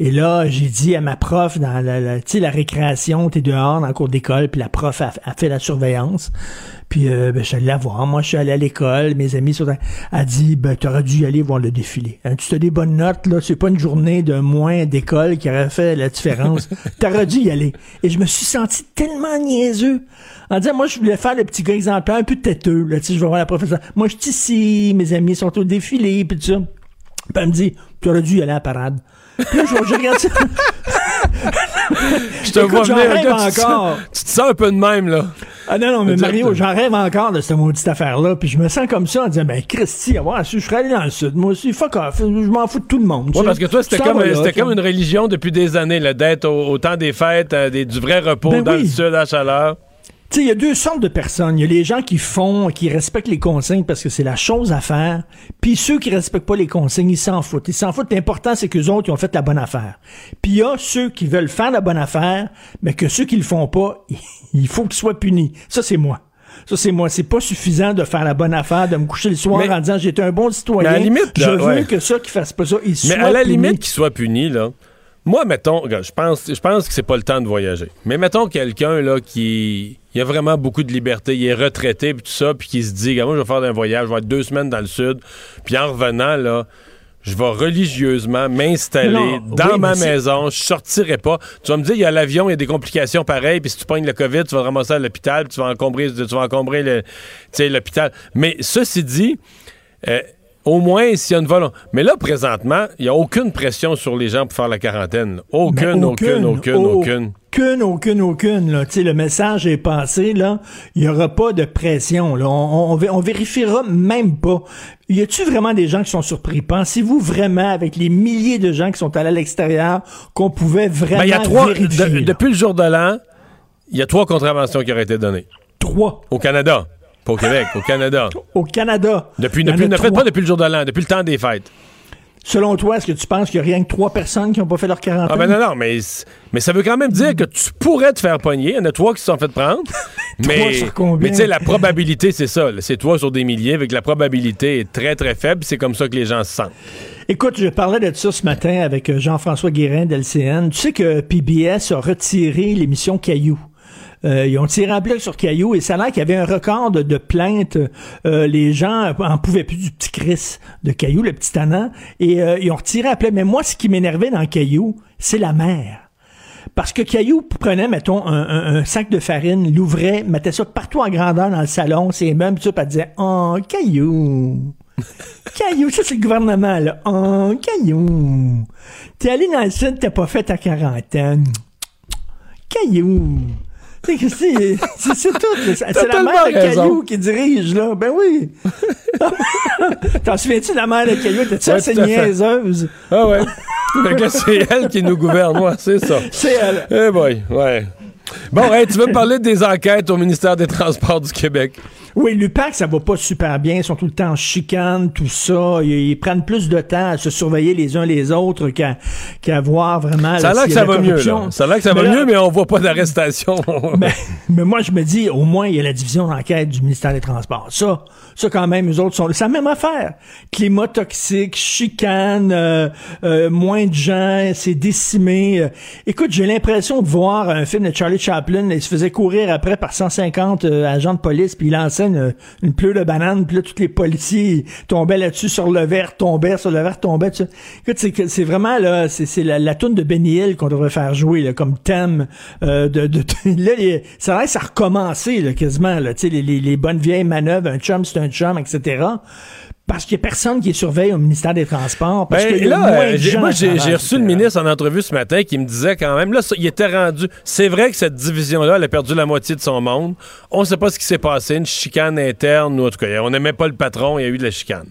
Speaker 11: Et là, j'ai dit à ma prof, dans la, la, la récréation, t'es dehors dans le cours d'école, puis la prof a fait la surveillance. Puis euh, ben, je suis allé la voir. Moi, je suis allé à l'école. Mes amis sont... a dit, ben, t'aurais dû y aller voir le défilé. Hein, tu as des bonnes notes, là. C'est pas une journée de moins d'école qui aurait fait la différence. t'aurais dû y aller. Et je me suis senti tellement niaiseux. En disant, moi, je voulais faire le petit gars exemplaire, un peu têteux, là. Tu sais, je vais voir la professeure. Moi, je suis ici. Mes amis sont au défilé, puis tout ça. Puis elle me dit, tu aurais dû y aller à la parade. Puis là, je, je regarde ça.
Speaker 1: Je te
Speaker 11: Écoute,
Speaker 1: vois venir. là, tu, te sens, tu te sens un peu de même, là.
Speaker 11: Ah non, non, mais. Mario, j'en rêve encore de cette maudite affaire-là. Puis je me sens comme ça en disant, ben, Christy, avoir su, je serais allé dans le sud. Moi aussi, fuck off. Je m'en fous de tout le monde. sais.
Speaker 1: parce que toi, c'était comme,
Speaker 11: là,
Speaker 1: comme une religion depuis des années, d'être au, au temps des fêtes, euh, des- du vrai repos
Speaker 11: Ben
Speaker 1: dans
Speaker 11: oui.
Speaker 1: le sud à chaleur.
Speaker 11: Tu sais, il y a deux sortes de personnes. Il y a les gens qui font, qui respectent les consignes parce que c'est la chose à faire. Puis ceux qui respectent pas les consignes, ils s'en foutent. Ils s'en foutent. L'important, c'est qu'eux autres, ils ont fait la bonne affaire. Puis il y a ceux qui veulent faire la bonne affaire, mais que ceux qui le font pas, il faut qu'ils soient punis. Ça, c'est moi. Ça, c'est moi. C'est pas suffisant de faire la bonne affaire, de me coucher le soir
Speaker 1: Mais-
Speaker 11: en disant j'étais un bon citoyen.
Speaker 1: Mais à la limite,
Speaker 11: je veux
Speaker 1: ouais.
Speaker 11: que ceux qui fassent pas ça, ils
Speaker 1: Mais
Speaker 11: soient
Speaker 1: à la
Speaker 11: punis.
Speaker 1: limite qu'il soit puni, là. Moi, mettons, je pense, je pense que c'est pas le temps de voyager. Mais mettons quelqu'un, là, qui. Il a vraiment beaucoup de liberté, il est retraité, puis tout ça, puis qui se dit, moi, je vais faire un voyage, je vais être deux semaines dans le sud, puis en revenant, là, je vais religieusement m'installer dans
Speaker 11: oui,
Speaker 1: ma maison, je sortirai pas. Tu vas me dire, il y a l'avion, il y a des complications pareilles, puis si tu pognes le COVID, tu vas te ramasser à l'hôpital, puis tu vas encombrer, tu vas encombrer l'hôpital. Mais ceci dit, euh, au moins, s'il y a une volonté. Mais là, présentement, il n'y a aucune pression sur les gens pour faire la quarantaine. Aucune,
Speaker 11: Ben,
Speaker 1: aucune, aucune, aucune.
Speaker 11: Aucune, aucune, aucune. Là. Le message est passé, là. Il n'y aura pas de pression. Là. On, on, on vé- on vérifiera même pas. Y a-tu vraiment des gens qui sont surpris? Pensez-vous vraiment, avec les milliers de gens qui sont allés à l'extérieur, qu'on pouvait vraiment
Speaker 1: Ben, il y a trois.
Speaker 11: vérifier?
Speaker 1: de- depuis le jour de l'an, il y a trois contraventions qui auraient été données.
Speaker 11: Trois.
Speaker 1: Au Canada. Pas au Québec, au Canada.
Speaker 11: Au Canada.
Speaker 1: Depuis, ne faites pas depuis le jour de l'an, depuis le temps des fêtes.
Speaker 11: Selon toi, est-ce que tu penses qu'il n'y a rien que trois personnes qui n'ont pas fait leur quarantaine?
Speaker 1: Ah ben non, non, mais, mais ça veut quand même dire que tu pourrais te faire pogner. Il y en a trois qui se sont fait prendre. mais tu sais, la probabilité, c'est ça. C'est trois sur des milliers, avec la probabilité est très, très faible. C'est comme ça que les gens se sentent.
Speaker 11: Écoute, je parlais de ça ce matin avec euh, Jean-François Guérin d'LCN. Tu sais que PBS a retiré l'émission Caillou. Euh, ils ont tiré un bloc sur Caillou et ça a l'air qu'il y avait un record de, plaintes. Euh, les gens en pouvaient plus du petit Chris de Caillou, le petit tannant, et euh, ils ont retiré un plainte. Mais moi, ce qui m'énervait dans Caillou, c'est la mer. Parce que Caillou prenait, mettons, un, sac de farine, l'ouvrait, mettait ça partout en grandeur dans le salon, ses meubles, tout ça, puis disait « Oh, Caillou! Caillou! » Ça, c'est le gouvernement, là. « Oh, Caillou! T'es allé dans le sud, t'as pas fait ta quarantaine. Caillou! » C'est tout. C'est c'est la mère de. Caillou qui dirige, là. Ben oui! T'en souviens-tu de la mère de Caillou? T'es-tu
Speaker 1: Ouais,
Speaker 11: assez niaiseuse?
Speaker 1: Ah ouais. Fait que c'est elle qui nous gouverne, moi, c'est ça.
Speaker 11: C'est elle.
Speaker 1: Eh boy, ouais. Bon, hey, tu veux me parler des enquêtes au ministère des Transports du Québec?
Speaker 11: Oui, l'UPAC, ça va pas super bien. Ils sont tout le temps en chicane, tout ça. Ils, ils prennent plus de temps à se surveiller les uns les autres qu'à qu'à voir vraiment.
Speaker 1: Ça a
Speaker 11: là,
Speaker 1: l'air que ça va mieux, là. Ça a l'air que ça va
Speaker 11: Mais là-
Speaker 1: mieux, mais on voit pas d'arrestation.
Speaker 11: Ben, mais moi, je me dis, au moins, il y a la division d'enquête du ministère des Transports. Ça, ça quand même, eux autres sont... C'est la même affaire. Climat toxique, chicane, euh, euh, moins de gens, c'est décimé. Euh, écoute, j'ai l'impression de voir un film de Charlie Chaplin il se faisait courir après par 150 euh, agents de police, puis il lançait une, une pleure de banane, puis là, tous les policiers tombaient là-dessus sur le verre, tombaient sur le verre, tombaient. Écoute, c'est vraiment là, c'est la, la toune de Benny Hill qu'on devrait faire jouer comme thème euh, de, de, là, ça reste à recommencer là, quasiment là, les, les, les bonnes vieilles manœuvres, un chum c'est un chum, etc. Parce qu'il n'y a personne qui surveille au ministère des Transports. Parce
Speaker 1: ben, là, moi, j'ai reçu le ministre en entrevue ce matin qui me disait quand même, là, il était rendu. C'est vrai que cette division-là, elle a perdu la moitié de son monde. On ne sait pas ce qui s'est passé, une chicane interne, ou en tout cas, on n'aimait pas le patron, il y a eu de la chicane.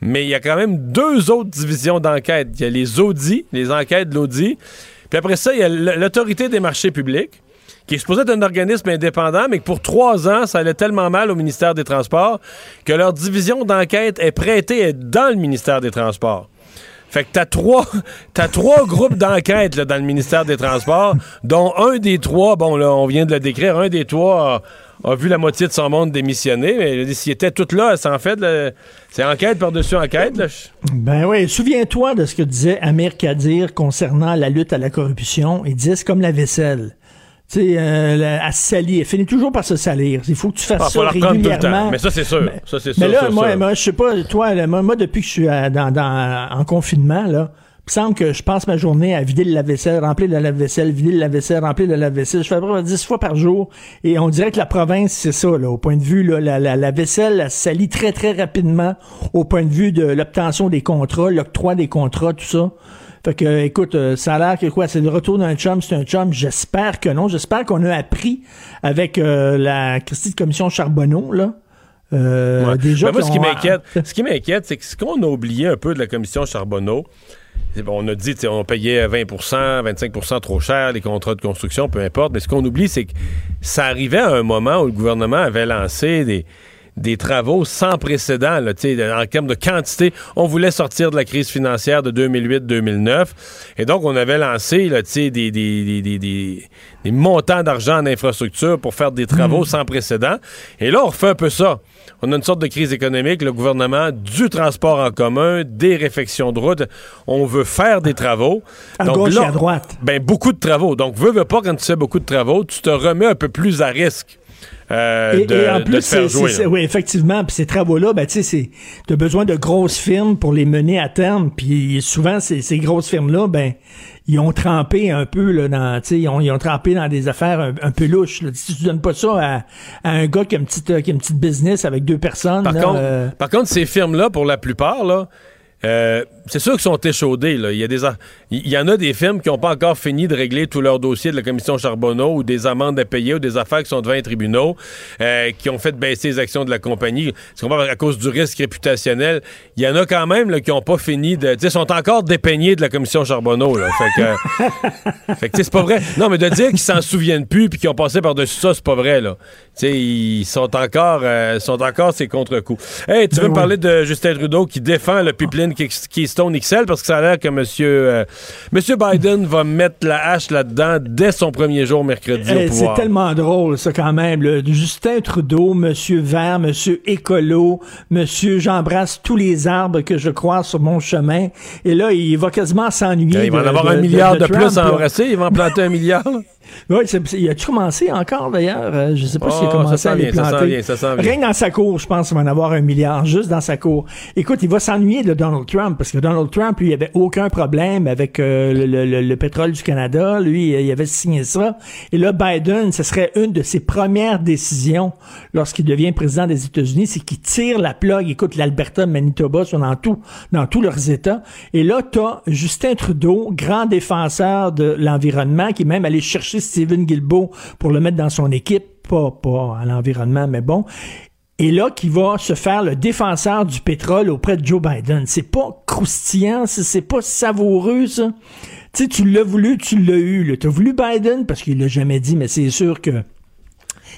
Speaker 1: Mais il y a quand même deux autres divisions d'enquête. Il y a les audits, les enquêtes de l'audit. Puis après ça, il y a l'autorité des marchés publics qui est supposé un organisme indépendant, mais que pour trois ans, ça allait tellement mal au ministère des Transports que leur division d'enquête est prêtée dans le ministère des Transports. Fait que t'as trois, t'as trois groupes d'enquête dans le ministère des Transports, dont un des trois, bon là, on vient de le décrire, un des trois a, vu la moitié de son monde démissionner, mais s'il était tout là, c'est en fait, c'est enquête par-dessus enquête.
Speaker 11: Ben oui, souviens-toi de ce que disait Amir Kadir concernant la lutte à la corruption. Il disait c'est comme la vaisselle tu sais, euh, à se salir. Finit toujours par se salir. Il faut que tu fasses ah, ça régulièrement.
Speaker 1: Mais ça, c'est sûr.
Speaker 11: Mais,
Speaker 1: ça, c'est
Speaker 11: sûr. Mais là, moi, moi je sais pas, toi, moi, depuis que je suis dans, dans, en confinement, là, il me semble que je passe ma journée à vider le lave-vaisselle, remplir le lave-vaisselle, vider le lave-vaisselle, remplir le lave-vaisselle. Je fais à peu près 10 fois par jour. Et on dirait que la province, c'est ça, là, au point de vue, là, la, la, la vaisselle, elle salit très, très rapidement au point de vue de l'obtention des contrats, l'octroi des contrats, tout ça. Fait que, écoute, euh, ça a l'air que quoi, c'est le retour d'un chum, c'est un chum. J'espère que non. J'espère qu'on a appris avec euh, la Christie de Commission Charbonneau, là. Euh, déjà
Speaker 1: ben, moi, ce qui m'inquiète, ce qui m'inquiète, c'est que ce qu'on a oublié un peu de la commission Charbonneau, on a dit on payait 20% 25% trop cher les contrats de construction, peu importe, mais ce qu'on oublie, c'est que ça arrivait à un moment où le gouvernement avait lancé des, des travaux sans précédent là, en termes de quantité. On voulait sortir de la crise financière de 2008-2009 et donc on avait lancé là, des, des, des, des, montants d'argent en infrastructure pour faire des travaux hmm. sans précédent. Et là, on refait un peu ça. On a une sorte de crise économique, le gouvernement, du transport en commun, des réfections de route. On veut faire des travaux.
Speaker 11: À gauche et à droite.
Speaker 1: Ben, beaucoup de travaux. Donc, veux, veux pas, quand tu fais beaucoup de travaux, tu te remets un peu plus à risque. Euh, et, en plus,
Speaker 11: oui, effectivement, puis ces travaux-là, ben, tu sais, as besoin de grosses firmes pour les mener à terme, puis souvent, ces, ces grosses firmes-là, ben, ils ont trempé un peu là, dans, ils ont, ils ont trempé dans des affaires un, peu louches. Si tu donnes pas ça à, un gars qui a, une petite, qui a une petite business avec deux personnes.
Speaker 1: Par, contre, euh, par contre, ces firmes-là, pour la plupart, là, euh, c'est sûr qu'ils sont échaudés. Là. Il, y a des, il y en a des firmes qui n'ont pas encore fini de régler tous leurs dossiers de la commission Charbonneau ou des amendes à payer ou des affaires qui sont devant les tribunaux, euh, qui ont fait baisser les actions de la compagnie. à cause du risque réputationnel. Il y en a quand même là, qui n'ont pas fini de. Ils sont encore dépeignés de la commission Charbonneau. Là. Fait que, fait que c'est pas vrai. Non, mais de dire qu'ils s'en souviennent plus puis qu'ils ont passé par-dessus ça, c'est pas vrai. Là. ils sont encore, euh, sont encore ces contre-coups. Hey, tu ben veux me parler de Justin Trudeau qui défend le pipeline XL parce que ça a l'air que monsieur, euh, monsieur Biden va mettre la hache là-dedans dès son premier jour mercredi
Speaker 11: au C'est tellement drôle, ça, quand même. Justin Trudeau, monsieur Vert, monsieur Écolo, monsieur j'embrasse tous les arbres que je croise sur mon chemin. Et là, il va quasiment s'ennuyer.
Speaker 1: Il va en avoir un milliard de, plus à embrasser. Il va en planter un milliard.
Speaker 11: Oui, il a-tu commencé encore d'ailleurs? Euh, je ne sais pas s'il a oh, commencé à les planter. Rien dans sa cour, je pense qu'il va en avoir un milliard, juste dans sa cour. Écoute, il va s'ennuyer de Donald Trump, parce que Donald Trump, lui, il avait aucun problème avec euh, le, pétrole du Canada. Lui, il avait signé ça. Et là, Biden, ce serait une de ses premières décisions lorsqu'il devient président des États-Unis, c'est qu'il tire la plug. Écoute, l'Alberta, Manitoba sont dans tout, dans tous leurs États. Et là, tu as Justin Trudeau, grand défenseur de l'environnement, qui est même allé chercher Stephen Guilbeault pour le mettre dans son équipe, pas, pas à l'environnement, mais bon. Et là, qui va se faire le défenseur du pétrole auprès de Joe Biden. C'est pas croustillant, c'est pas savoureux, ça. Tu sais, tu l'as voulu, tu l'as eu. Tu as voulu Biden parce qu'il l'a jamais dit, mais c'est sûr que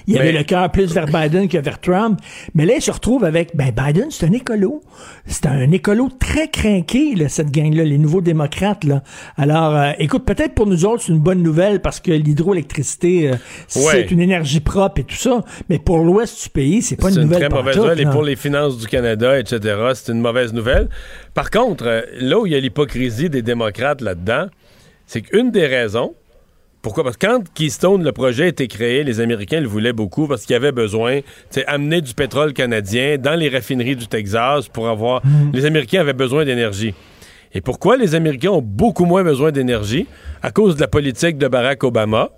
Speaker 11: il avait le cœur plus vers Biden que vers Trump. Mais là, il se retrouve avec, ben, Biden, c'est un écolo. C'est un écolo très craqué, là, cette gang-là, les nouveaux démocrates, là. Alors, euh, écoute, peut-être pour nous autres, c'est une bonne nouvelle parce que l'hydroélectricité, euh, c'est une énergie propre et tout ça. Mais pour l'ouest du pays, c'est pas une nouvelle.
Speaker 1: C'est une très mauvaise nouvelle. Et pour les finances du Canada, etc., c'est une mauvaise nouvelle. Par contre, euh, là où il y a l'hypocrisie des démocrates là-dedans, c'est qu'une des raisons, Pourquoi? Parce que quand Keystone, le projet a été créé, les Américains le voulaient beaucoup parce qu'ils avaient besoin d'amener du pétrole canadien dans les raffineries du Texas pour avoir... Mhm. Les Américains avaient besoin d'énergie. Et pourquoi les Américains ont beaucoup moins besoin d'énergie? À cause de la politique de Barack Obama,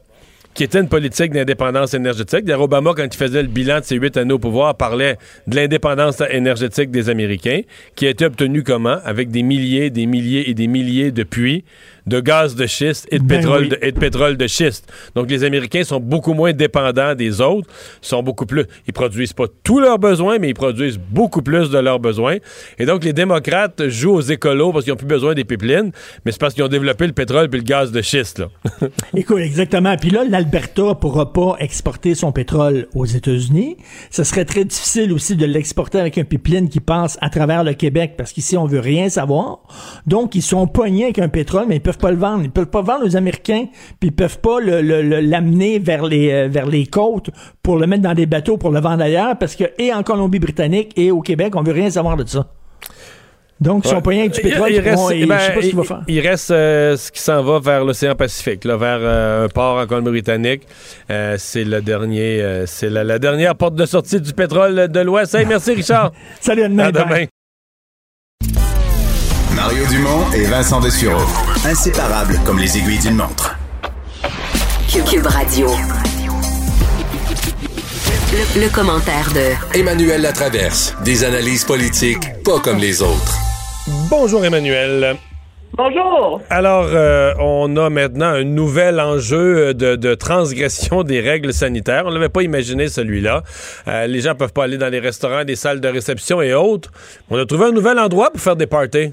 Speaker 1: qui était une politique d'indépendance énergétique. D'ailleurs, Obama, quand il faisait le bilan de ses huit années au pouvoir, parlait de l'indépendance énergétique des Américains, qui a été obtenue comment? Avec des milliers, des milliers et des milliers de puits de gaz de schiste et de, ben pétrole, de, et de pétrole de schiste. Donc, les Américains sont beaucoup moins dépendants des autres, sont beaucoup plus... Ils produisent pas tous leurs besoins, mais ils produisent beaucoup plus de leurs besoins. Et donc, les démocrates jouent aux écolos parce qu'ils n'ont plus besoin des pipelines, mais c'est parce qu'ils ont développé le pétrole et le gaz de schiste. Là.
Speaker 11: Écoute, exactement. Puis là, l'Alberta pourra pas exporter son pétrole aux États-Unis. Ce serait très difficile aussi de l'exporter avec un pipeline qui passe à travers le Québec parce qu'ici, on veut rien savoir. Donc, ils sont poignés avec un pétrole, mais ils peuvent pas le vendre. Ils peuvent pas vendre aux Américains, puis ils peuvent pas l'amener vers les euh, vers les côtes pour le mettre dans des bateaux pour le vendre ailleurs, parce que et en Colombie-Britannique et au Québec, on veut rien savoir de ça. Donc, ils sont pas rien avec du pétrole. Il, reste, je sais pas ce qu'il va faire.
Speaker 1: Il reste euh, ce qui s'en va vers l'océan Pacifique, là, vers euh, un port en Colombie-Britannique. c'est le dernier, c'est la, dernière porte de sortie du pétrole de l'Ouest. merci, Richard.
Speaker 11: Salut, à demain.
Speaker 5: Mario Dumont et Vincent Dessureau. Inséparables comme les aiguilles d'une montre.
Speaker 8: Cube Radio. Le, commentaire de
Speaker 10: Emmanuel Latraverse. Des analyses politiques pas comme les autres.
Speaker 1: Bonjour Emmanuel.
Speaker 12: Bonjour.
Speaker 1: Alors, euh, on a maintenant un nouvel enjeu de, transgression des règles sanitaires. On n'avait pas imaginé celui-là. Euh, les gens peuvent pas aller dans les restaurants, des salles de réception et autres. On a trouvé un nouvel endroit pour faire des parties.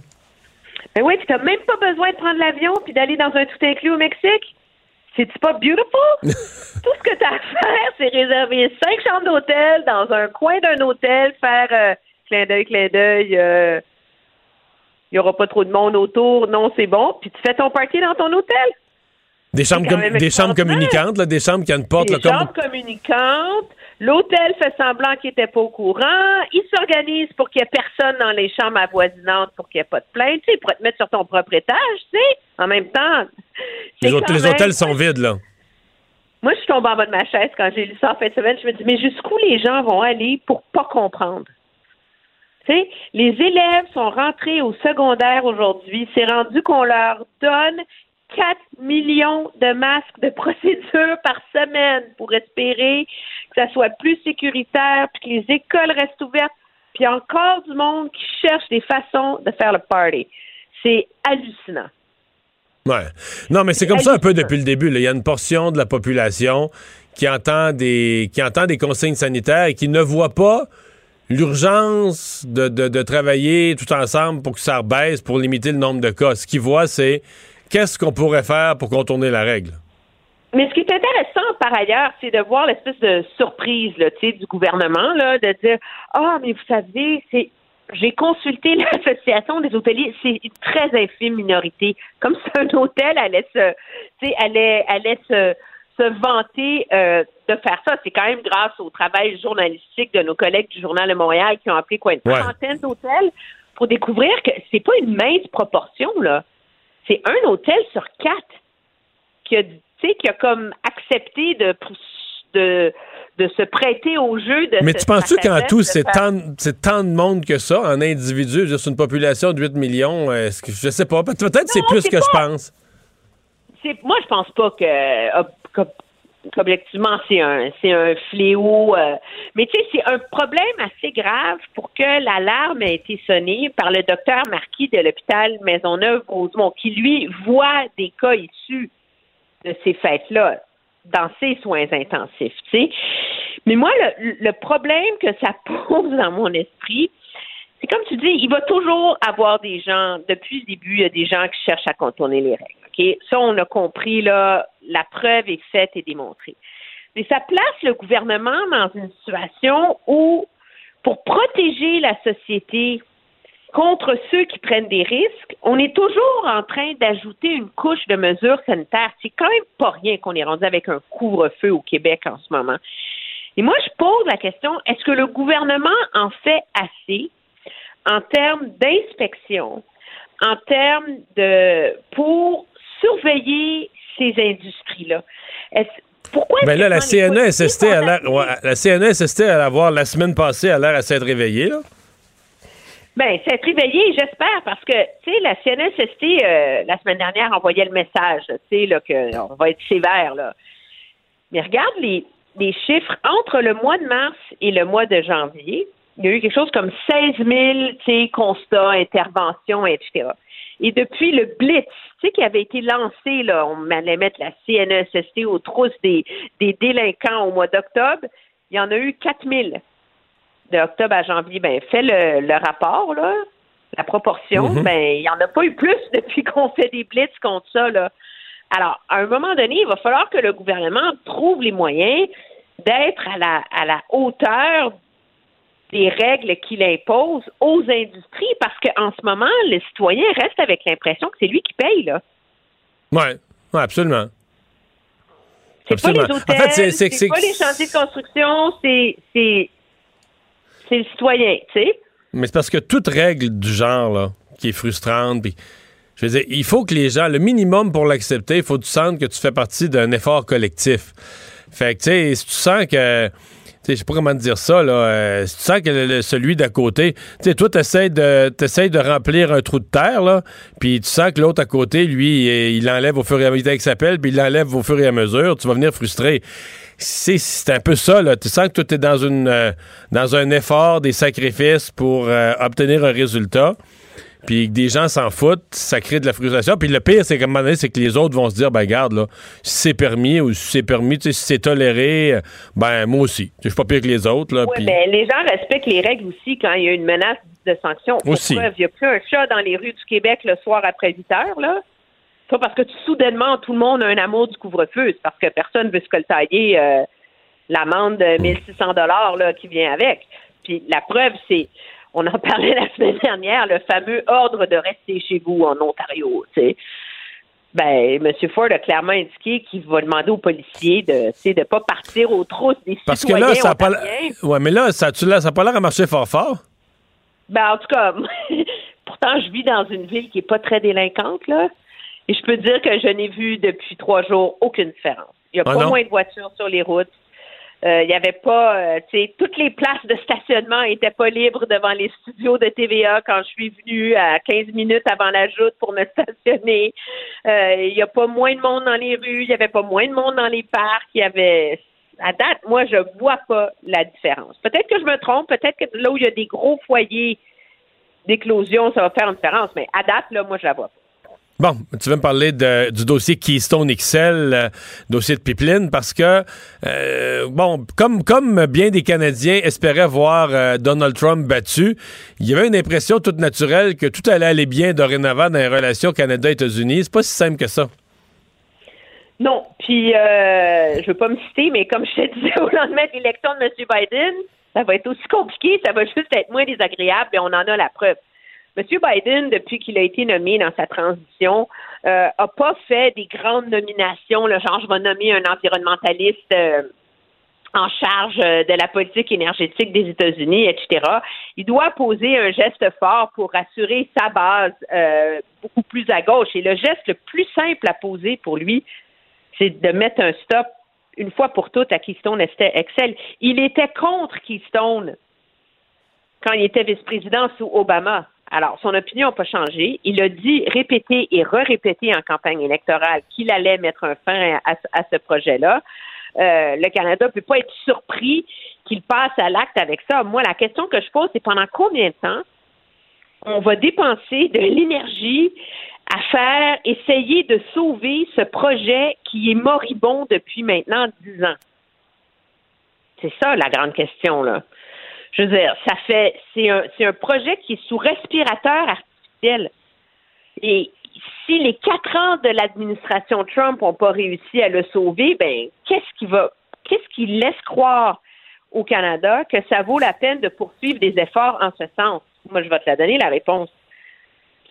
Speaker 12: Ben oui, tu n'as même pas besoin de prendre l'avion puis d'aller dans un tout inclus au Mexique. C'est-tu pas beautiful? tout ce que tu as à faire, c'est réserver cinq chambres d'hôtel dans un coin d'un hôtel, faire euh, clin d'œil, clin d'œil. Il euh, n'y aura pas trop de monde autour. Non, c'est bon. Puis tu fais ton party dans ton hôtel.
Speaker 1: Des chambres, des chambres communicantes, là, des chambres qui ont une porte.
Speaker 12: Des chambres communicantes. L'hôtel fait semblant qu'il n'était pas au courant. Il s'organise pour qu'il n'y ait personne dans les chambres avoisinantes pour qu'il n'y ait pas de plainte. Tu sais, il pourrait te mettre sur ton propre étage, tu sais. En même temps.
Speaker 1: Les, hôtels sont vides, là.
Speaker 12: Moi, je suis tombée en bas de ma chaise quand j'ai lu ça en fin de semaine. Je me dis, mais jusqu'où les gens vont aller pour pas comprendre? Tu sais, les élèves sont rentrés au secondaire aujourd'hui. C'est rendu qu'on leur donne 4 millions de masques de procédure par semaine pour espérer que ça soit plus sécuritaire, puis que les écoles restent ouvertes, puis encore du monde qui cherche des façons de faire le party. C'est hallucinant.
Speaker 1: Ouais. Non, mais c'est comme ça un peu depuis le début. Il y a une portion de la population qui entend des, qui entend des consignes sanitaires et qui ne voit pas l'urgence de, de, travailler tout ensemble pour que ça baisse, pour limiter le nombre de cas. Ce qu'ils voient, c'est qu'est-ce qu'on pourrait faire pour contourner la règle?
Speaker 12: Mais ce qui est intéressant, par ailleurs, c'est de voir l'espèce de surprise là, du gouvernement, là, de dire Ah, mais vous savez, c'est j'ai consulté l'association des hôteliers, c'est une très infime minorité. Comme si un hôtel allait se, allait, allait se, se vanter euh, de faire ça. C'est quand même grâce au travail journalistique de nos collègues du Journal de Montréal qui ont appelé quoi une trentaine d'hôtels pour découvrir que c'est pas une mince proportion là c'est un hôtel sur quatre qui a, qui a comme accepté de, de, de se prêter au jeu de
Speaker 1: Mais tu penses-tu qu'en tout, c'est tant, tant, de monde que ça, en individu, juste une population de 8 millions, est-ce que, je sais pas, peut-être c'est plus que je pense.
Speaker 12: Moi, je pense pas que, objectivement, c'est un, c'est un fléau. Euh, mais tu sais, c'est un problème assez grave pour que l'alarme ait été sonnée par le docteur Marquis de l'hôpital Maisonneuve-Rosemont, qui, lui, voit des cas issus de ces fêtes-là dans ses soins intensifs, tu sais. Mais moi, le, problème que ça pose dans mon esprit, c'est comme tu dis, il va toujours avoir des gens, depuis le début, il y a des gens qui cherchent à contourner les règles. Ça, on a compris, là, la preuve est faite et démontrée. Mais ça place le gouvernement dans une situation où, pour protéger la société contre ceux qui prennent des risques, on est toujours en train d'ajouter une couche de mesures sanitaires. C'est quand même pas rien qu'on est rendu avec un couvre-feu au Québec en ce moment. Et moi, je pose la question, est-ce que le gouvernement en fait assez en termes d'inspection, en termes de pour surveiller ces industries-là? Pourquoi
Speaker 1: Mais ben là, la CNESST, a l'air, la CNESST, à avoir la semaine passée, a l'air à s'être réveillée, là?
Speaker 12: Bien, s'être réveillée, j'espère, parce que, tu sais, la CNESST, euh, la semaine dernière, envoyait le message, tu sais, qu'on va être sévère, là. Mais regarde les, les chiffres entre le mois de mars et le mois de janvier. Il y a eu quelque chose comme 16 000 constats, interventions, etc. Et depuis le Blitz, tu sais, qui avait été lancé, là, on allait mettre la CNESST aux trousses des, des délinquants au mois d'octobre, il y en a eu 4 000 de octobre à janvier. Ben, fait le, le rapport, là, la proportion, mm-hmm. ben, il n'y en a pas eu plus depuis qu'on fait des Blitz contre ça, là. Alors, à un moment donné, il va falloir que le gouvernement trouve les moyens d'être à la, à la hauteur des règles qu'il impose aux industries parce qu'en ce moment, le citoyen reste avec l'impression que c'est lui qui paye, là.
Speaker 1: Oui, ouais, absolument.
Speaker 12: C'est pas les hôtels, c'est pas les chantiers de construction, c'est le citoyen, tu sais.
Speaker 1: Mais c'est parce que toute règle du genre, là, qui est frustrante, puis je veux dire, il faut que les gens, le minimum pour l'accepter, il faut que tu sentes que tu fais partie d'un effort collectif. Fait que, tu sais, si tu sens que je sais pas comment dire ça, là. Euh, si tu sens que celui d'à côté, tu sais, toi, t'essayes de, de remplir un trou de terre, là, puis tu sens que l'autre à côté, lui, il enlève au fur et à mesure qu'il s'appelle, puis il l'enlève au fur et à mesure, tu vas venir frustré. C'est un peu ça, là. Tu sens que tu es dans, une, euh, dans un effort, des sacrifices pour euh, obtenir un résultat puis que des gens s'en foutent, ça crée de la frustration. Puis le pire, c'est qu'à un moment donné, c'est que les autres vont se dire, ben garde, là, si c'est permis ou si c'est permis, si c'est toléré, ben moi aussi. Je suis pas pire que les autres. Là,
Speaker 12: mais les gens respectent les règles aussi quand il y a une menace de sanction.
Speaker 1: Aussi.
Speaker 12: il n'y a plus un chat dans les rues du Québec le soir après 8 heures, là. Pas parce que soudainement, tout le monde a un amour du couvre-feu. C'est parce que personne veut se coltailler euh, l'amende de 1600 dollars qui vient avec. Puis la preuve, c'est on en parlait la semaine dernière, le fameux ordre de rester chez vous en Ontario, tu sais. Ben, M. Ford a clairement indiqué qu'il va demander aux policiers de ne de pas partir aux trousses des
Speaker 1: Parce que là, ça pas Ouais, mais là, ça n'a pas l'air à marcher fort fort.
Speaker 12: Ben, en tout cas, pourtant, je vis dans une ville qui n'est pas très délinquante, là. Et je peux dire que je n'ai vu depuis trois jours aucune différence. Il n'y a ah pas moins de voitures sur les routes. Euh, il n'y avait pas, euh, tu sais, toutes les places de stationnement n'étaient pas libres devant les studios de TVA quand je suis venue à 15 minutes avant la joute pour me stationner. Euh, il n'y a pas moins de monde dans les rues, il n'y avait pas moins de monde dans les parcs. Il y avait, à date, moi, je vois pas la différence. Peut-être que je me trompe, peut-être que là où il y a des gros foyers d'éclosion, ça va faire une différence, mais à date, là, moi, je la vois pas.
Speaker 1: Bon, tu veux me parler du dossier Keystone XL, euh, dossier de pipeline, parce que, euh, bon, comme, comme bien des Canadiens espéraient voir euh, Donald Trump battu, il y avait une impression toute naturelle que tout allait aller bien dorénavant dans les relations Canada-États-Unis. C'est pas si simple que ça.
Speaker 12: Non, puis je veux pas me citer, mais comme je te disais au lendemain de l'élection de M. Biden, ça va être aussi compliqué, ça va juste être moins désagréable, et on en a la preuve. M. Biden, depuis qu'il a été nommé dans sa transition, euh, a pas fait des grandes nominations, le genre je vais nommer un environnementaliste euh, en charge euh, de la politique énergétique des États-Unis, etc. Il doit poser un geste fort pour assurer sa base euh, beaucoup plus à gauche. Et le geste le plus simple à poser pour lui, c'est de mettre un stop une fois pour toutes à Keystone Excel. Il était contre Keystone quand il était vice-président sous Obama. Alors, son opinion n'a pas changé. Il a dit, répété et re-répété en campagne électorale qu'il allait mettre un fin à, ce projet-là. Euh, le Canada ne peut pas être surpris qu'il passe à l'acte avec ça. Moi, la question que je pose, c'est pendant combien de temps on va dépenser de l'énergie à faire, essayer de sauver ce projet qui est moribond depuis maintenant dix ans? C'est ça la grande question, là je veux dire, ça fait, c'est un, c'est un projet qui est sous respirateur artificiel. Et si les quatre ans de l'administration Trump n'ont pas réussi à le sauver, ben, qu'est-ce qui va, qu'est-ce qui laisse croire au Canada que ça vaut la peine de poursuivre des efforts en ce sens? Moi, je vais te la donner, la réponse.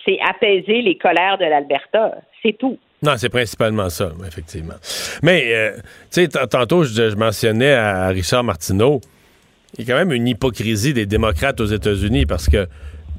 Speaker 12: C'est apaiser les colères de l'Alberta. C'est tout.
Speaker 1: Non, c'est principalement ça, effectivement. Mais, euh, tu sais, tantôt, je, je, mentionnais à Richard Martineau, il y a quand même une hypocrisie des démocrates aux États-Unis parce que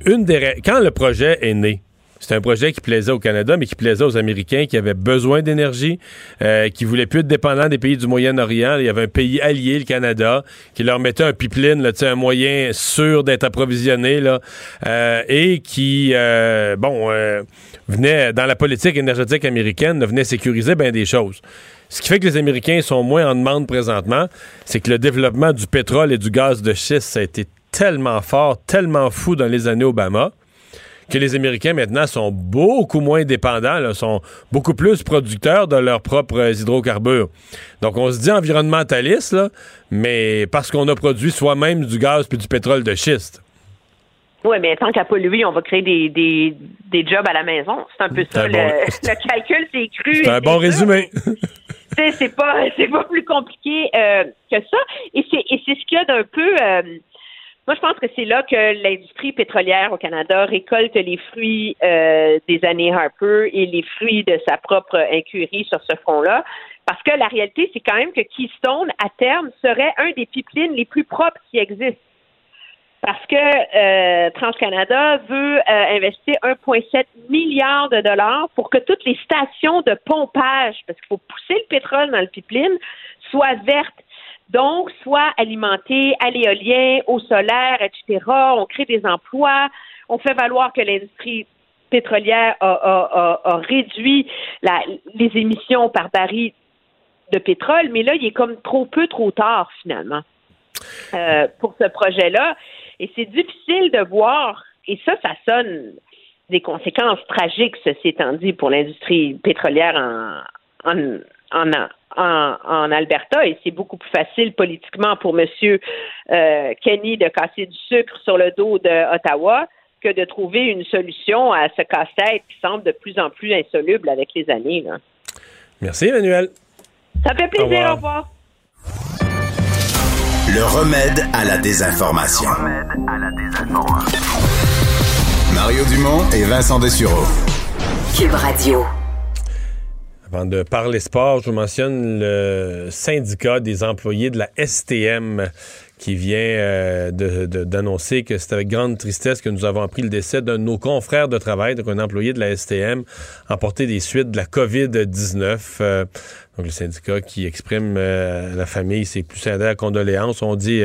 Speaker 1: une des quand le projet est né, C'est un projet qui plaisait au Canada, mais qui plaisait aux Américains qui avaient besoin d'énergie, euh, qui voulaient plus être dépendants des pays du Moyen-Orient. Il y avait un pays allié, le Canada, qui leur mettait un pipeline, un moyen sûr d'être approvisionné, là, euh, et qui, euh, bon, euh, venait dans la politique énergétique américaine, venait sécuriser bien des choses. Ce qui fait que les Américains sont moins en demande présentement, c'est que le développement du pétrole et du gaz de schiste, ça a été tellement fort, tellement fou dans les années Obama que les Américains maintenant sont beaucoup moins dépendants, sont beaucoup plus producteurs de leurs propres hydrocarbures. Donc on se dit environnementaliste, mais parce qu'on a produit soi-même du gaz puis du pétrole de schiste.
Speaker 12: Oui, mais tant qu'à polluer, on va créer des, des, des jobs à la maison. C'est un peu ça. le, calcul, c'est cru.
Speaker 1: C'est un bon résumé.
Speaker 12: c'est pas c'est pas plus compliqué euh, que ça. Et c'est et c'est ce qu'il y a d'un peu. Euh, moi, je pense que c'est là que l'industrie pétrolière au Canada récolte les fruits euh, des années Harper et les fruits de sa propre incurie sur ce front-là. Parce que la réalité, c'est quand même que Keystone, à terme, serait un des pipelines les plus propres qui existent. Parce que euh, TransCanada veut euh, investir 1,7 milliard de dollars pour que toutes les stations de pompage, parce qu'il faut pousser le pétrole dans le pipeline, soient vertes donc, soit alimenté à l'éolien, au solaire, etc. On crée des emplois. On fait valoir que l'industrie pétrolière a, réduit les émissions par baril de pétrole, mais là, il est comme trop peu, trop tard, finalement, euh, pour ce projet-là. Et c'est difficile de voir, et ça, ça sonne des conséquences tragiques, ceci étant dit, pour l'industrie pétrolière en, en, en, en, Alberta et c'est beaucoup plus facile politiquement pour M. Euh, Kenny de casser du sucre sur le dos d'Ottawa que de trouver une solution à ce casse-tête qui semble de plus en plus insoluble avec les années.
Speaker 1: Merci, Emmanuel.
Speaker 12: Ça fait plaisir. Au revoir.
Speaker 5: Le remède à la désinformation. Le remède à la désinformation. Mario Dumont et Vincent Dessureau.
Speaker 8: Cube Radio.
Speaker 1: Avant de parler sport, je vous mentionne le syndicat des employés de la STM qui vient euh, d'annoncer que c'est avec grande tristesse que nous avons appris le décès d'un de nos confrères de travail, donc un employé de la STM, emporté des suites de la COVID-19. Euh, donc le syndicat qui exprime euh, à la famille ses plus sincères condoléances. On dit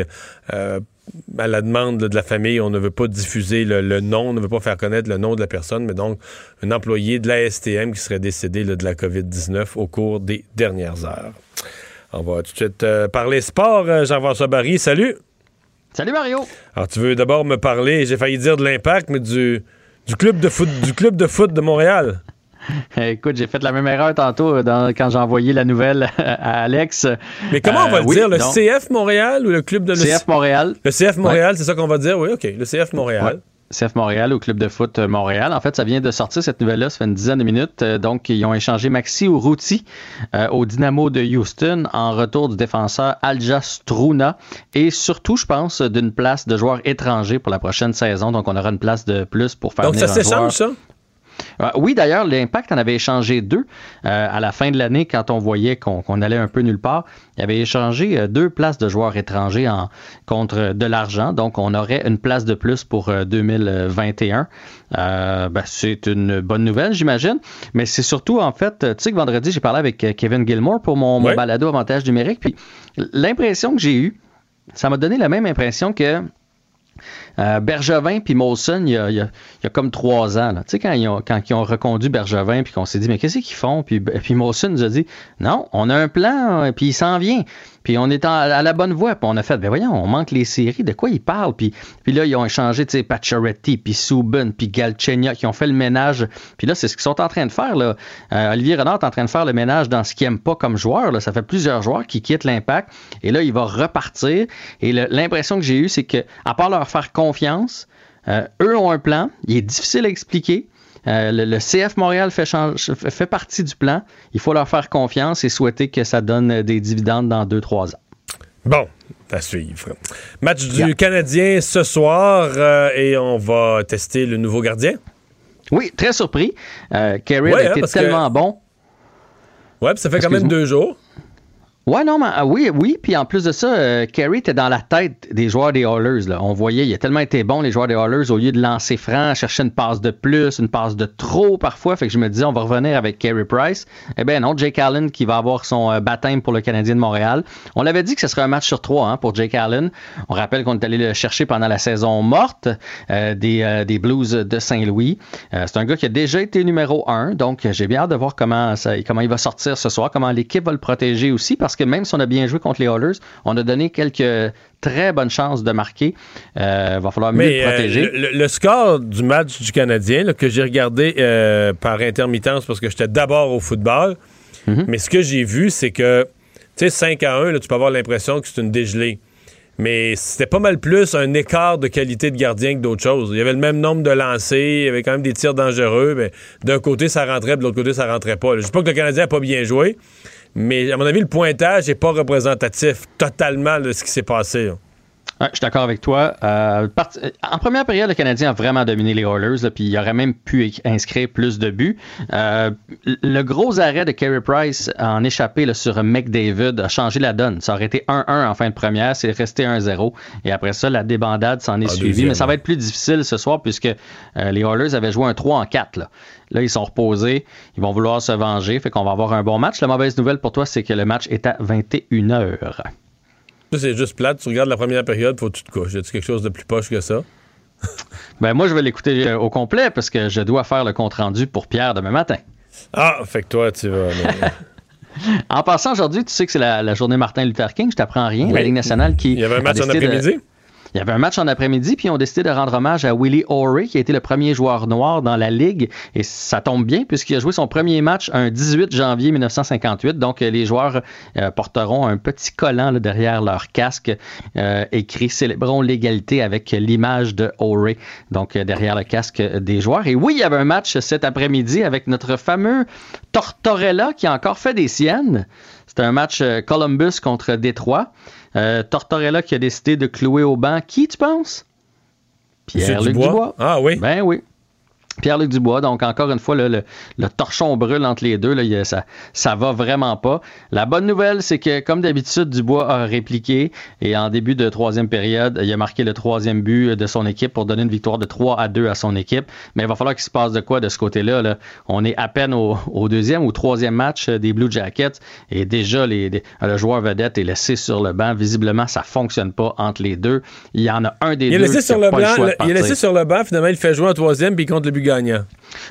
Speaker 1: à la demande de la famille, on ne veut pas diffuser le, nom, on ne veut pas faire connaître le nom de la personne, mais donc un employé de la STM qui serait décédé de la COVID-19 au cours des dernières heures. On va tout de suite euh, parler sport. Euh, Jean-François Barry, salut.
Speaker 13: Salut Mario.
Speaker 1: Alors tu veux d'abord me parler, j'ai failli dire de l'impact, mais du, du club de foot, du club de foot de Montréal.
Speaker 13: Écoute, j'ai fait la même erreur tantôt quand j'ai envoyé la nouvelle à Alex.
Speaker 1: Mais comment on va le euh, dire? Le CF Montréal ou le club de... Le
Speaker 13: CF Montréal.
Speaker 1: Le CF Montréal, c'est ça qu'on va dire? Oui, OK. Le CF Montréal.
Speaker 13: CF Montréal au club de foot Montréal. En fait, ça vient de sortir cette nouvelle-là, ça fait une dizaine de minutes. Euh, donc, ils ont échangé Maxi Urruti euh, au Dynamo de Houston en retour du défenseur Alja Struna et surtout, je pense, d'une place de joueur étranger pour la prochaine saison. Donc, on aura une place de plus pour faire
Speaker 1: Donc, ça s'échange, ça?
Speaker 13: Euh, oui, d'ailleurs, l'Impact en avait échangé deux euh, à la fin de l'année quand on voyait qu'on allait un peu nulle part. Il avait échangé euh, deux places de joueurs étrangers en, contre de l'argent. Donc, on aurait une place de plus pour 2021. Ben, c'est une bonne nouvelle, j'imagine. Mais c'est surtout, en fait, tu sais que vendredi, j'ai parlé avec Kevin Gilmore pour mon, mon balado avantage numérique. Puis l'impression que j'ai eue, ça m'a donné la même impression que euh, Bergevin puis Molson, il y, a, comme trois ans, tu sais, quand ils, ont, quand ils ont reconduit Bergevin, puis qu'on s'est dit, mais qu'est-ce qu'ils font? Puis, puis Molson nous a dit, non, on a un plan, puis il s'en vient. Puis on est à la bonne voie. Puis on a fait, ben voyons, on manque les séries. De quoi ils parlent? Puis, puis là, ils ont échangé, tu sais, Pacioretty, puis Subban, puis Galchenia, qui ont fait le ménage. Puis là, c'est ce qu'ils sont en train de faire. Là. Euh, Olivier Renard est en train de faire le ménage dans ce qu'il n'aime pas comme joueur. Là. Ça fait plusieurs joueurs qui quittent l'impact. Et là, il va repartir. Et l'impression que j'ai eue, c'est que, à part leur faire confiance, euh, eux ont un plan. Il est difficile à expliquer. Euh, le, CF Montréal fait, fait partie du plan. Il faut leur faire confiance et souhaiter que ça donne des dividendes dans 2-3 ans.
Speaker 1: Bon, à suivre. Match du Canadien ce soir euh, et on va tester le nouveau gardien.
Speaker 13: Oui, très surpris. Euh, Kerry a hein, été tellement bon.
Speaker 1: Ouais, ça fait quand même deux jours.
Speaker 13: Ouais, non, mais ah, oui, oui. Puis en plus de ça, euh, Kerry était dans la tête des joueurs des. Là. On voyait, il a tellement été bon, les joueurs des Oilers, au lieu de lancer franc, chercher une passe de plus, une passe de trop parfois. Fait que je me disais, on va revenir avec Kerry Price. Eh bien non, Jake Allen qui va avoir son euh, baptême pour le Canadien de Montréal. On l'avait dit que ce serait un match sur trois hein, pour Jake Allen. On rappelle qu'on est allé le chercher pendant la saison morte euh, des, des, Blues de Saint-Louis. c'est un gars qui a déjà été numéro un, donc j'ai bien hâte de voir comment, ça, comment il va sortir ce soir, comment l'équipe va le protéger aussi, parce que même si on a bien joué contre les Oilers, on a donné quelques très bonnes chances de marquer. Il euh, va falloir mieux le euh, protéger.
Speaker 1: le, score du match du Canadien, que j'ai regardé euh, par intermittence parce que j'étais d'abord au football, mhm. mais ce que j'ai vu, c'est que, tu sais, 5 à 1, tu peux avoir l'impression que c'est une dégelée. Mais c'était pas mal plus un écart de qualité de gardien que d'autres choses. Il y avait le même nombre de lancers, il y avait quand même des tirs dangereux, mais d'un côté ça rentrait, de l'autre côté ça rentrait pas. Je dis pas que le Canadien a pas bien joué, mais à mon avis, le pointage n'est pas représentatif totalement de ce qui s'est passé.
Speaker 13: Je suis d'accord avec toi. Euh, euh, en première période, le Canadien a vraiment dominé les Oilers, puis il aurait même pu inscrire plus de buts. Euh, le gros arrêt de Carey Price en échappé sur McDavid a changé la donne. Ça aurait été 1-1 en fin de première, c'est resté 1-0. Et après ça, la débandade s'en est ah, suivie. Mais ça va être plus difficile ce soir puisque les Oilers avaient joué un 3 en 4. Là. Là, ils sont reposés. Ils vont vouloir se venger. Fait qu'on va avoir un bon match. La mauvaise nouvelle pour toi, c'est que le match est à 21h.
Speaker 1: C'est juste plate. Tu regardes la première période, faut que tu te couches. Y a quelque chose de plus poche que ça?
Speaker 13: ben, moi, je vais l'écouter euh, au complet parce que je dois faire le compte-rendu pour Pierre demain matin.
Speaker 1: Ah, fait que toi, tu vas.
Speaker 13: en passant aujourd'hui, tu sais que c'est la, journée Martin Luther King. Je t'apprends rien. La Ligue nationale qui.
Speaker 1: Il y avait un match en après-midi?
Speaker 13: Il y avait un match en après-midi, puis ils ont décidé de rendre hommage à Willie O'Reilly, qui a été le premier joueur noir dans la Ligue. Et ça tombe bien, puisqu'il a joué son premier match un 18 janvier 1958. Donc, les joueurs euh, porteront un petit collant derrière leur casque euh, écrit Célébrons l'égalité avec l'image de O'Reilly, donc euh, derrière le casque des joueurs. Et oui, il y avait un match cet après-midi avec notre fameux Tortorella qui a encore fait des siennes. C'était un match Columbus contre Détroit. Euh, Tortorella qui a décidé de clouer au banc. Qui, tu penses?
Speaker 1: Pierre-Luc Dubois. Ah oui?
Speaker 13: Ben oui. Pierre-Luc Dubois, donc encore une fois, le, torchon brûle entre les deux, là, ça, ça va vraiment pas. La bonne nouvelle, c'est que comme d'habitude, Dubois a répliqué et en début de troisième période, il a marqué le troisième but de son équipe pour donner une victoire de 3 à 2 à son équipe. Mais il va falloir qu'il se passe de quoi de ce côté-là. Là? On est à peine au, deuxième ou troisième match des Blue Jackets et déjà les, le joueur vedette est laissé sur le banc. Visiblement, ça fonctionne pas entre les deux. Il y en a un des
Speaker 1: il
Speaker 13: deux.
Speaker 1: Est laissé sur le, banc, il est laissé sur le banc, finalement, il fait jouer en troisième puis il compte le but gagnant.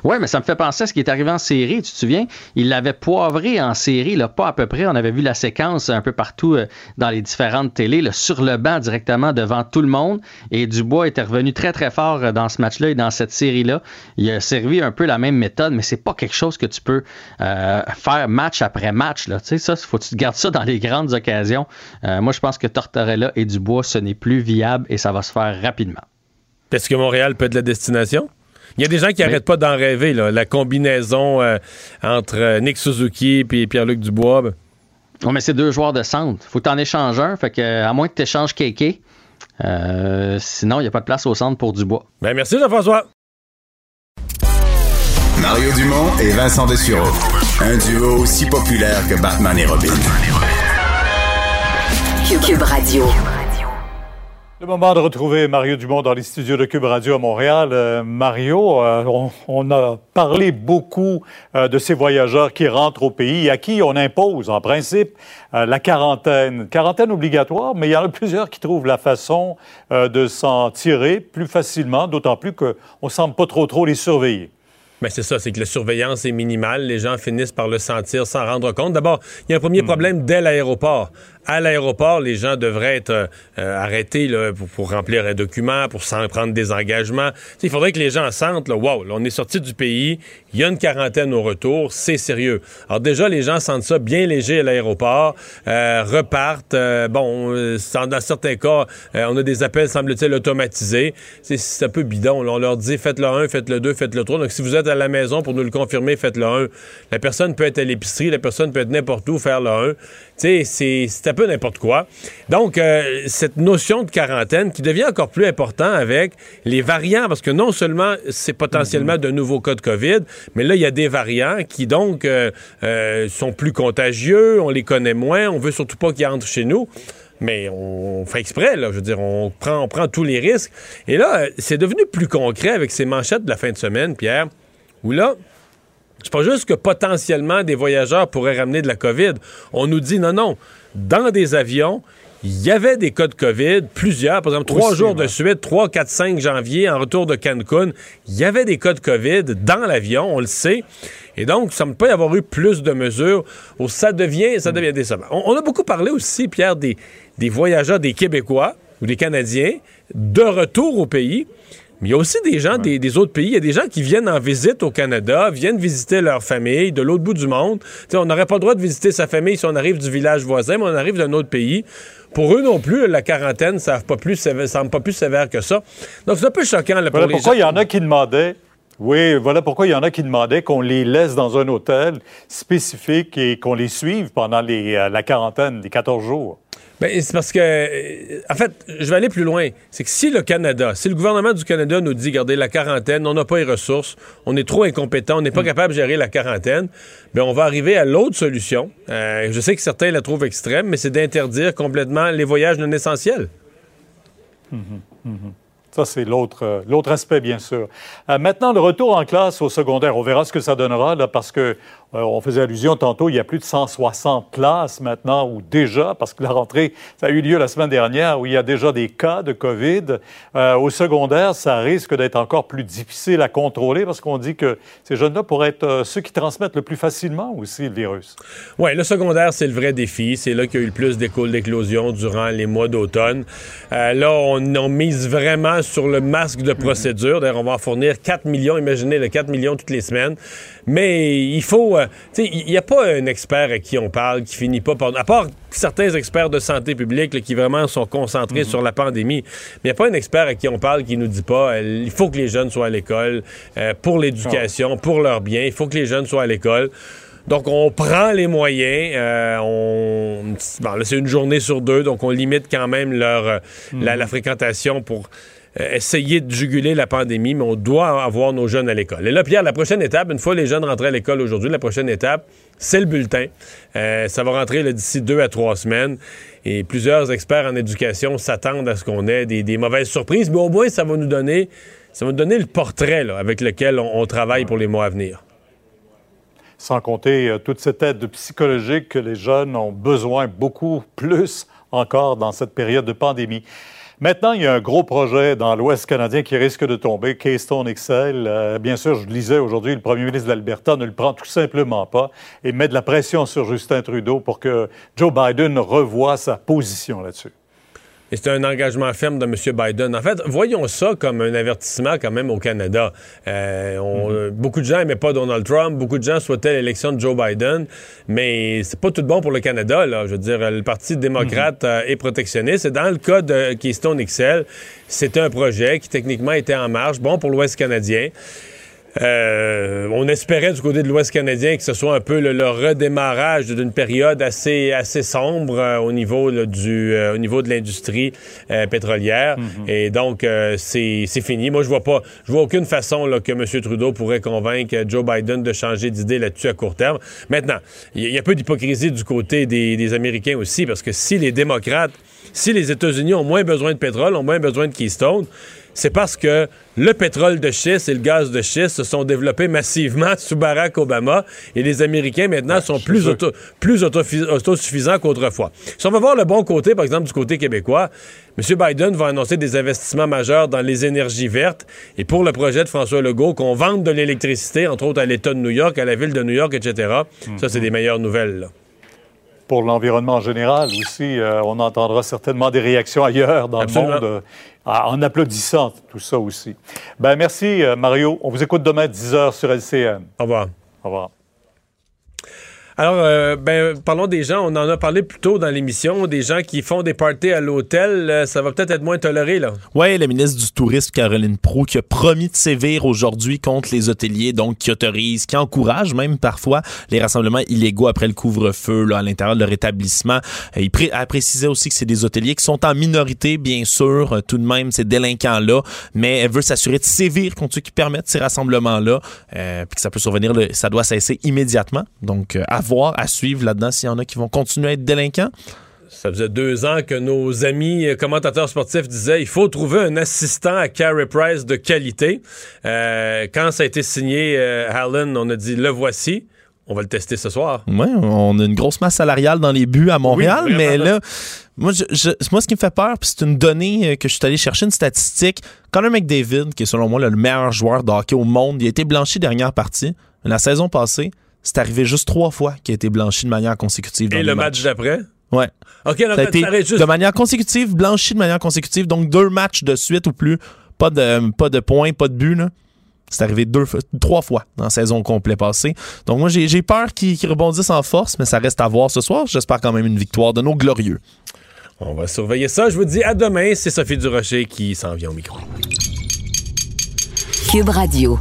Speaker 13: Oui, mais ça me fait penser à ce qui est arrivé en série. Tu te souviens? Il l'avait poivré en série, là, pas à peu près. On avait vu la séquence un peu partout euh, dans les différentes télés, sur le banc directement devant tout le monde. Et Dubois était revenu très, très fort euh, dans ce match-là et dans cette série-là. Il a servi un peu la même méthode, mais c'est pas quelque chose que tu peux euh, faire match après match. Là. Tu sais, ça, faut que tu te gardes ça dans les grandes occasions. moi, je pense que Tortorella et Dubois, ce n'est plus viable et ça va se faire rapidement.
Speaker 1: Est-ce que Montréal peut être la destination? Il y a des gens qui n'arrêtent pas d'en rêver, là, la combinaison euh, entre euh, Nick Suzuki et Pierre-Luc Dubois. Ben.
Speaker 13: Oui, mais c'est deux joueurs de centre. Faut que tu en échanges un. Fait que, à moins que tu échanges Kéké. Euh, sinon, il n'y a pas de place au centre pour Dubois.
Speaker 1: Ben, merci, Jean-François.
Speaker 5: Mario Dumont et Vincent Dessureau. Un duo aussi populaire que Batman et Robin.
Speaker 8: Cube Radio.
Speaker 14: Le moment de retrouver Mario Dumont dans les studios de Cube Radio à Montréal. Euh, Mario, euh, on, a parlé beaucoup euh, de ces voyageurs qui rentrent au pays, à qui on impose en principe la quarantaine. Quarantaine obligatoire, mais il y en a plusieurs qui trouvent la façon de s'en tirer plus facilement, d'autant plus qu'on semble pas trop trop les surveiller.
Speaker 1: Mais c'est ça, c'est que la surveillance est minimale. Les gens finissent par le sentir sans rendre compte. D'abord, il y a un premier hmm. problème dès l'aéroport à l'aéroport, les gens devraient être euh, euh, arrêtés pour, remplir un document, pour s'en prendre des engagements. il faudrait que les gens sentent, là, wow, on est sorti du pays, il y a une quarantaine au retour, c'est sérieux. Alors déjà, les gens sentent ça bien léger à l'aéroport, euh, repartent. bon, dans certains cas, on a des appels, semble-t-il, automatisés. C'est un peu bidon. On leur dit, faites le 1, faites le 2, faites le 3. Donc si vous êtes à la maison pour nous le confirmer, faites le 1. La personne peut être à l'épicerie, la personne peut être n'importe où, faire le 1. Tu sais, c'est peu n'importe quoi. Donc, euh, cette notion de quarantaine qui devient encore plus important avec les variants, parce que non seulement c'est potentiellement de nouveaux cas de COVID, mais là, il y a des variants qui, donc, euh, euh, sont plus contagieux, on les connaît moins, on veut surtout pas qu'ils entrent chez nous. Mais on fait exprès, là. Je veux dire, on prend, on prend tous les risques. Et là, c'est devenu plus concret avec ces manchettes de la fin de semaine, Pierre, où là, c'est pas juste que potentiellement des voyageurs pourraient ramener de la COVID. On nous dit non, non. Dans des avions, il y avait des cas de COVID, plusieurs, par exemple, trois jours de suite, 3, 4, 5 janvier, en retour de Cancun, il y avait des cas de COVID dans l'avion, on le sait. Et donc, ça ne peut pas y avoir eu plus de mesures où ça devient, ça devient décevant. On, on a beaucoup parlé aussi, Pierre, des, des voyageurs, des Québécois ou des Canadiens de retour au pays. Mais il y a aussi des gens des, autres pays. Il y a des gens qui viennent en visite au Canada, viennent visiter leur famille de l'autre bout du monde. on n'aurait pas le droit de visiter sa famille si on arrive du village voisin, mais on arrive d'un autre pays. Pour eux non plus, la quarantaine ne semble pas plus sévère que ça. Donc, c'est un peu choquant. Là,
Speaker 14: pour voilà pourquoi il y en a qui demandaient oui, voilà pourquoi il y en a qui demandaient qu'on les laisse dans un hôtel spécifique et qu'on les suive pendant euh, la quarantaine, les 14 jours.
Speaker 1: Ben, c'est parce que, euh, en fait, je vais aller plus loin. C'est que si le Canada, si le gouvernement du Canada nous dit, regardez, la quarantaine, on n'a pas les ressources, on est trop incompétent, on n'est pas mm. capable de gérer la quarantaine, bien, on va arriver à l'autre solution. Euh, je sais que certains la trouvent extrême, mais c'est d'interdire complètement les voyages non essentiels.
Speaker 14: Mm-hmm. Mm-hmm. Ça, c'est l'autre, euh, l'autre aspect, bien sûr. Euh, maintenant, le retour en classe au secondaire. On verra ce que ça donnera, là, parce que on faisait allusion tantôt, il y a plus de 160 classes maintenant, ou déjà, parce que la rentrée, ça a eu lieu la semaine dernière, où il y a déjà des cas de COVID. au secondaire, ça risque d'être encore plus difficile à contrôler, parce qu'on dit que ces jeunes-là pourraient être ceux qui transmettent le plus facilement aussi le virus.
Speaker 1: Oui, le secondaire, c'est le vrai défi. C'est là qu'il y a eu le plus d'écoles d'éclosion durant les mois d'automne. là, on, on mise vraiment sur le masque de procédure. D'ailleurs, on va en fournir 4 millions, imaginez le 4 millions toutes les semaines. Mais il faut... Euh, tu sais, il n'y a pas un expert à qui on parle qui finit pas par... À part certains experts de santé publique qui vraiment sont concentrés mhm. sur la pandémie, mais il n'y a pas un expert à qui on parle qui nous dit pas euh, il faut que les jeunes soient à l'école euh, pour l'éducation, pour leur bien. Il faut que les jeunes soient à l'école. Donc, on prend les moyens. on, bon, c'est une journée sur deux, donc on limite quand même leur, la, mhm. fréquentation pour euh, essayer de juguler la pandémie, mais on doit avoir nos jeunes à l'école. Et là, Pierre, la prochaine étape, une fois les jeunes rentrés à l'école aujourd'hui, la prochaine étape, c'est le bulletin. Euh, ça va rentrer d'ici deux à trois semaines. Et plusieurs experts en éducation s'attendent à ce qu'on ait des, mauvaises surprises, mais au moins, ça va nous donner, ça va nous donner le portrait avec lequel on, travaille pour les mois à venir
Speaker 14: sans compter euh, toute cette aide psychologique que les jeunes ont besoin beaucoup plus encore dans cette période de pandémie. Maintenant, il y a un gros projet dans l'Ouest canadien qui risque de tomber, Keystone XL. Euh, bien sûr, je lisais aujourd'hui, le premier ministre de l'Alberta ne le prend tout simplement pas et met de la pression sur Justin Trudeau pour que Joe Biden revoie sa position là-dessus.
Speaker 1: Et c'est un engagement ferme de M. Biden. En fait, voyons ça comme un avertissement quand même au Canada. Euh, mm-hmm. Beaucoup de gens n'aimaient pas Donald Trump, beaucoup de gens souhaitaient l'élection de Joe Biden, mais c'est pas tout bon pour le Canada. Là. Je veux dire, le Parti démocrate mm-hmm. euh, est protectionniste. Et dans le cas de Keystone XL, c'est un projet qui techniquement était en marche, bon pour l'Ouest canadien. Euh, on espérait du côté de l'Ouest canadien que ce soit un peu le, redémarrage d'une période assez, assez sombre euh, au, niveau, du, euh, au niveau de l'industrie pétrolière. Mhm. Et donc, c'est fini. Moi, je vois pas, je vois aucune façon là, que M. Trudeau pourrait convaincre Joe Biden de changer d'idée là-dessus à court terme. Maintenant, il y, a un peu d'hypocrisie du côté des, des Américains aussi, parce que si les démocrates, si les États-Unis ont moins besoin de pétrole, ont moins besoin de Keystone, c'est parce que le pétrole de schiste et le gaz de schiste se sont développés massivement sous Barack Obama et les Américains maintenant sont plus, plus autosuffisants qu'autrefois. Si on va voir le bon côté, par exemple, du côté québécois, M. Biden va annoncer des investissements majeurs dans les énergies vertes et pour le projet de François Legault qu'on vende de l'électricité, entre autres à l'État de New York, à la ville de New York, etc. Ça, c'est des meilleures nouvelles.
Speaker 14: Pour l'environnement en général aussi. Euh, on entendra certainement des réactions ailleurs dans le monde euh, en applaudissant tout ça aussi. Ben, merci, euh, Mario. On vous écoute demain à 10 h sur LCN.
Speaker 1: Au revoir.
Speaker 14: Au revoir.
Speaker 1: Alors, euh, ben, parlons des gens. On en a parlé plus tôt dans l'émission. Des gens qui font des parties à l'hôtel. Euh, ça va peut-être être moins toléré, là.
Speaker 2: Oui, la ministre du Tourisme, Caroline Proux, qui a promis de sévir aujourd'hui contre les hôteliers, donc qui autorisent, qui encouragent même parfois les rassemblements illégaux après le couvre-feu à l'intérieur de leur établissement. Euh, il a précisé aussi que c'est des hôteliers qui sont en minorité, bien sûr, tout de même, ces délinquants-là, mais elle veut s'assurer de sévir contre ceux qui permettent ces rassemblements-là, puis que ça peut survenir, ça doit cesser immédiatement. Donc, voir, à suivre là-dedans s'il y en a qui vont continuer à être délinquants?
Speaker 1: Ça faisait deux ans que nos amis commentateurs sportifs disaient il faut trouver un assistant à Carey Price de qualité. Euh, quand ça a été signé, euh, Allen, on a dit le voici. On va le tester ce soir.
Speaker 2: Oui, on a une grosse masse salariale dans les buts à Montréal, mais là, moi, je, moi, ce qui me fait peur, c'est une donnée euh, que je suis allé chercher, une statistique. Conor McDavid, qui est selon moi le meilleur joueur de hockey au monde, il a été blanchi dernière partie. La saison passée, c'est arrivé juste trois fois qu'il a été blanchi de manière consécutive.
Speaker 1: Et le match d'après?
Speaker 2: Ouais.
Speaker 1: OK, ça a été
Speaker 2: de manière consécutive, blanchi de manière consécutive, donc deux matchs de suite ou plus. Pas de, pas de points, pas de but. C'est arrivé deux, trois fois dans la saison complète passée. Donc moi, j'ai peur qu'ils rebondissent en force, mais ça reste à voir ce soir. J'espère quand même une victoire de nos glorieux.
Speaker 1: On va surveiller ça. Je vous dis à demain. C'est Sophie Durocher qui s'en vient au micro.
Speaker 8: Cube Radio.